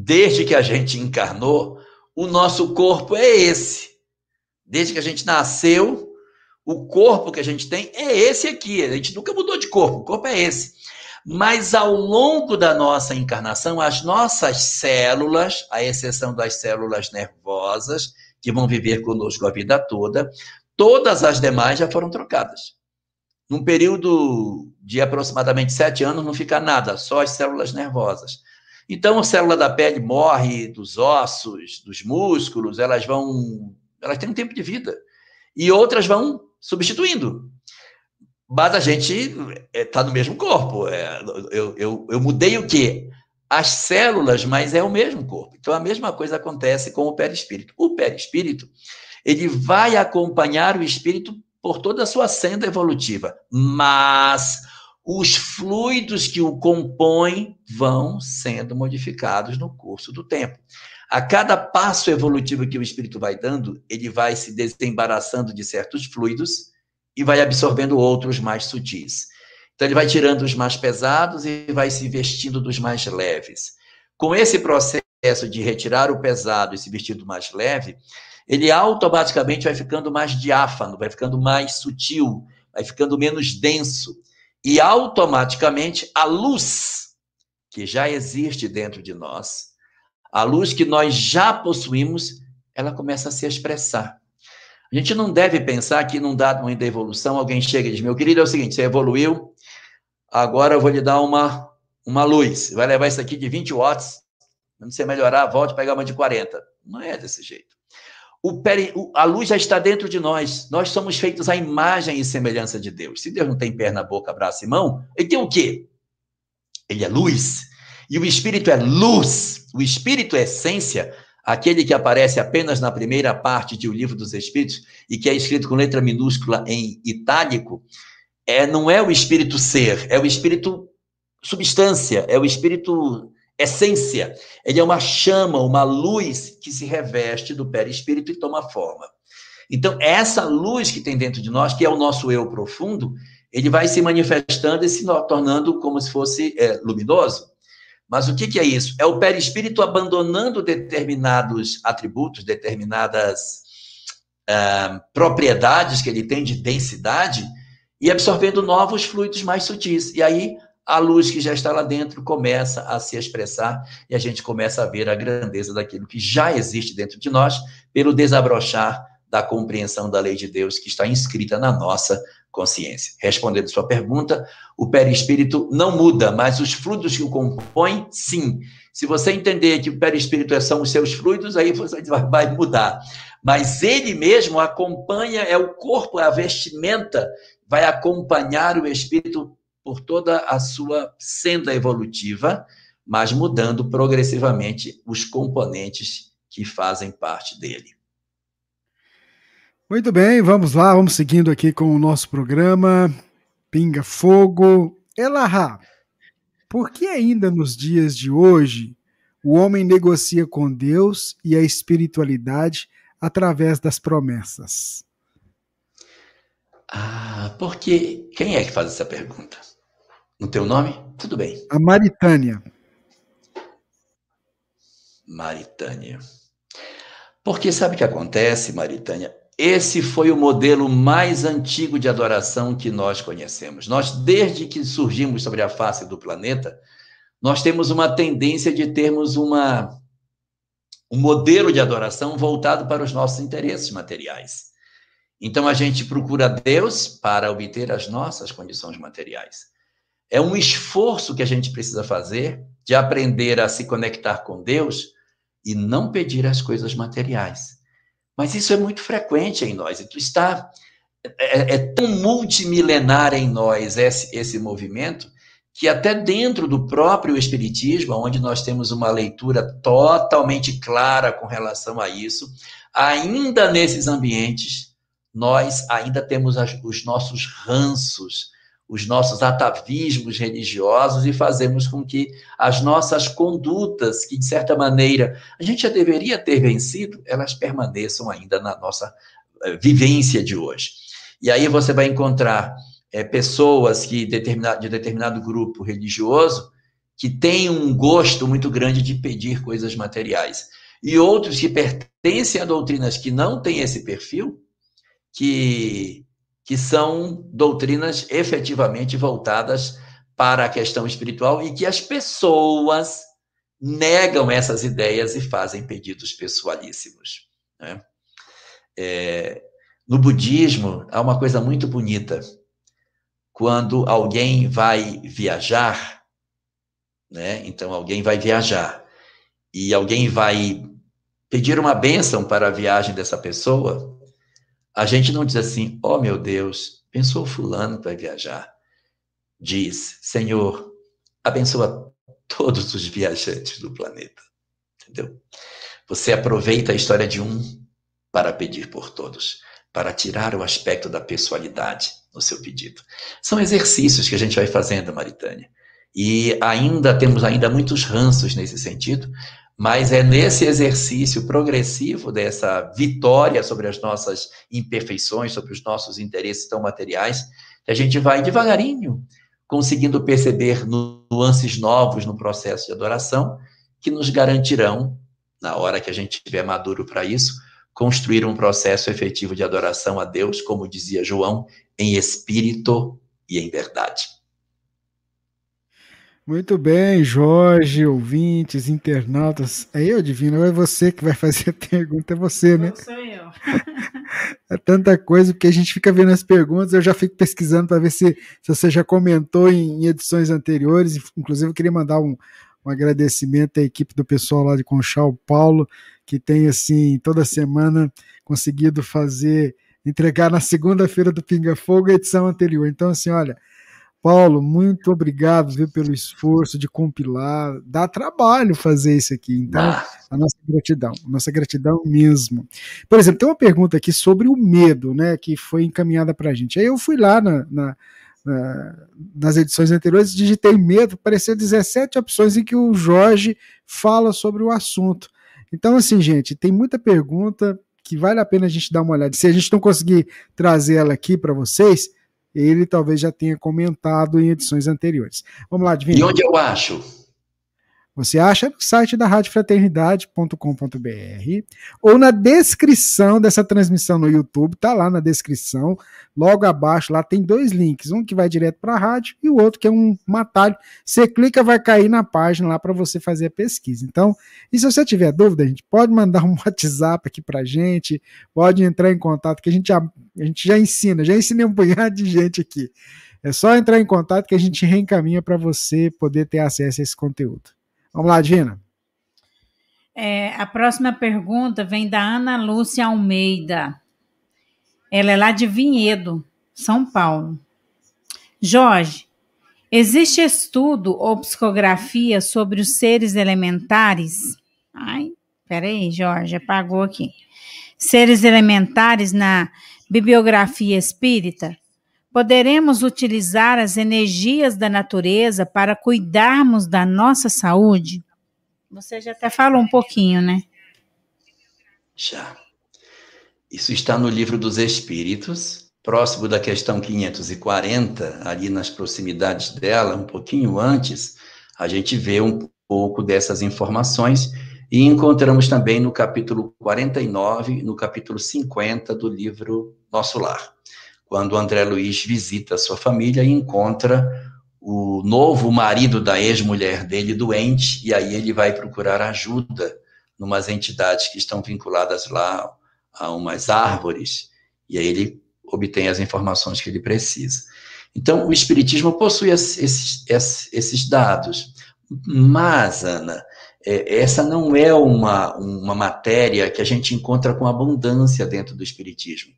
Desde que a gente encarnou, o nosso corpo é esse. Desde que a gente nasceu, o corpo que a gente tem é esse aqui. A gente nunca mudou de corpo, o corpo é esse. Mas ao longo da nossa encarnação, as nossas células, à exceção das células nervosas, que vão viver conosco a vida toda, todas as demais já foram trocadas. Num período de aproximadamente sete anos, não fica nada, só as células nervosas. Então, a célula da pele morre, dos ossos, dos músculos, elas vão. Elas têm um tempo de vida. E outras vão substituindo. Mas a gente está eh, no mesmo corpo. É, eu, eu, eu mudei o quê? as células, mas é o mesmo corpo. Então a mesma coisa acontece com o perispírito. O perispírito, ele vai acompanhar o espírito por toda a sua senda evolutiva, mas os fluidos que o compõem vão sendo modificados no curso do tempo. A cada passo evolutivo que o espírito vai dando, ele vai se desembaraçando de certos fluidos e vai absorvendo outros mais sutis. Então, ele vai tirando os mais pesados e vai se vestindo dos mais leves. Com esse processo de retirar o pesado e se vestir do mais leve, ele automaticamente vai ficando mais diáfano, vai ficando mais sutil, vai ficando menos denso. E automaticamente a luz que já existe dentro de nós, a luz que nós já possuímos, ela começa a se expressar. A gente não deve pensar que num dado momento da evolução alguém chega e diz: Meu querido, é o seguinte, você evoluiu, Agora eu vou lhe dar uma, uma luz. Vai levar isso aqui de 20 watts. Quando você melhorar, volte a pegar uma de 40. Não é desse jeito. O a luz já está dentro de nós. Nós somos feitos à imagem e semelhança de Deus. Se Deus não tem perna, boca, braço e mão, ele tem o quê? Ele é luz. E o Espírito é luz. O Espírito é essência. aquele que aparece apenas na primeira parte de O Livro dos Espíritos e que é escrito com letra minúscula em itálico, é, não é o espírito ser, é o espírito substância, é o espírito essência. Ele é uma chama, uma luz que se reveste do perispírito e toma forma. Então, essa luz que tem dentro de nós, que é o nosso eu profundo, ele vai se manifestando e se tornando como se fosse é, luminoso. Mas o que, que é isso? É o perispírito abandonando determinados atributos, determinadas uh, propriedades que ele tem de densidade e absorvendo novos fluidos mais sutis. E aí a luz que já está lá dentro começa a se expressar e a gente começa a ver a grandeza daquilo que já existe dentro de nós pelo desabrochar da compreensão da lei de Deus que está inscrita na nossa consciência. Respondendo sua pergunta, o perispírito não muda, mas os fluidos que o compõem, sim. Se você entender que o perispírito são os seus fluidos, aí você vai mudar. Mas ele mesmo acompanha, é o corpo, a vestimenta, vai acompanhar o espírito por toda a sua senda evolutiva, mas mudando progressivamente os componentes que fazem parte dele. Muito bem, vamos lá, vamos seguindo aqui com o nosso programa Pinga Fogo. Elahá, por que ainda nos dias de hoje o homem negocia com Deus e a espiritualidade através das promessas? Ah, porque quem é que faz essa pergunta? No teu nome? Tudo bem. A Maritânia. Maritânia. Porque sabe o que acontece, Maritânia? Esse foi o modelo mais antigo de adoração que nós conhecemos. Nós, desde que surgimos sobre a face do planeta, nós temos uma tendência de termos uma, um modelo de adoração voltado para os nossos interesses materiais. Então, a gente procura Deus para obter as nossas condições materiais. É um esforço que a gente precisa fazer de aprender a se conectar com Deus e não pedir as coisas materiais. Mas isso é muito frequente em nós. Isso está é, é tão multimilenar em nós esse, esse movimento que até dentro do próprio espiritismo, onde nós temos uma leitura totalmente clara com relação a isso, ainda nesses ambientes nós ainda temos as, os nossos ranços, os nossos atavismos religiosos e fazemos com que as nossas condutas, que de certa maneira a gente já deveria ter vencido, elas permaneçam ainda na nossa eh, vivência de hoje. E aí você vai encontrar é, pessoas que determinado, de determinado grupo religioso que têm um gosto muito grande de pedir coisas materiais. E outros que pertencem a doutrinas que não têm esse perfil, que que são doutrinas efetivamente voltadas para a questão espiritual e que as pessoas negam essas ideias e fazem pedidos pessoalíssimos. Né? É, no budismo, há uma coisa muito bonita. Quando alguém vai viajar, né? então alguém vai viajar, e alguém vai pedir uma bênção para a viagem dessa pessoa, a gente não diz assim, oh meu Deus, pensou fulano para viajar. Diz, Senhor, abençoa todos os viajantes do planeta. Entendeu? Você aproveita a história de um para pedir por todos, para tirar o aspecto da pessoalidade no seu pedido. São exercícios que a gente vai fazendo, Maritânia. E ainda temos ainda muitos ranços nesse sentido, mas é nesse exercício progressivo dessa vitória sobre as nossas imperfeições, sobre os nossos interesses tão materiais, que a gente vai devagarinho conseguindo perceber nuances novos no processo de adoração que nos garantirão, na hora que a gente estiver maduro para isso, construir um processo efetivo de adoração a Deus, como dizia João, em espírito e em verdade. Muito bem, Jorge, ouvintes, internautas. É eu, Divino, é você que vai fazer a pergunta, é você, né? Não sou eu. é tanta coisa, porque a gente fica vendo as perguntas, eu já fico pesquisando para ver se, se você já comentou em, em, edições anteriores. Inclusive, eu queria mandar um, um agradecimento à equipe do pessoal lá de Conchal, Paulo, que tem, assim, toda semana conseguido fazer, entregar na segunda-feira do Pinga Fogo a edição anterior. Então, assim, olha Paulo, muito obrigado viu, pelo esforço de compilar. Dá trabalho fazer isso aqui. Então, ah. a nossa gratidão, a nossa gratidão mesmo. Por exemplo, tem uma pergunta aqui sobre o medo, né? Que foi encaminhada para a gente. Aí eu fui lá na, na, na, nas edições anteriores, digitei medo, apareceu 17 opções em que o Jorge fala sobre o assunto. Então, assim, gente, tem muita pergunta que vale a pena a gente dar uma olhada. Se a gente não conseguir trazer ela aqui para vocês, ele talvez já tenha comentado em edições anteriores. Vamos lá, Divino. E onde eu acho? Você acha no site da radiofraternidade.com.br ou na descrição dessa transmissão no YouTube, tá lá na descrição, logo abaixo, lá tem dois links, um que vai direto para a rádio e o outro que é um, um atalho. Você clica, vai cair na página lá para você fazer a pesquisa. Então, e se você tiver dúvida, a gente pode mandar um WhatsApp aqui para gente, pode entrar em contato, que a gente já, a gente já ensina, já ensinei um punhado de gente aqui. É só entrar em contato que a gente reencaminha para você poder ter acesso a esse conteúdo. Vamos lá, Dina. É, a próxima pergunta vem da Ana Lúcia Almeida. Ela é lá de Vinhedo, São Paulo. Jorge, existe estudo ou psicografia sobre os seres elementares? Ai, peraí, Jorge, apagou aqui. Seres elementares na bibliografia espírita? Poderemos utilizar as energias da natureza para cuidarmos da nossa saúde? Você já até falou um pouquinho, né? Já. Isso está no livro dos Espíritos, próximo da questão 540, ali nas proximidades dela, um pouquinho antes, a gente vê um pouco dessas informações e encontramos também no capítulo 49, no capítulo 50 do livro Nosso Lar quando André Luiz visita sua família e encontra o novo marido da ex-mulher dele doente, e aí ele vai procurar ajuda numas entidades que estão vinculadas lá a umas árvores, e aí ele obtém as informações que ele precisa. Então, o Espiritismo possui esses, esses, esses dados, mas, Ana, é, essa não é uma, uma matéria que a gente encontra com abundância dentro do Espiritismo.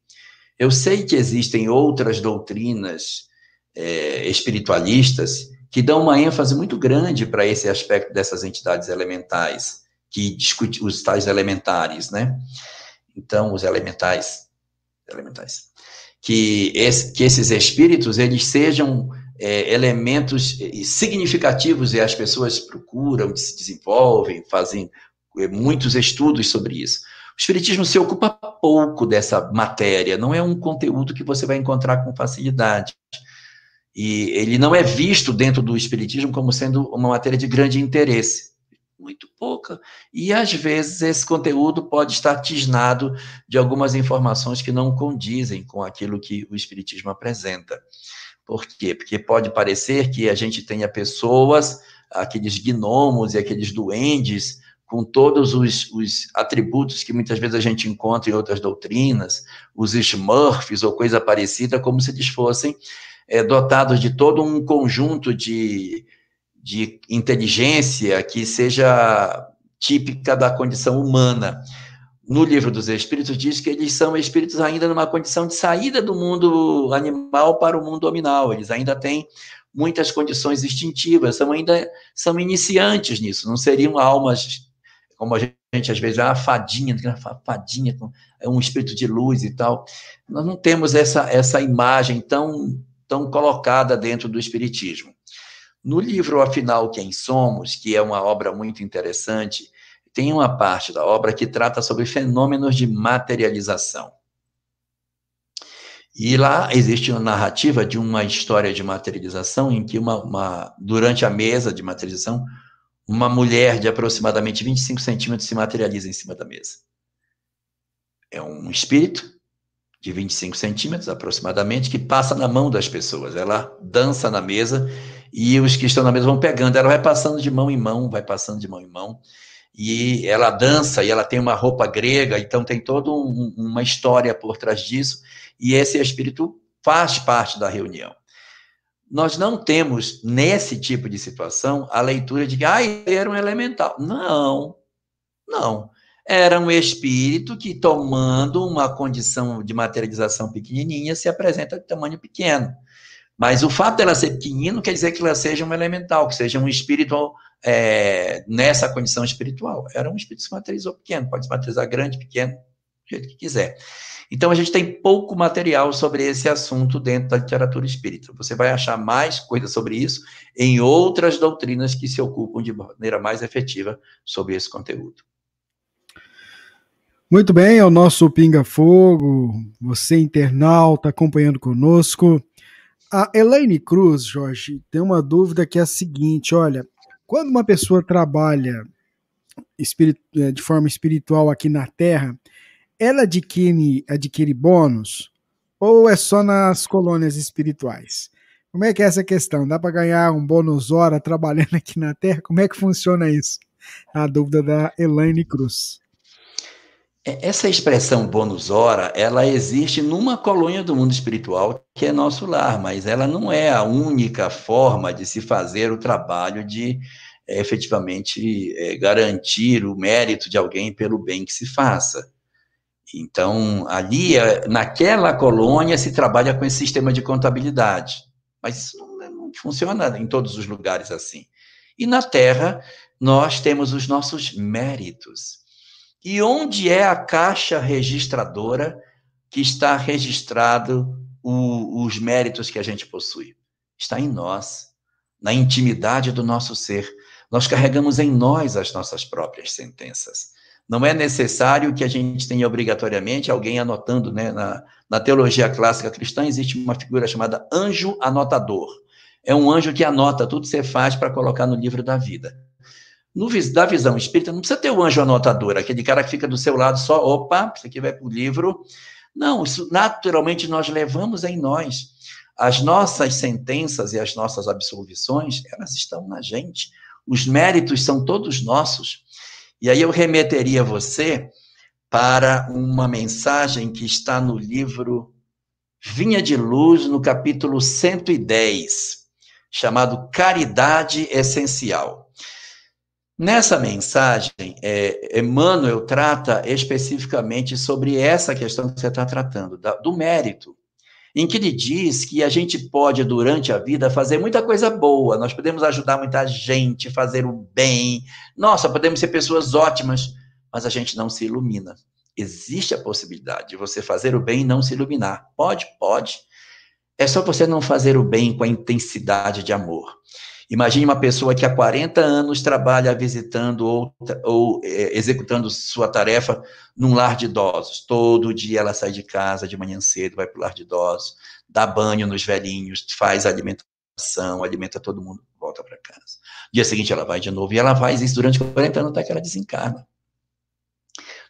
Eu sei que existem outras doutrinas é, espiritualistas que dão uma ênfase muito grande para esse aspecto dessas entidades elementais, que discute os tais elementares, né? Então, os elementais, elementais, que, esse, que esses espíritos eles sejam é, elementos significativos e as pessoas procuram, se desenvolvem, fazem é, muitos estudos sobre isso. Espiritismo se ocupa pouco dessa matéria, não é um conteúdo que você vai encontrar com facilidade. E ele não é visto dentro do Espiritismo como sendo uma matéria de grande interesse. Muito pouca. E às vezes esse conteúdo pode estar tisnado de algumas informações que não condizem com aquilo que o Espiritismo apresenta. Por quê? Porque pode parecer que a gente tenha pessoas, aqueles gnomos e aqueles duendes, com todos os, os, atributos que muitas vezes a gente encontra em outras doutrinas, os Smurfs ou coisa parecida, como se eles fossem é, dotados de todo um conjunto de, de inteligência que seja típica da condição humana. No livro dos Espíritos diz que eles são espíritos ainda numa condição de saída do mundo animal para o mundo nominal. Eles ainda têm muitas condições instintivas, são ainda são iniciantes nisso, não seriam almas como a gente às vezes, ah, fadinha, fadinha, é um espírito de luz e tal. Nós não temos essa, essa imagem tão, tão colocada dentro do espiritismo. No livro Afinal Quem Somos, que é uma obra muito interessante, tem uma parte da obra que trata sobre fenômenos de materialização. E lá existe uma narrativa de uma história de materialização em que uma, uma durante a mesa de materialização uma mulher de aproximadamente 25 centímetros se materializa em cima da mesa. É um espírito de 25 centímetros aproximadamente que passa na mão das pessoas. Ela dança na mesa e os que estão na mesa vão pegando. Ela vai passando de mão em mão, vai passando de mão em mão. E ela dança e ela tem uma roupa grega, então tem toda um, uma história por trás disso. E esse espírito faz parte da reunião nós não temos, nesse tipo de situação, a leitura de que ah, era um elemental. Não, não. Era um espírito que, tomando uma condição de materialização pequenininha, se apresenta de tamanho pequeno. Mas o fato dela ser pequenina não quer dizer que ela seja um elemental, que seja um espírito é, nessa condição espiritual. Era um espírito que se materializou pequeno, pode se materializar grande, pequeno, do jeito que quiser. Então, a gente tem pouco material sobre esse assunto dentro da literatura espírita. Você vai achar mais coisas sobre isso em outras doutrinas que se ocupam de maneira mais efetiva sobre esse conteúdo. Muito bem, é o nosso Pinga Fogo, você internauta acompanhando conosco. A Elaine Cruz, Jorge, tem uma dúvida que é a seguinte: olha, quando uma pessoa trabalha eh, de forma espiritual aqui na Terra, ela adquire, adquire bônus ou é só nas colônias espirituais? Como é que é essa questão? Dá para ganhar um bônus hora trabalhando aqui na Terra? Como é que funciona isso? A dúvida da Elaine Cruz. É, essa expressão bônus hora, ela existe numa colônia do mundo espiritual que é nosso lar, mas ela não é a única forma de se fazer o trabalho de é, efetivamente é, garantir o mérito de alguém pelo bem que se faça. Então, ali, é, naquela colônia, se trabalha com esse sistema de contabilidade. Mas isso não, não funciona em todos os lugares assim. E na Terra, nós temos os nossos méritos. E onde é a caixa registradora que está registrado o, os méritos que a gente possui? Está em nós, na intimidade do nosso ser. Nós carregamos em nós as nossas próprias sentenças. Não é necessário que a gente tenha obrigatoriamente alguém anotando, né? Na, na teologia clássica cristã existe uma figura chamada anjo anotador. É um anjo que anota tudo que você faz para colocar no livro da vida. No, da visão espírita, não precisa ter o anjo anotador, aquele cara que fica do seu lado só, opa, isso aqui vai para o livro. Não, isso naturalmente nós levamos em nós. As nossas sentenças e as nossas absolvições, elas estão na gente. Os méritos são todos nossos. E aí eu remeteria você para uma mensagem que está no livro Vinha de Luz, no capítulo 110, chamado Caridade Essencial. Nessa mensagem, é, Emmanuel trata especificamente sobre essa questão que você está tratando, da, do mérito, em que ele diz que a gente pode, durante a vida, fazer muita coisa boa, nós podemos ajudar muita gente, fazer o bem, nossa, podemos ser pessoas ótimas, mas a gente não se ilumina. Existe a possibilidade de você fazer o bem e não se iluminar. Pode, pode. É só você não fazer o bem com a intensidade de amor. Imagine uma pessoa que há 40 anos trabalha visitando ou, ou é, executando sua tarefa num lar de idosos. Todo dia ela sai de casa de manhã cedo, vai para o lar de idosos, dá banho nos velhinhos, faz alimentação, alimenta todo mundo, volta para casa. Dia seguinte ela vai de novo e ela faz isso durante 40 anos até que ela desencarna.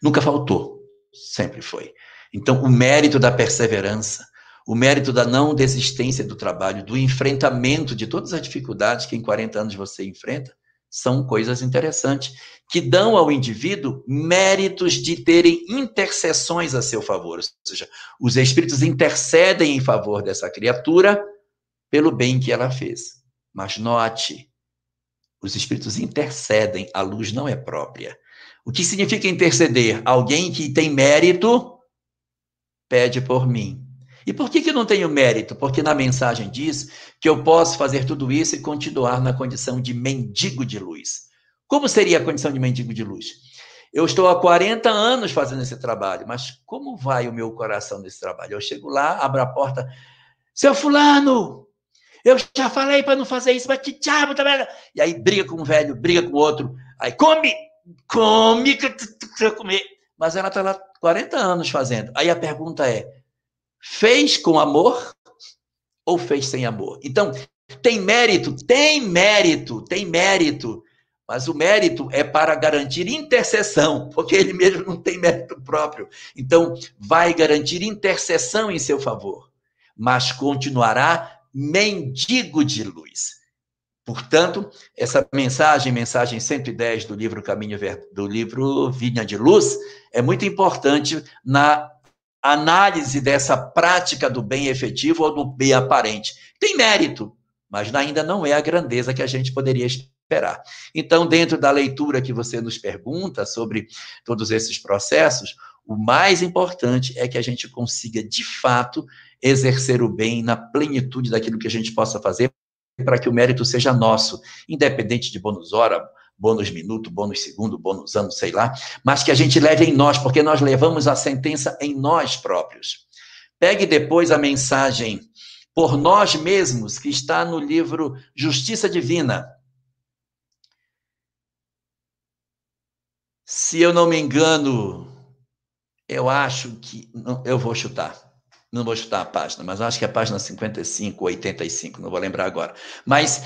Nunca faltou, sempre foi. Então, o mérito da perseverança, o mérito da não desistência do trabalho, do enfrentamento de todas as dificuldades que em 40 anos você enfrenta, são coisas interessantes, que dão ao indivíduo méritos de terem intercessões a seu favor. Ou seja, os espíritos intercedem em favor dessa criatura pelo bem que ela fez. Mas note, os espíritos intercedem, a luz não é própria. O que significa interceder? Alguém que tem mérito pede por mim. E por que, que não tenho mérito? Porque na mensagem diz que eu posso fazer tudo isso e continuar na condição de mendigo de luz. Como seria a condição de mendigo de luz? Eu estou há 40 anos fazendo esse trabalho, mas como vai o meu coração nesse trabalho? Eu chego lá, abro a porta, seu fulano, eu já falei para não fazer isso, mas que diabo também. E aí briga com um velho, briga com outro, aí come, come, que comer. Mas ela está lá 40 anos fazendo. Aí a pergunta é: Fez com amor ou fez sem amor? Então, tem mérito? Tem mérito, tem mérito. Mas o mérito é para garantir intercessão, porque ele mesmo não tem mérito próprio. Então, vai garantir intercessão em seu favor, mas continuará mendigo de luz. Portanto, essa mensagem, mensagem 110 do livro Caminho do livro Vinha de Luz, é muito importante na análise dessa prática do bem efetivo ou do bem aparente. Tem mérito, mas ainda não é a grandeza que a gente poderia esperar. Então, dentro da leitura que você nos pergunta sobre todos esses processos, O mais importante é que a gente consiga, de fato, exercer o bem na plenitude daquilo que a gente possa fazer para que o mérito seja nosso, independente de bônus hora, bônus minuto, bônus segundo, bônus ano, sei lá, mas que a gente leve em nós, porque nós levamos a sentença em nós próprios. Pegue depois a mensagem por nós mesmos, que está no livro Justiça Divina. Se eu não me engano, eu acho que. Não, eu vou chutar não vou chutar a página, mas acho que é a página 55 ou 85, não vou lembrar agora. Mas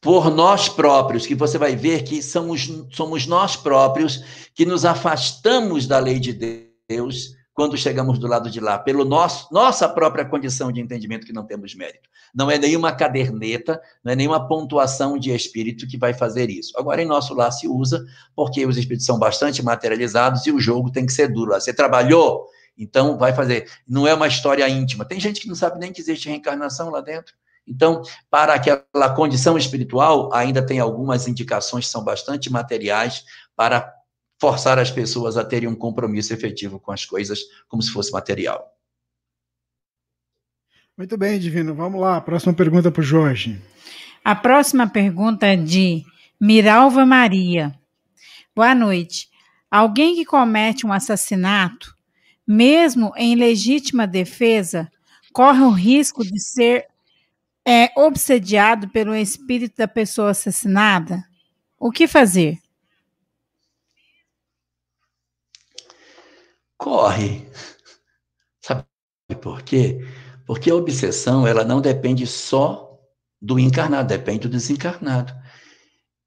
por nós próprios, que você vai ver que somos, somos nós próprios que nos afastamos da lei de Deus quando chegamos do lado de lá, pelo nosso nossa própria condição de entendimento que não temos mérito. Não é nenhuma caderneta, não é nenhuma pontuação de espírito que vai fazer isso. Agora, em nosso lar se usa, porque os espíritos são bastante materializados e o jogo tem que ser duro. Você trabalhou, então, vai fazer. Não é uma história íntima. Tem gente que não sabe nem que existe reencarnação lá dentro. Então, para aquela condição espiritual, ainda tem algumas indicações que são bastante materiais para forçar as pessoas a terem um compromisso efetivo com as coisas como se fosse material. Muito bem, Divino. Vamos lá. Próxima pergunta para o Jorge. A próxima pergunta é de Miralva Maria. Boa noite. Alguém que comete um assassinato mesmo em legítima defesa, corre o risco de ser é, obsediado pelo espírito da pessoa assassinada? O que fazer? Corre. Sabe por quê? Porque a obsessão ela não depende só do encarnado, depende do desencarnado.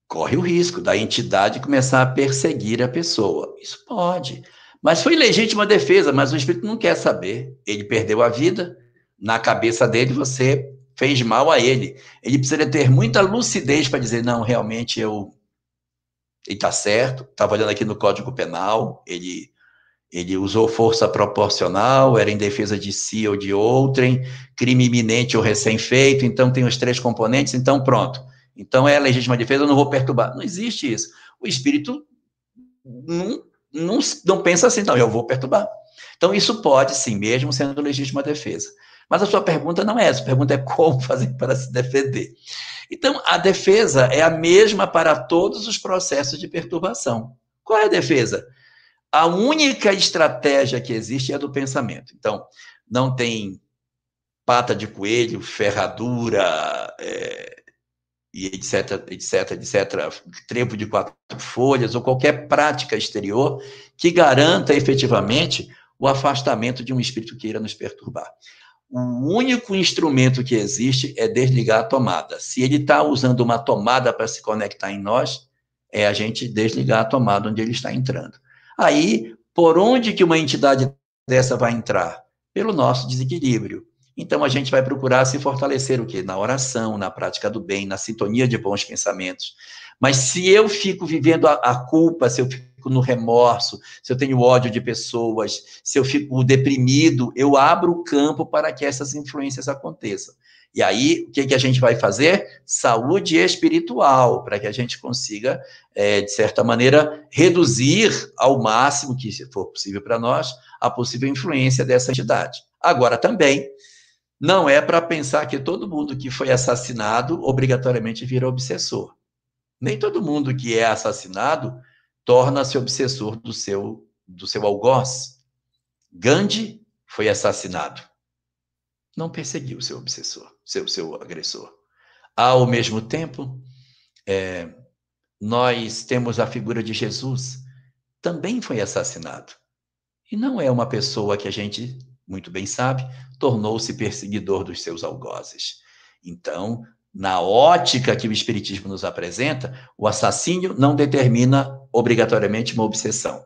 Corre o risco da entidade começar a perseguir a pessoa. Isso pode. Mas foi legítima defesa, mas o espírito não quer saber. Ele perdeu a vida, na cabeça dele você fez mal a ele. Ele precisa ter muita lucidez para dizer: não, realmente eu. Ele está certo, estava olhando aqui no Código Penal, ele, ele usou força proporcional, era em defesa de si ou de outrem, crime iminente ou recém-feito, então tem os três componentes, então pronto. Então é legítima defesa, eu não vou perturbar. Não existe isso. O espírito não não, não pensa assim, não, eu vou perturbar. Então, isso pode, sim, mesmo sendo legítima defesa. Mas a sua pergunta não é essa, a pergunta é como fazer para se defender. Então, a defesa é a mesma para todos os processos de perturbação. Qual é a defesa? A única estratégia que existe é a do pensamento. Então, não tem pata de coelho, ferradura, é, e etc, etc, etc, trevo de quatro folhas ou qualquer prática exterior que garanta efetivamente o afastamento de um espírito que irá nos perturbar. O único instrumento que existe é desligar a tomada. Se ele está usando uma tomada para se conectar em nós, é a gente desligar a tomada onde ele está entrando. Aí, por onde que uma entidade dessa vai entrar? Pelo nosso desequilíbrio. Então a gente vai procurar se fortalecer o quê? Na oração, na prática do bem, na sintonia de bons pensamentos. Mas se eu fico vivendo a, a culpa, se eu fico no remorso, se eu tenho ódio de pessoas, se eu fico deprimido, eu abro o campo para que essas influências aconteçam. E aí, o que, que a gente vai fazer? Saúde espiritual, para que a gente consiga, é, de certa maneira, reduzir ao máximo que for possível para nós a possível influência dessa entidade. Agora, também, não é para pensar que todo mundo que foi assassinado obrigatoriamente vira obsessor. Nem todo mundo que é assassinado torna-se obsessor do seu, do seu algoz. Gandhi foi assassinado. Não perseguiu seu obsessor, seu, seu agressor. Ao mesmo tempo, é, nós temos a figura de Jesus, também foi assassinado. E não é uma pessoa que a gente muito bem sabe, tornou-se perseguidor dos seus algozes. Então, na ótica que o Espiritismo nos apresenta, o assassínio não determina obrigatoriamente uma obsessão.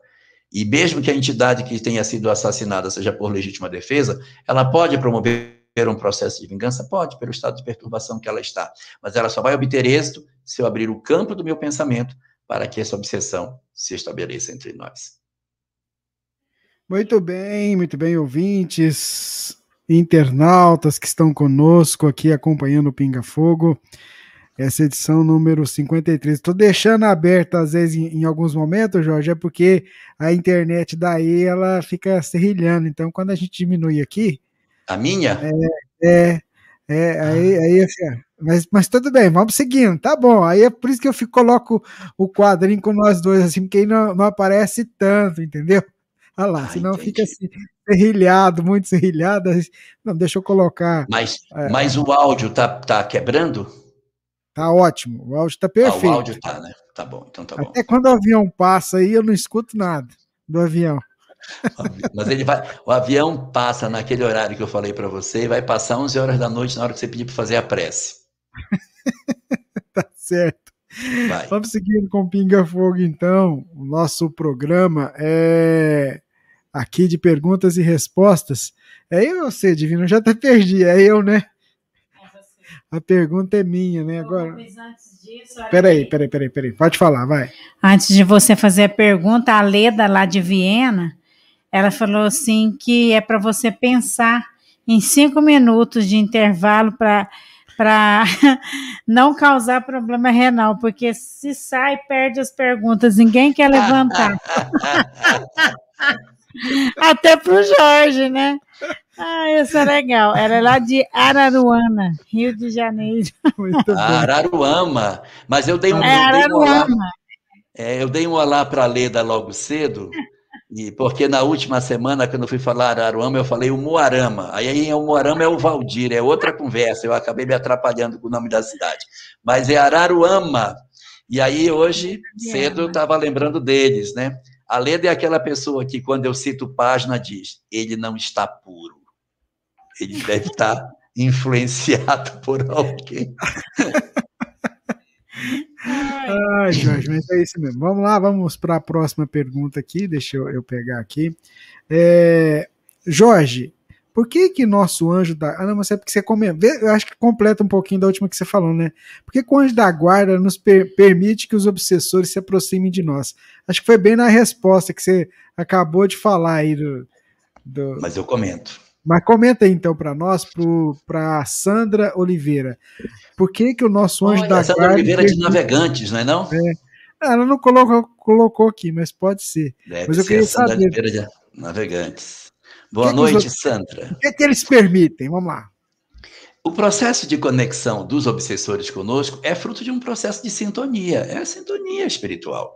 E mesmo que a entidade que tenha sido assassinada seja por legítima defesa, ela pode promover um processo de vingança? Pode, pelo estado de perturbação que ela está. Mas ela só vai obter êxito se eu abrir o campo do meu pensamento para que essa obsessão se estabeleça entre nós. Muito bem, muito bem, ouvintes, internautas que estão conosco aqui acompanhando o Pinga Fogo. essa edição número 53. Estou deixando aberta às vezes em, em, alguns momentos, Jorge, é porque a internet daí ela fica serrilhando. Então, quando a gente diminui aqui. A minha? É, é, é aí, aí assim, mas, mas tudo bem, vamos seguindo, tá bom. Aí é por isso que eu fico, coloco o quadrinho com nós dois, assim, porque aí não, não aparece tanto, entendeu? Olha lá, ah, senão entendi. fica assim, serrilhado, muito serrilhado. Não, deixa eu colocar. Mas, é, mas o áudio tá, tá quebrando? Tá ótimo, o áudio tá perfeito. Ah, o áudio tá, né? Tá bom, então tá bom. Até quando o avião passa aí, eu não escuto nada do avião. Mas ele vai, o avião passa naquele horário que eu falei para você e vai passar 11 horas da noite na hora que você pedir para fazer a prece. tá certo. Vai. Vamos seguindo com Pinga Fogo, então. O nosso programa é aqui de perguntas e respostas. É eu ou você, Divino? já até perdi. É eu, né? A pergunta é minha, né? Agora. Peraí, peraí, peraí, peraí. Pode falar, vai. Antes de você fazer a pergunta, a Leda lá de Viena, ela falou assim que é para você pensar em cinco minutos de intervalo para para não causar problema renal, porque se sai, perde as perguntas, ninguém quer levantar. Até para o Jorge, né? Ah, isso é legal. Era lá de Araruana, Rio de Janeiro. Araruama. Mas eu dei um, é, eu dei um olá. É, eu dei um olá para a Leda logo cedo, e porque na última semana, quando eu fui falar Araruama, eu falei o Moarama. Aí o Moarama é o Valdir, é outra conversa. Eu acabei me atrapalhando com o nome da cidade. Mas é Araruama. E aí, hoje, cedo, eu estava lembrando deles, né? A Leda é aquela pessoa que, quando eu cito página, diz: ele não está puro. Ele deve estar influenciado por alguém. Ai, Jorge, mas é isso mesmo. Vamos lá, vamos para a próxima pergunta aqui. Deixa eu, eu pegar aqui. É, Jorge, por que que nosso anjo da... Ah, não, mas é porque você comenta... Eu acho que completa um pouquinho da última que você falou, né? Por que, que o anjo da guarda nos per permite que os obsessores se aproximem de nós? Acho que foi bem na resposta que você acabou de falar aí do... do... Mas eu comento. Mas comenta aí então para nós, para Sandra Oliveira. Por que, que o nosso anjo Olha, da Sandra guarda. Oliveira permite... de Navegantes, não é? Não? É. Ah, ela não colocou, colocou aqui, mas pode ser. Deve mas eu queria Sandra saber. Oliveira de Navegantes. Boa que noite, que os... Sandra. O que, é que eles permitem? Vamos lá. O processo de conexão dos obsessores conosco é fruto de um processo de sintonia, é a sintonia espiritual.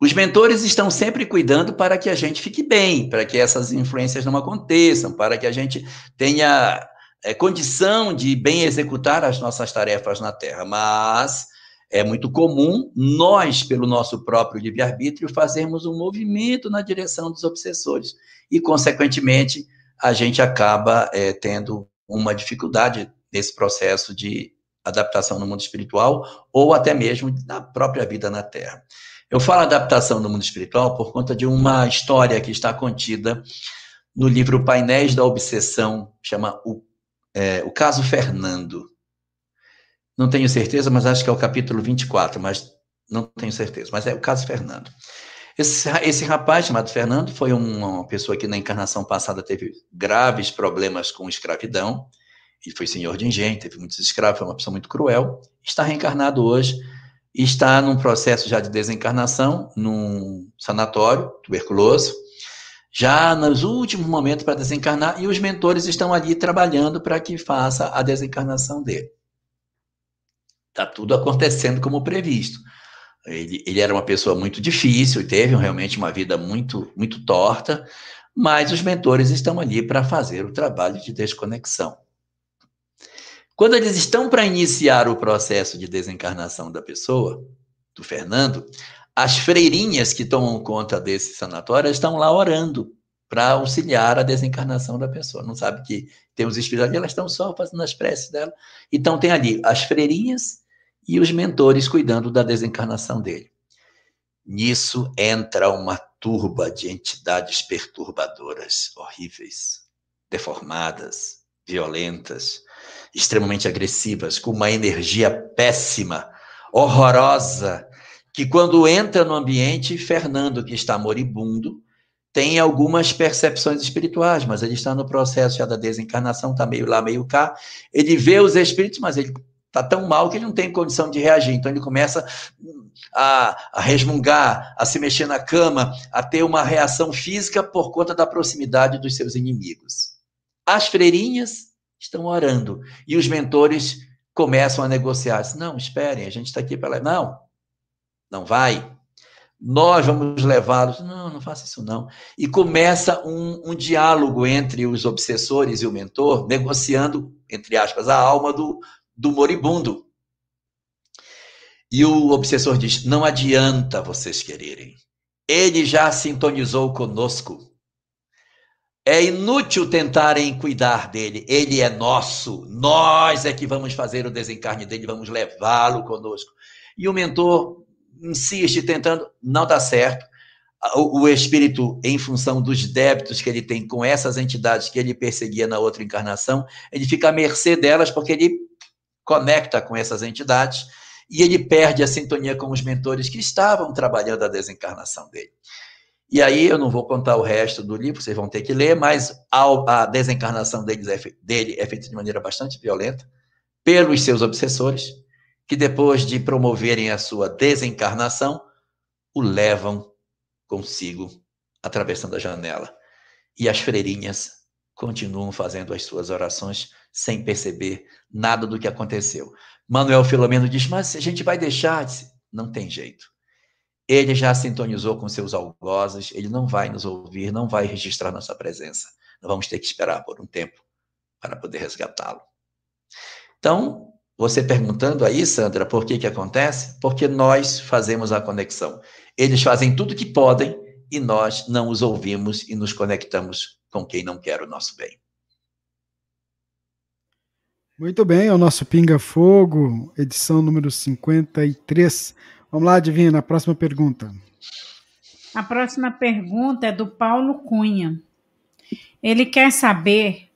Os mentores estão sempre cuidando para que a gente fique bem, para que essas influências não aconteçam, para que a gente tenha é, condição de bem executar as nossas tarefas na Terra. Mas é muito comum nós, pelo nosso próprio livre-arbítrio, fazermos um movimento na direção dos obsessores e, consequentemente, a gente acaba é, tendo uma dificuldade nesse processo de adaptação no mundo espiritual ou até mesmo na própria vida na Terra. Eu falo adaptação no mundo espiritual por conta de uma história que está contida no livro Painéis da Obsessão, chama o, é, o Caso Fernando. Não tenho certeza, mas acho que é o capítulo 24, mas não tenho certeza, mas é o caso Fernando. Esse, esse rapaz chamado Fernando foi uma pessoa que na encarnação passada teve graves problemas com escravidão, ele foi senhor de engenho, teve muitos escravos, foi uma pessoa muito cruel, está reencarnado hoje, está num processo já de desencarnação, num sanatório tuberculoso, já nos últimos momentos para desencarnar, e os mentores estão ali trabalhando para que faça a desencarnação dele. Está tudo acontecendo como previsto. Ele, ele era uma pessoa muito difícil, teve realmente uma vida muito, muito torta, mas os mentores estão ali para fazer o trabalho de desconexão. Quando eles estão para iniciar o processo de desencarnação da pessoa, do Fernando, as freirinhas que tomam conta desse sanatório estão lá orando para auxiliar a desencarnação da pessoa. Não sabe que tem os espíritos ali, elas estão só fazendo as preces dela. Então tem ali as freirinhas e os mentores cuidando da desencarnação dele. Nisso entra uma turba de entidades perturbadoras, horríveis, deformadas, violentas, extremamente agressivas, com uma energia péssima, horrorosa, que quando entra no ambiente, Fernando, que está moribundo, tem algumas percepções espirituais, mas ele está no processo já da desencarnação, está meio lá, meio cá. Ele vê os espíritos, mas ele está tão mal que ele não tem condição de reagir. Então ele começa a, a resmungar, a se mexer na cama, a ter uma reação física por conta da proximidade dos seus inimigos. As freirinhas estão orando e os mentores começam a negociar. Não, esperem, a gente está aqui para. Não, não vai. Nós vamos levá-los. Não, não faça isso não. E começa um, um diálogo entre os obsessores e o mentor, negociando, entre aspas, a alma do, do moribundo. E o obsessor diz: não adianta vocês quererem. Ele já sintonizou conosco. É inútil tentarem cuidar dele. Ele é nosso. Nós é que vamos fazer o desencarne dele, vamos levá-lo conosco. E o mentor insiste tentando, não dá certo. O, o, espírito, em função dos débitos que ele tem com essas entidades que ele perseguia na outra encarnação, ele fica à mercê delas porque ele conecta com essas entidades e ele perde a sintonia com os mentores que estavam trabalhando a desencarnação dele. E aí eu não vou contar o resto do livro, vocês vão ter que ler, mas a, desencarnação é, dele é feita de maneira bastante violenta pelos seus obsessores, que depois de promoverem a sua desencarnação, o levam consigo, atravessando a janela. E as freirinhas continuam fazendo as suas orações sem perceber nada do que aconteceu. Manuel Filomeno diz: Mas a gente vai deixar? Não tem jeito. Ele já sintonizou com seus algozes, ele não vai nos ouvir, não vai registrar nossa presença. Nós vamos ter que esperar por um tempo para poder resgatá-lo. Então, você perguntando aí, Sandra, por que que acontece? Porque nós fazemos a conexão. Eles fazem tudo que podem e nós não os ouvimos e nos conectamos com quem não quer o nosso bem. Muito bem, é o nosso Pinga Fogo, edição número 53. Vamos lá, Divina, a próxima pergunta. A próxima pergunta é do Paulo Cunha. Ele quer saber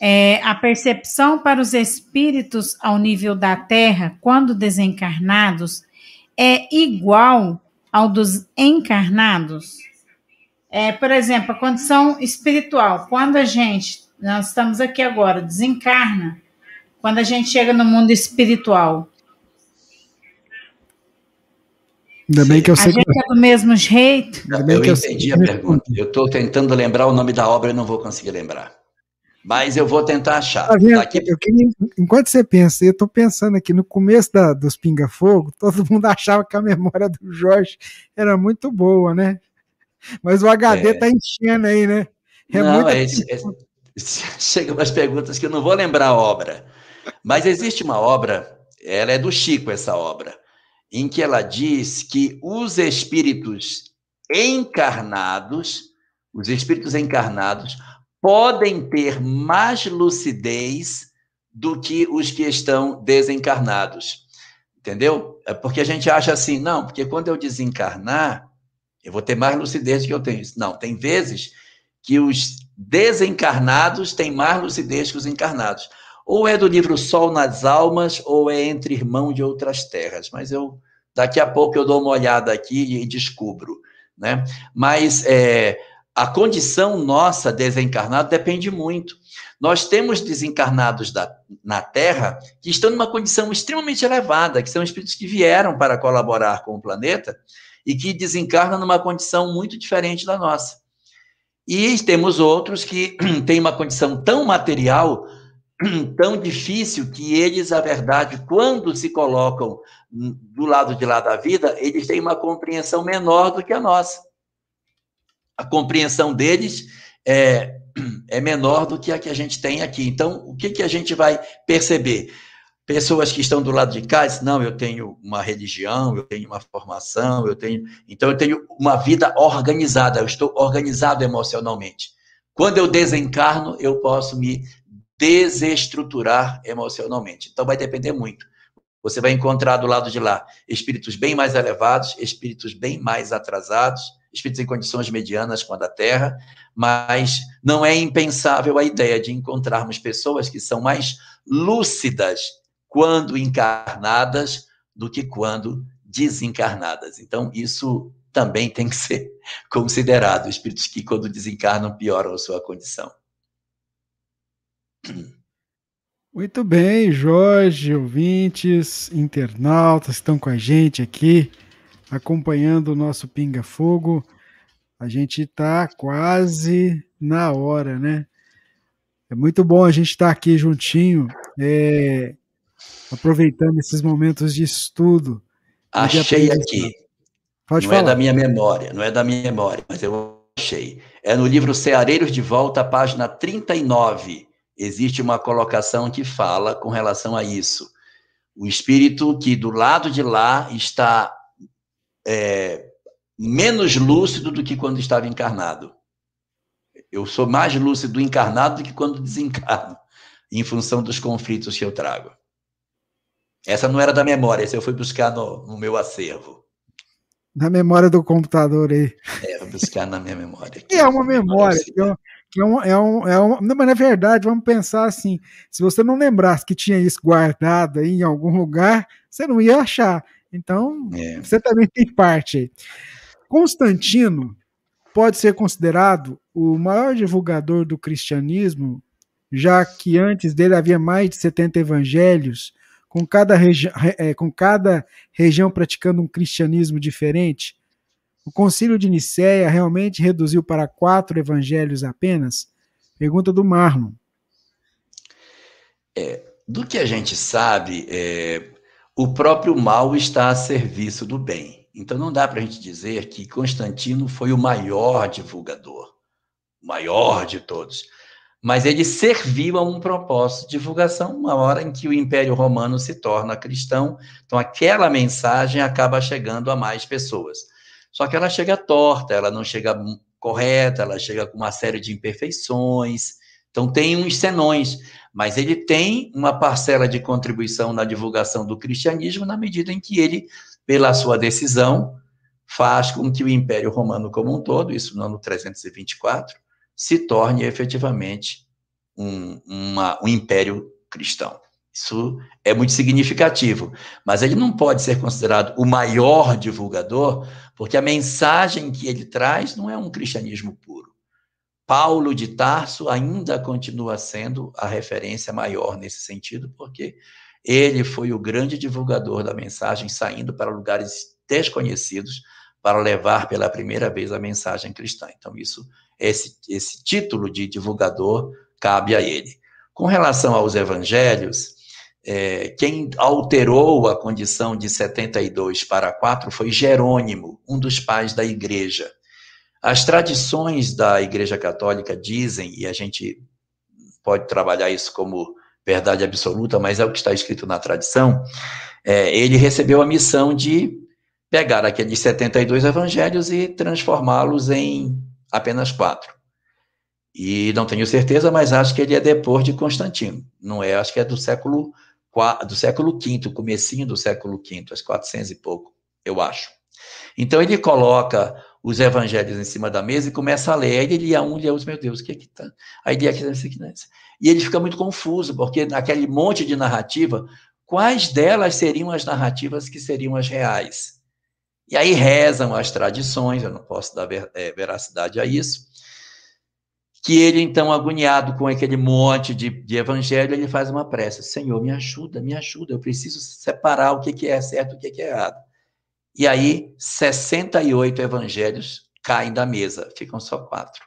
é, a percepção para os espíritos ao nível da Terra, quando desencarnados, é igual ao dos encarnados? É, por exemplo, a condição espiritual, quando a gente, nós estamos aqui agora, desencarna, quando a gente chega no mundo espiritual. Ainda bem que eu sei a gente que... é do mesmo jeito. Não, eu, eu entendi a pergunta. Eu estou tentando lembrar o nome da obra e não vou conseguir lembrar. Mas eu vou tentar achar. Tá Daqui... queria, enquanto você pensa, eu estou pensando aqui, no começo da, dos Pinga Fogo, todo mundo achava que a memória do Jorge era muito boa, né? Mas o HD está é. enchendo aí, né? É não, muita... é, é, chega umas perguntas que eu não vou lembrar a obra. Mas existe uma obra, ela é do Chico, essa obra, em que ela diz que os espíritos encarnados, os espíritos encarnados, podem ter mais lucidez do que os que estão desencarnados. Entendeu? É porque a gente acha assim, não, porque quando eu desencarnar, eu vou ter mais lucidez do que eu tenho. Não, tem vezes que os desencarnados têm mais lucidez que os encarnados. Ou é do livro Sol nas Almas, ou é Entre Irmãos de Outras Terras. Mas eu daqui a pouco eu dou uma olhada aqui e descubro. Né? Mas é, a condição nossa desencarnado depende muito. Nós temos desencarnados da, na Terra que estão numa condição extremamente elevada, que são espíritos que vieram para colaborar com o planeta e que desencarnam numa condição muito diferente da nossa. E temos outros que têm uma condição tão material tão difícil que eles, a verdade, quando se colocam do lado de lá da vida, eles têm uma compreensão menor do que a nossa. A compreensão deles é, é menor do que a que a gente tem aqui. Então, o que, que a gente vai perceber? Pessoas que estão do lado de cá dizem, não, eu tenho uma religião, eu tenho uma formação, eu tenho. Então, eu tenho uma vida organizada, eu estou organizado emocionalmente. Quando eu desencarno, eu posso me desestruturar emocionalmente. Então vai depender muito. Você vai encontrar do lado de lá espíritos bem mais elevados, espíritos bem mais atrasados, espíritos em condições medianas com a da Terra, mas não é impensável a ideia de encontrarmos pessoas que são mais lúcidas quando encarnadas do que quando desencarnadas. Então, isso também tem que ser considerado. Espíritos que, quando desencarnam, pioram a sua condição. Muito bem, Jorge, ouvintes, internautas estão com a gente aqui, acompanhando o nosso Pinga Fogo. A gente está quase na hora, né? É muito bom a gente estar tá aqui juntinho, é, aproveitando esses momentos de estudo. Achei aqui. Pode não falar. é da minha memória, não é da minha memória, mas eu achei. É no livro Ceareiros de Volta, página 39. Existe uma colocação que fala com relação a isso. O espírito que do lado de lá está é, menos lúcido do que quando estava encarnado. Eu sou mais lúcido encarnado do que quando desencarno, em função dos conflitos que eu trago. Essa não era da memória, essa eu fui buscar no, no meu acervo. Na memória do computador aí. É, vou buscar na minha memória. Aqui. É uma memória, que é, é, um, é, um, é uma, não, mas na verdade, vamos pensar assim, se você não lembrasse que tinha isso guardado aí em algum lugar, você não ia achar. Então, é. você também tem parte aí. Constantino pode ser considerado o maior divulgador do cristianismo, já que antes dele havia mais de 70 evangelhos, com cada, é, com cada região praticando um cristianismo diferente. O concílio de Nicéia realmente reduziu para quatro evangelhos apenas? Pergunta do Marlon. É, do que a gente sabe, é, o próprio mal está a serviço do bem. Então não dá para a gente dizer que Constantino foi o maior divulgador, o maior de todos. Mas ele serviu a um propósito de divulgação, uma hora em que o Império Romano se torna cristão, então aquela mensagem acaba chegando a mais pessoas. Só que ela chega torta, ela não chega correta, ela chega com uma série de imperfeições. Então tem uns senões, mas ele tem uma parcela de contribuição na divulgação do cristianismo na medida em que ele pela sua decisão, faz com que o Império Romano como um todo, isso no ano 324, se torne efetivamente um, uma, um império cristão. Isso é muito significativo, mas ele não pode ser considerado o maior divulgador, porque a mensagem que ele traz não é um cristianismo puro. Paulo de Tarso ainda continua sendo a referência maior nesse sentido, porque ele foi o grande divulgador da mensagem, saindo para lugares desconhecidos para levar pela primeira vez a mensagem cristã. Então, isso, esse, esse título de divulgador cabe a ele. Com relação aos evangelhos, é, quem alterou a condição de 72 para 4 foi Jerônimo, um dos pais da igreja. As tradições da Igreja Católica dizem, e a gente pode trabalhar isso como verdade absoluta, mas é o que está escrito na tradição, é, ele recebeu a missão de pegar aqueles 72 evangelhos e transformá-los em apenas quatro. E não tenho certeza, mas acho que ele é depois de Constantino. Não é, acho que é do século do século V, comecinho do século V, às 400 e pouco, eu acho. Então ele coloca os evangelhos em cima da mesa e começa a ler. Aí ele lia um, lia outro, meu Deus, o que é que tá? Aí lia aquilo, isso aqui, isso. E ele fica muito confuso, porque naquele monte de narrativa, quais delas seriam as narrativas que seriam as reais? E aí rezam as tradições, eu não posso dar é, veracidade a isso, que ele, então, agoniado com aquele monte de, de evangelho, ele faz uma prece, Senhor, me ajuda, me ajuda, eu preciso separar o que, é certo e o que, que é errado. E aí, 68 evangelhos caem da mesa, ficam só quatro.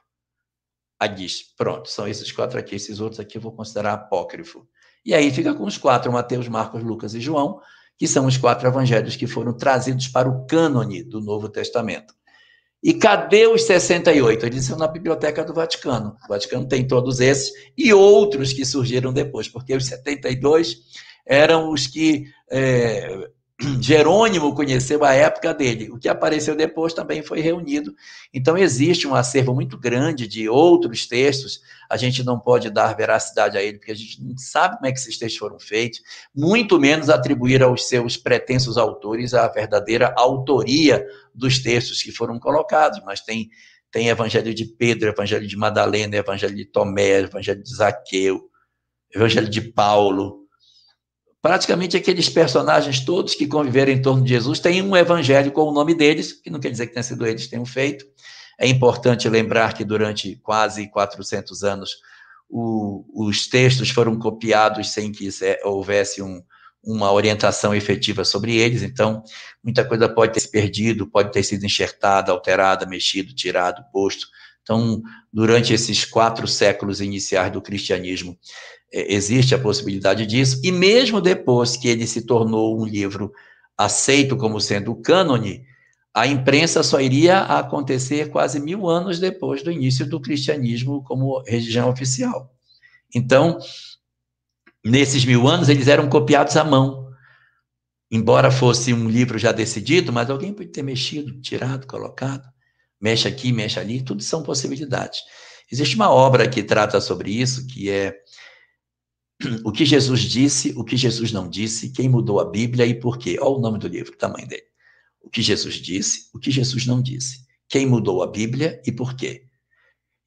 Aí diz: pronto, são esses quatro aqui, esses outros aqui eu vou considerar apócrifo. E aí fica com os quatro: Mateus, Marcos, Lucas e João, que são os quatro evangelhos que foram trazidos para o cânone do Novo Testamento. E cadê os 68? Eles estão na biblioteca do Vaticano. O Vaticano tem todos esses e outros que surgiram depois, porque os 72 eram os que é, Jerônimo conheceu a época dele. O que apareceu depois também foi reunido. Então, existe um acervo muito grande de outros textos. A gente não pode dar veracidade a ele, porque a gente não sabe como é que esses textos foram feitos, muito menos atribuir aos seus pretensos autores a verdadeira autoria dos textos que foram colocados. Mas tem, tem Evangelho de Pedro, Evangelho de Madalena, Evangelho de Tomé, Evangelho de Zaqueu, Evangelho de Paulo praticamente aqueles personagens todos que conviveram em torno de Jesus têm um evangelho com o nome deles, que não quer dizer que tenha sido eles que tenham feito. É importante lembrar que durante quase 400 anos o, os textos foram copiados sem que houvesse um, uma orientação efetiva sobre eles, então muita coisa pode ter se perdido, pode ter sido enxertada, alterada, mexido, tirado, posto. Então, durante esses quatro séculos iniciais do cristianismo, é, existe a possibilidade disso, e mesmo depois que ele se tornou um livro aceito como sendo cânone, a imprensa só iria acontecer quase mil anos depois do início do cristianismo como religião oficial. Então, nesses mil anos, eles eram copiados à mão. Embora fosse um livro já decidido, mas alguém pode ter mexido, tirado, colocado. Mexe aqui, mexe ali, tudo são possibilidades. Existe uma obra que trata sobre isso, que é o que Jesus disse, o que Jesus não disse, quem mudou a Bíblia e por quê. Olha o nome do livro, o tamanho dele. O que Jesus disse, o que Jesus não disse. Quem mudou a Bíblia e por quê.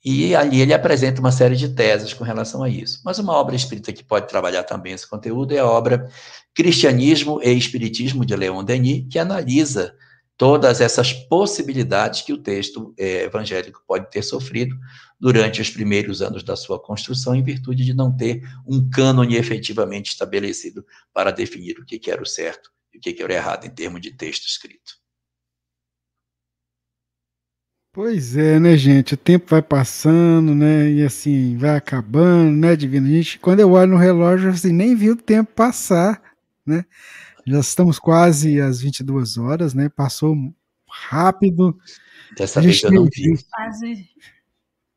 E ali ele apresenta uma série de teses com relação a isso. Mas uma obra espírita que pode trabalhar também esse conteúdo é a obra Cristianismo e Espiritismo de Leon Denis, que analisa todas essas possibilidades que o texto é, evangélico pode ter sofrido durante os primeiros anos da sua construção, em virtude de não ter um cânone efetivamente estabelecido para definir o que, que era o certo e o que, que era o errado em termos de texto escrito. Pois é, né, gente? O tempo vai passando, né? E assim, vai acabando, né, Divino? Gente, quando eu olho no relógio, assim, nem vi o tempo passar, né? Já estamos quase às 22 horas, né? Passou rápido. Dessa vez eu não vi. Quase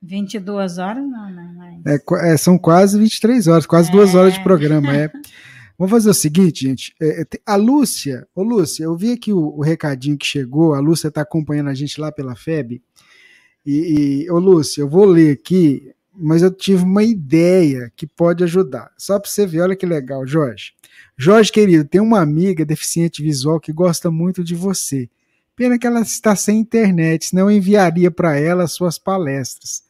22 horas, não, não. Mas... É, é, são quase 23 horas, quase é... duas horas de programa. É. Vamos fazer o seguinte, gente. É, é a Lúcia, ô Lúcia, eu vi aqui o, o recadinho que chegou, a Lúcia está acompanhando a gente lá pela FEB. E, e, ô Lúcia, eu vou ler aqui, mas eu tive uma ideia que pode ajudar. Só para você ver, olha que legal, Jorge. Jorge, querido, tem uma amiga deficiente visual que gosta muito de você. Pena que ela está sem internet, senão eu enviaria para ela suas palestras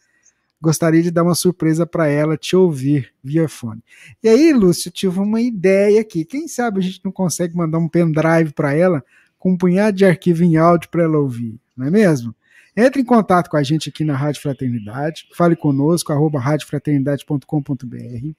gostaria de dar uma surpresa para ela te ouvir via fone. E aí, Lúcio, tive uma ideia aqui. Quem sabe a gente não consegue mandar um pendrive para ela com um punhado de arquivo em áudio para ela ouvir, não é mesmo? Entre em contato com a gente aqui na Rádio Fraternidade, fale conosco, arroba radiofraternidade.com.br.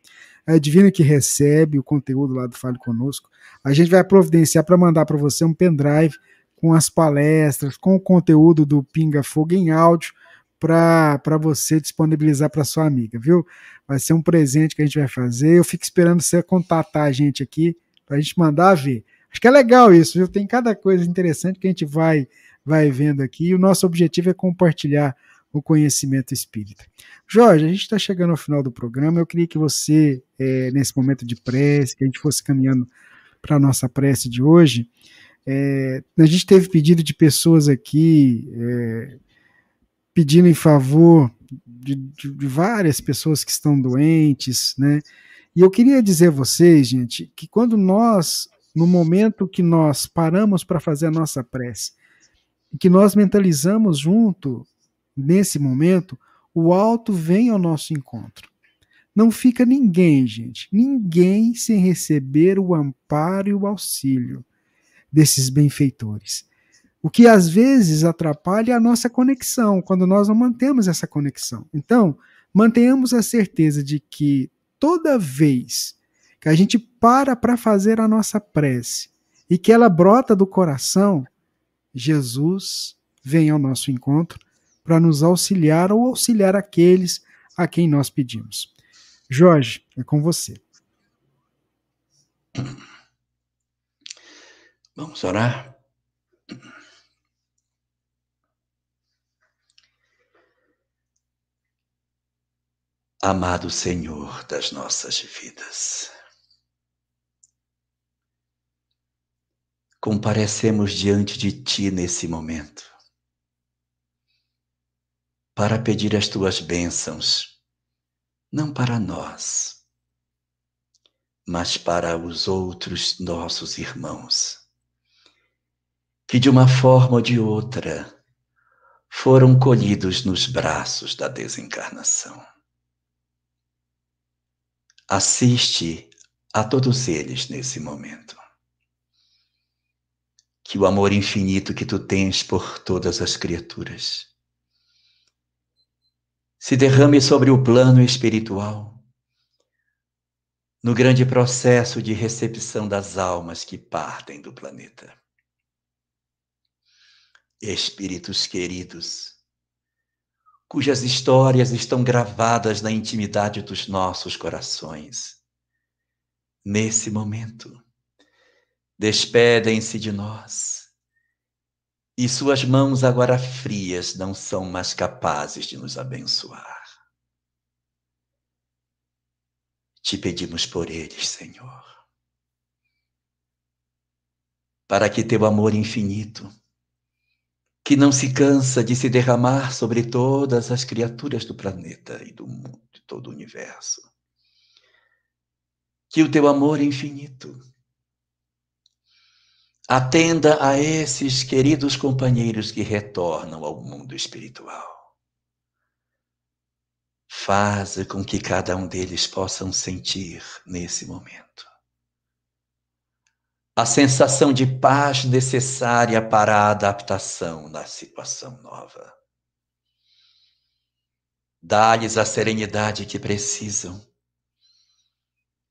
É Divina que recebe o conteúdo lá do Fale Conosco. A gente vai providenciar para mandar para você um pendrive com as palestras, com o conteúdo do Pinga Fogo em áudio, para você disponibilizar para sua amiga, viu? Vai ser um presente que a gente vai fazer. Eu fico esperando você contatar a gente aqui para a gente mandar ver. Acho que é legal isso, viu? Tem cada coisa interessante que a gente vai, vai vendo aqui. E o nosso objetivo é compartilhar o conhecimento espírita. Jorge, a gente está chegando ao final do programa. Eu queria que você, é, nesse momento de prece, que a gente fosse caminhando para a nossa prece de hoje. É, a gente teve pedido de pessoas aqui. É, pedindo em favor de, de, de, várias pessoas que estão doentes, né? E eu queria dizer a vocês, gente, que quando nós, no momento que nós paramos para fazer a nossa prece, que nós mentalizamos junto, nesse momento, o alto vem ao nosso encontro. Não fica ninguém, gente, ninguém sem receber o amparo e o auxílio desses benfeitores. O que às vezes atrapalha a nossa conexão, quando nós não mantemos essa conexão. Então, mantenhamos a certeza de que toda vez que a gente para para fazer a nossa prece e que ela brota do coração, Jesus vem ao nosso encontro para nos auxiliar ou auxiliar aqueles a quem nós pedimos. Jorge, é com você. Vamos orar? Amado Senhor das nossas vidas, comparecemos diante de Ti nesse momento para pedir as Tuas bênçãos, não para nós, mas para os outros nossos irmãos, que de uma forma ou de outra foram colhidos nos braços da desencarnação assiste a todos eles nesse momento. Que o amor infinito que tu tens por todas as criaturas se derrame sobre o plano espiritual, no grande processo de recepção das almas que partem do planeta. Espíritos queridos, cujas histórias estão gravadas na intimidade dos nossos corações, nesse momento, despedem-se de nós e suas mãos agora frias não são mais capazes de nos abençoar. Te pedimos por eles, Senhor, para que teu amor infinito, que não se cansa de se derramar sobre todas as criaturas do planeta e do mundo, de todo o universo, que o teu amor infinito Atenda a esses queridos companheiros que retornam ao mundo espiritual. Faça com que cada um deles possam sentir nesse momento a sensação de paz necessária para a adaptação na situação nova. Dá-lhes a serenidade que precisam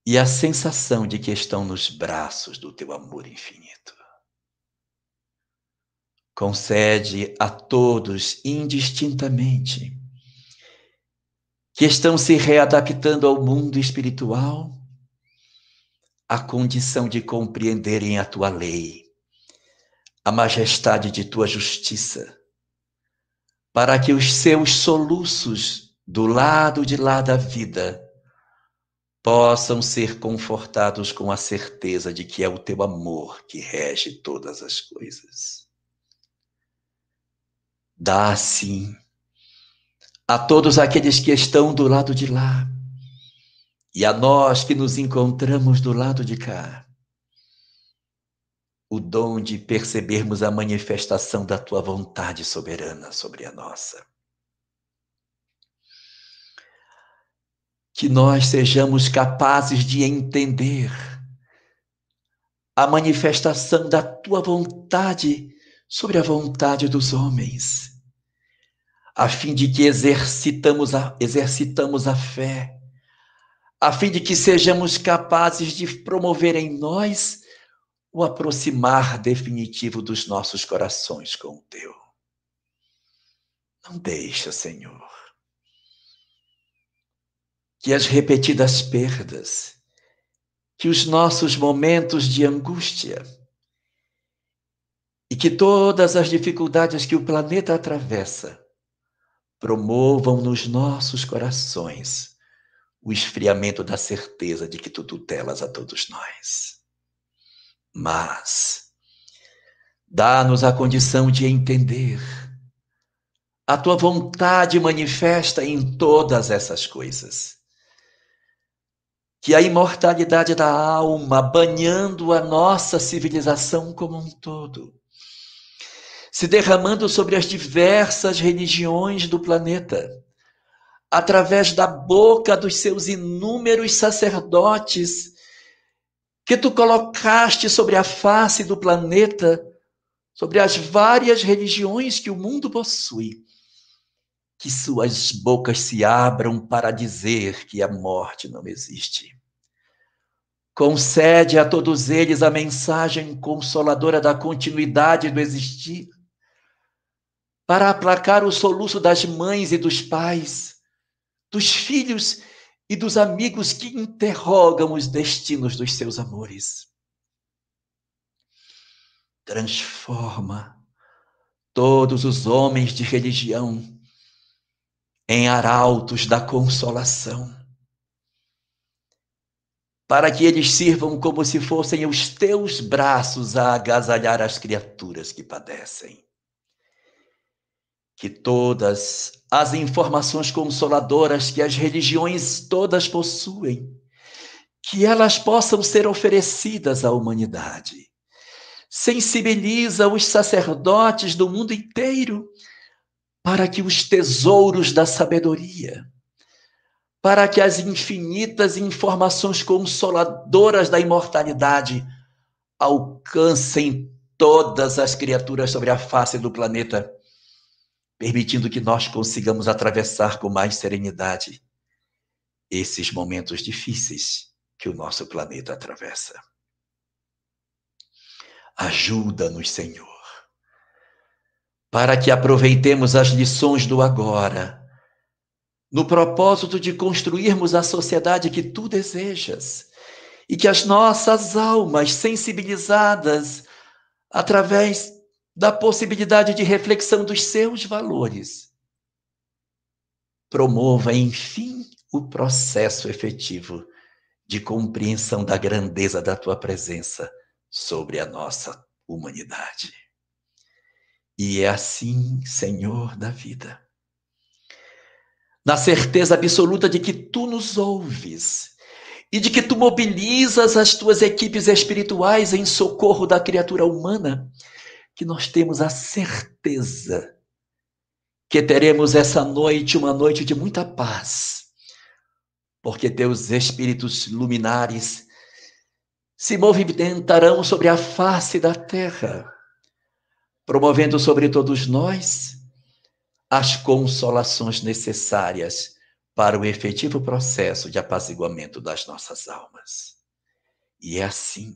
e a sensação de que estão nos braços do teu amor infinito concede a todos indistintamente que estão se readaptando ao mundo espiritual a condição de compreenderem a tua lei, a majestade de tua justiça, para que os seus soluços do lado de lá da vida possam ser confortados com a certeza de que é o teu amor que rege todas as coisas dá sim a todos aqueles que estão do lado de lá e a nós que nos encontramos do lado de cá o dom de percebermos a manifestação da tua vontade soberana sobre a nossa. Que nós sejamos capazes de entender a manifestação da tua vontade sobre a vontade dos homens, a fim de que exercitamos a, exercitamos a fé, a fim de que sejamos capazes de promover em nós o aproximar definitivo dos nossos corações com o teu. Não deixa, Senhor, que as repetidas perdas, que os nossos momentos de angústia, e que todas as dificuldades que o planeta atravessa promovam nos nossos corações o esfriamento da certeza de que tu tutelas a todos nós. Mas dá-nos a condição de entender a tua vontade manifesta em todas essas coisas. Que a imortalidade da alma, banhando a nossa civilização como um todo, se derramando sobre as diversas religiões do planeta, através da boca dos seus inúmeros sacerdotes que tu colocaste sobre a face do planeta, sobre as várias religiões que o mundo possui, que suas bocas se abram para dizer que a morte não existe. Concede a todos eles a mensagem consoladora da continuidade do existir, para aplacar o soluço das mães e dos pais, dos filhos e dos amigos que interrogam os destinos dos seus amores. Transforma todos os homens de religião em arautos da consolação, para que eles sirvam como se fossem os teus braços a agasalhar as criaturas que padecem que todas as informações consoladoras que as religiões todas possuem, que elas possam ser oferecidas à humanidade. Sensibiliza os sacerdotes do mundo inteiro para que os tesouros da sabedoria, para que as infinitas informações consoladoras da imortalidade alcancem todas as criaturas sobre a face do planeta permitindo que nós consigamos atravessar com mais serenidade esses momentos difíceis que o nosso planeta atravessa. Ajuda-nos, Senhor, para que aproveitemos as lições do agora, no propósito de construirmos a sociedade que tu desejas e que as nossas almas sensibilizadas através da possibilidade de reflexão dos seus valores promova, enfim, o processo efetivo de compreensão da grandeza da tua presença sobre a nossa humanidade. E é assim, Senhor da vida, na certeza absoluta de que tu nos ouves e de que tu mobilizas as tuas equipes espirituais em socorro da criatura humana, que nós temos a certeza que teremos essa noite uma noite de muita paz, porque teus espíritos luminares se movimentarão sobre a face da terra promovendo sobre todos nós as consolações necessárias para o efetivo processo de apaziguamento das nossas almas. E é assim,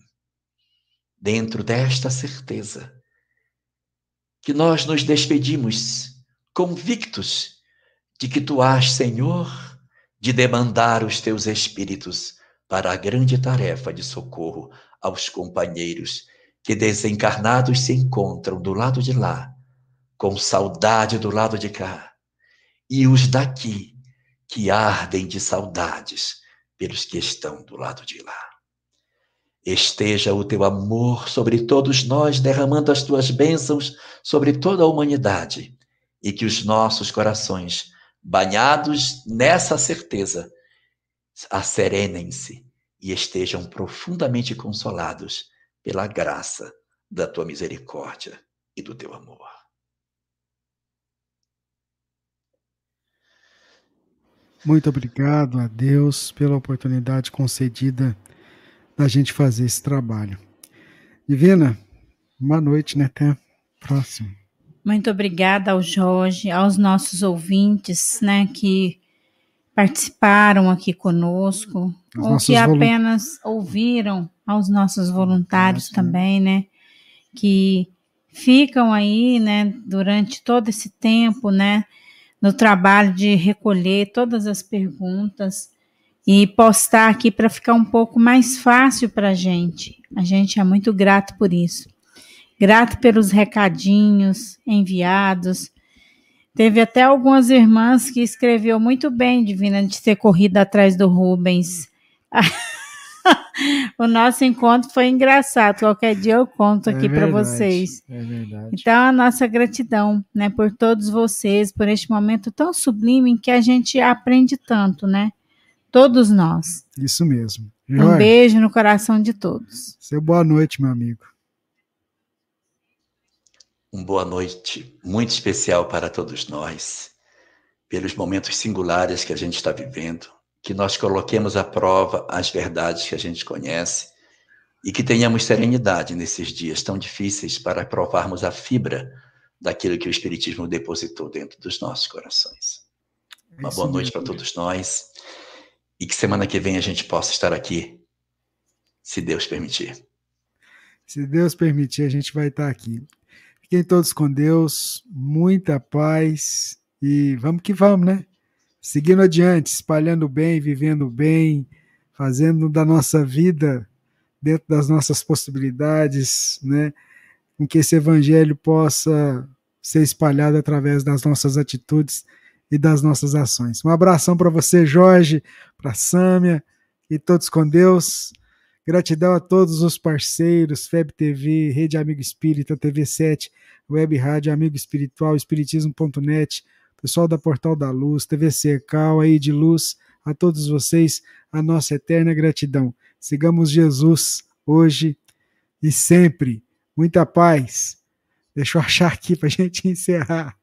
dentro desta certeza, que nós nos despedimos convictos de que tu has, Senhor, de demandar os teus espíritos para a grande tarefa de socorro aos companheiros que desencarnados se encontram do lado de lá, com saudade do lado de cá, e os daqui que ardem de saudades pelos que estão do lado de lá. Esteja o teu amor sobre todos nós, derramando as tuas bênçãos sobre toda a humanidade, e que os nossos corações, banhados nessa certeza, acerenem-se e estejam profundamente consolados pela graça da tua misericórdia e do teu amor. Muito obrigado a Deus pela oportunidade concedida da gente fazer esse trabalho. Divina, boa noite, né? Até próximo. Muito obrigada ao Jorge, aos nossos ouvintes, né, que participaram aqui conosco, Os ou que apenas ouviram aos nossos voluntários Nossa, também, né? Que ficam aí, né, durante todo esse tempo, né, no trabalho de recolher todas as perguntas e postar aqui para ficar um pouco mais fácil para a gente. A gente é muito grato por isso. Grato pelos recadinhos enviados. Teve até algumas irmãs que escreveu muito bem, Divina, de ter corrido atrás do Rubens. o nosso encontro foi engraçado. Qualquer dia eu conto aqui é para vocês. É verdade. Então, a nossa gratidão, né, por todos vocês, por este momento tão sublime em que a gente aprende tanto, né? Todos nós. Isso mesmo. Jorge, um beijo no coração de todos. Seu boa noite, meu amigo. Um boa noite muito especial para todos nós, pelos momentos singulares que a gente está vivendo que nós coloquemos à prova as verdades que a gente conhece e que tenhamos serenidade nesses dias tão difíceis para provarmos a fibra daquilo que o Espiritismo depositou dentro dos nossos corações. Uma boa noite para todos nós e que semana que vem a gente possa estar aqui, se Deus permitir. Se Deus permitir, a gente vai estar aqui. Fiquem todos com Deus, muita paz e vamos que vamos, né? seguindo adiante, espalhando bem, vivendo bem, fazendo da nossa vida dentro das nossas possibilidades, né? Com que esse evangelho possa ser espalhado através das nossas atitudes e das nossas ações. Um abração para você, Jorge, para Sâmia e todos com Deus. Gratidão a todos os parceiros, FEB TV, Rede Amigo Espírita, TV7, Web Rádio Amigo Espiritual, Espiritismo.net, pessoal da Portal da Luz, TV Cercal, aí de Luz, a todos vocês, a nossa eterna gratidão. Sigamos Jesus hoje e sempre. Muita paz. Deixa eu achar aqui para a gente encerrar.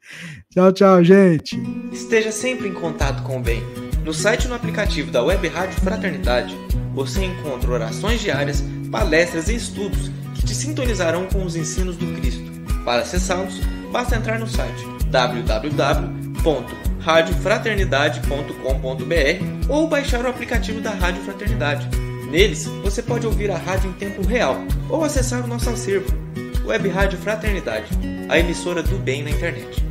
Tchau, tchau, gente. Esteja sempre em contato com o bem. No site e no aplicativo da Web Rádio Fraternidade, você encontra orações diárias, palestras e estudos que te sintonizarão com os ensinos do Cristo. Para acessá-los, basta entrar no site www.radiofraternidade.com.br ou baixar o aplicativo da Rádio Fraternidade. Neles, você pode ouvir a rádio em tempo real ou acessar o nosso acervo, Web Rádio Fraternidade, a emissora do bem na internet.